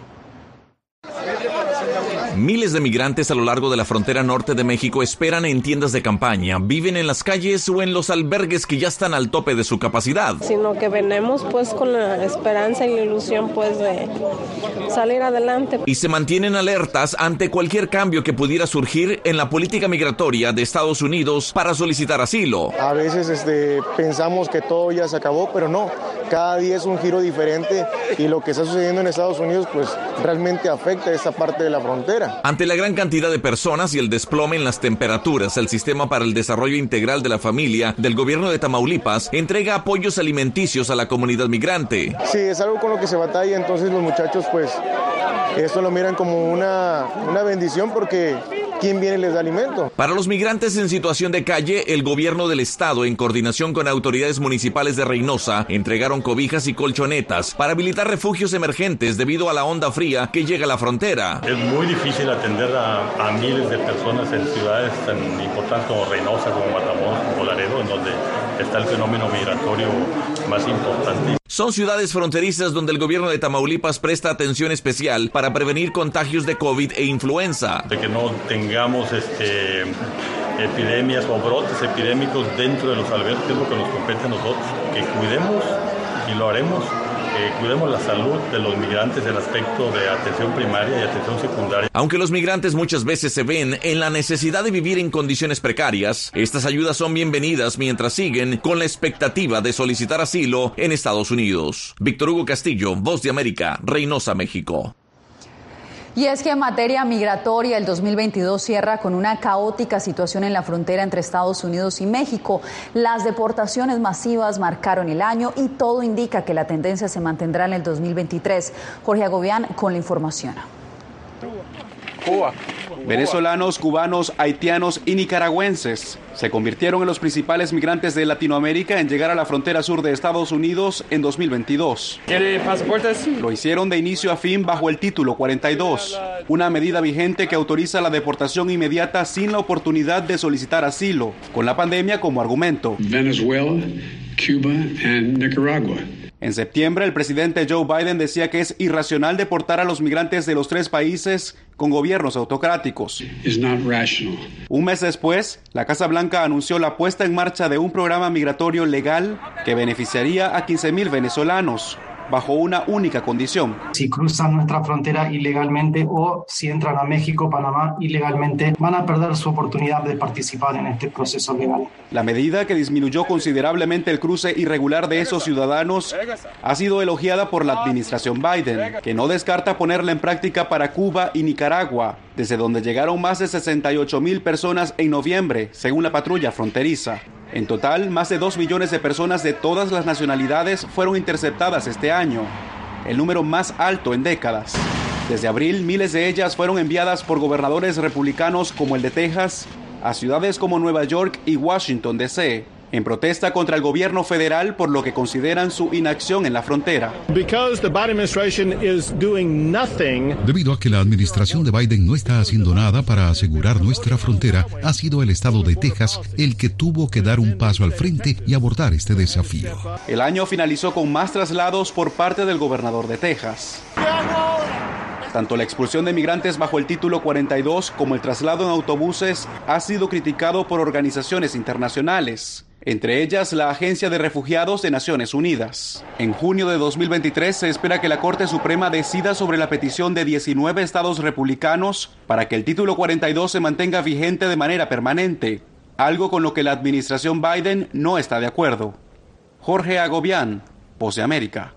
Miles de migrantes a lo largo de la frontera norte de México esperan en tiendas de campaña, viven en las calles o en los albergues que ya están al tope de su capacidad. Sino que venimos pues con la esperanza y la ilusión pues de salir adelante. Y se mantienen alertas ante cualquier cambio que pudiera surgir en la política migratoria de Estados Unidos para solicitar asilo. A veces este, pensamos que todo ya se acabó, pero no. Cada día es un giro diferente y lo que está sucediendo en Estados Unidos pues realmente afecta a esta parte de la frontera. Ante la gran cantidad de personas y el desplome en las temperaturas, el Sistema para el Desarrollo Integral de la Familia del gobierno de Tamaulipas entrega apoyos alimenticios a la comunidad migrante. Sí, es algo con lo que se batalla, entonces los muchachos pues esto lo miran como una, una bendición porque ¿quién viene y les da alimento? Para los migrantes en situación de calle, el gobierno del estado, en coordinación con autoridades municipales de Reynosa, entregaron cobijas y colchonetas para habilitar refugios emergentes debido a la onda fría que llega a la frontera. Es muy difícil atender a, a miles de personas en ciudades tan importantes como Reynosa, como Matamoros, como Laredo, en donde está el fenómeno migratorio más importante. Son ciudades fronterizas donde el gobierno de Tamaulipas presta atención especial para prevenir contagios de COVID e influenza. De que no tengamos este, epidemias o brotes epidémicos dentro de los albergues, es lo que nos compete a nosotros, que cuidemos y lo haremos que cuidemos la salud de los migrantes en aspecto de atención primaria y atención secundaria. Aunque los migrantes muchas veces se ven en la necesidad de vivir en condiciones precarias, estas ayudas son bienvenidas mientras siguen con la expectativa de solicitar asilo en Estados Unidos. Víctor Hugo Castillo, Voz de América, Reynosa, México. Y es que en materia migratoria el 2022 cierra con una caótica situación en la frontera entre Estados Unidos y México. Las deportaciones masivas marcaron el año y todo indica que la tendencia se mantendrá en el 2023. Jorge Agobián con la información. Cuba. Venezolanos, cubanos, haitianos y nicaragüenses se convirtieron en los principales migrantes de Latinoamérica en llegar a la frontera sur de Estados Unidos en 2022. ¿Quiere pasaportes? Lo hicieron de inicio a fin bajo el título 42, una medida vigente que autoriza la deportación inmediata sin la oportunidad de solicitar asilo, con la pandemia como argumento. Venezuela, Cuba and Nicaragua. En septiembre, el presidente Joe Biden decía que es irracional deportar a los migrantes de los tres países con gobiernos autocráticos. Un mes después, la Casa Blanca anunció la puesta en marcha de un programa migratorio legal que beneficiaría a 15.000 venezolanos bajo una única condición. Si cruzan nuestra frontera ilegalmente o si entran a México, Panamá ilegalmente, van a perder su oportunidad de participar en este proceso legal. La medida que disminuyó considerablemente el cruce irregular de esos ciudadanos ha sido elogiada por la administración Biden, que no descarta ponerla en práctica para Cuba y Nicaragua, desde donde llegaron más de 68 mil personas en noviembre, según la patrulla fronteriza. En total, más de 2 millones de personas de todas las nacionalidades fueron interceptadas este año, el número más alto en décadas. Desde abril, miles de ellas fueron enviadas por gobernadores republicanos como el de Texas a ciudades como Nueva York y Washington, D.C., en protesta contra el gobierno federal por lo que consideran su inacción en la frontera. Debido a que la administración de Biden no está haciendo nada para asegurar nuestra frontera, ha sido el estado de Texas el que tuvo que dar un paso al frente y abordar este desafío. El año finalizó con más traslados por parte del gobernador de Texas. Tanto la expulsión de migrantes bajo el título 42 como el traslado en autobuses ha sido criticado por organizaciones internacionales entre ellas la Agencia de Refugiados de Naciones Unidas. En junio de 2023 se espera que la Corte Suprema decida sobre la petición de 19 estados republicanos para que el título 42 se mantenga vigente de manera permanente, algo con lo que la administración Biden no está de acuerdo. Jorge Agobián, Pose América.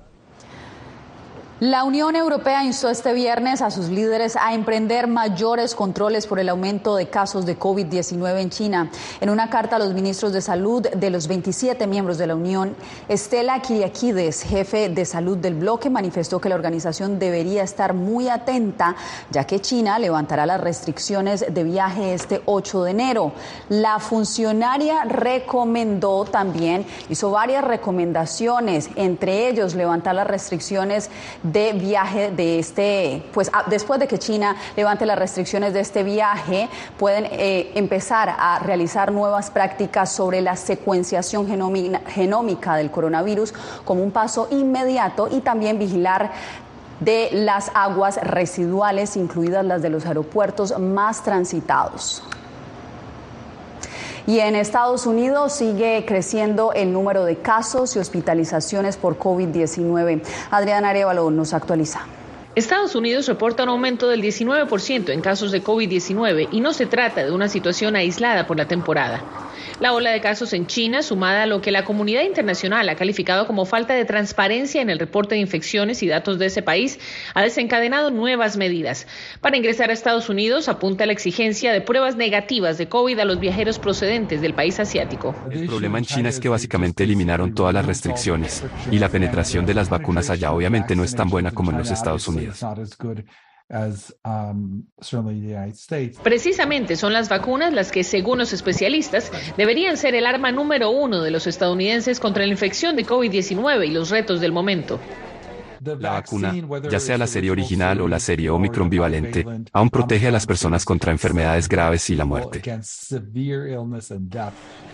La Unión Europea instó este viernes a sus líderes a emprender mayores controles por el aumento de casos de COVID-19 en China. En una carta a los ministros de salud de los 27 miembros de la Unión, Estela Kyriakides, jefe de salud del bloque, manifestó que la organización debería estar muy atenta, ya que China levantará las restricciones de viaje este 8 de enero. La funcionaria recomendó también, hizo varias recomendaciones, entre ellos levantar las restricciones de viaje de este, pues después de que China levante las restricciones de este viaje, pueden eh, empezar a realizar nuevas prácticas sobre la secuenciación genómica del coronavirus como un paso inmediato y también vigilar de las aguas residuales, incluidas las de los aeropuertos más transitados. Y en Estados Unidos sigue creciendo el número de casos y hospitalizaciones por COVID-19. Adriana Arevalo nos actualiza. Estados Unidos reporta un aumento del 19% en casos de COVID-19 y no se trata de una situación aislada por la temporada. La ola de casos en China, sumada a lo que la comunidad internacional ha calificado como falta de transparencia en el reporte de infecciones y datos de ese país, ha desencadenado nuevas medidas. Para ingresar a Estados Unidos apunta la exigencia de pruebas negativas de COVID a los viajeros procedentes del país asiático. El problema en China es que básicamente eliminaron todas las restricciones y la penetración de las vacunas allá obviamente no es tan buena como en los Estados Unidos. Um, Precisamente son las vacunas las que, según los especialistas, deberían ser el arma número uno de los estadounidenses contra la infección de COVID-19 y los retos del momento. La vacuna, ya sea la serie original o la serie Omicron bivalente, aún protege a las personas contra enfermedades graves y la muerte.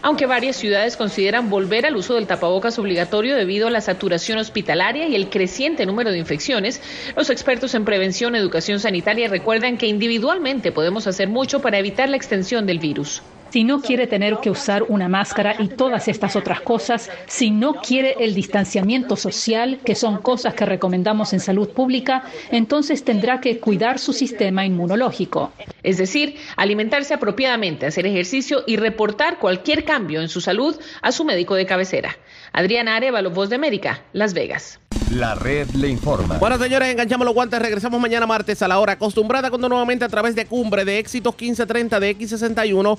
Aunque varias ciudades consideran volver al uso del tapabocas obligatorio debido a la saturación hospitalaria y el creciente número de infecciones, los expertos en prevención y educación sanitaria recuerdan que individualmente podemos hacer mucho para evitar la extensión del virus si no quiere tener que usar una máscara y todas estas otras cosas, si no quiere el distanciamiento social, que son cosas que recomendamos en salud pública, entonces tendrá que cuidar su sistema inmunológico. Es decir, alimentarse apropiadamente, hacer ejercicio y reportar cualquier cambio en su salud a su médico de cabecera. Adriana Arevalo, Voz de América, Las Vegas. La red le informa. Bueno, señores, enganchamos los guantes. Regresamos mañana martes a la hora acostumbrada, cuando nuevamente a través de Cumbre de Éxitos 1530 de X61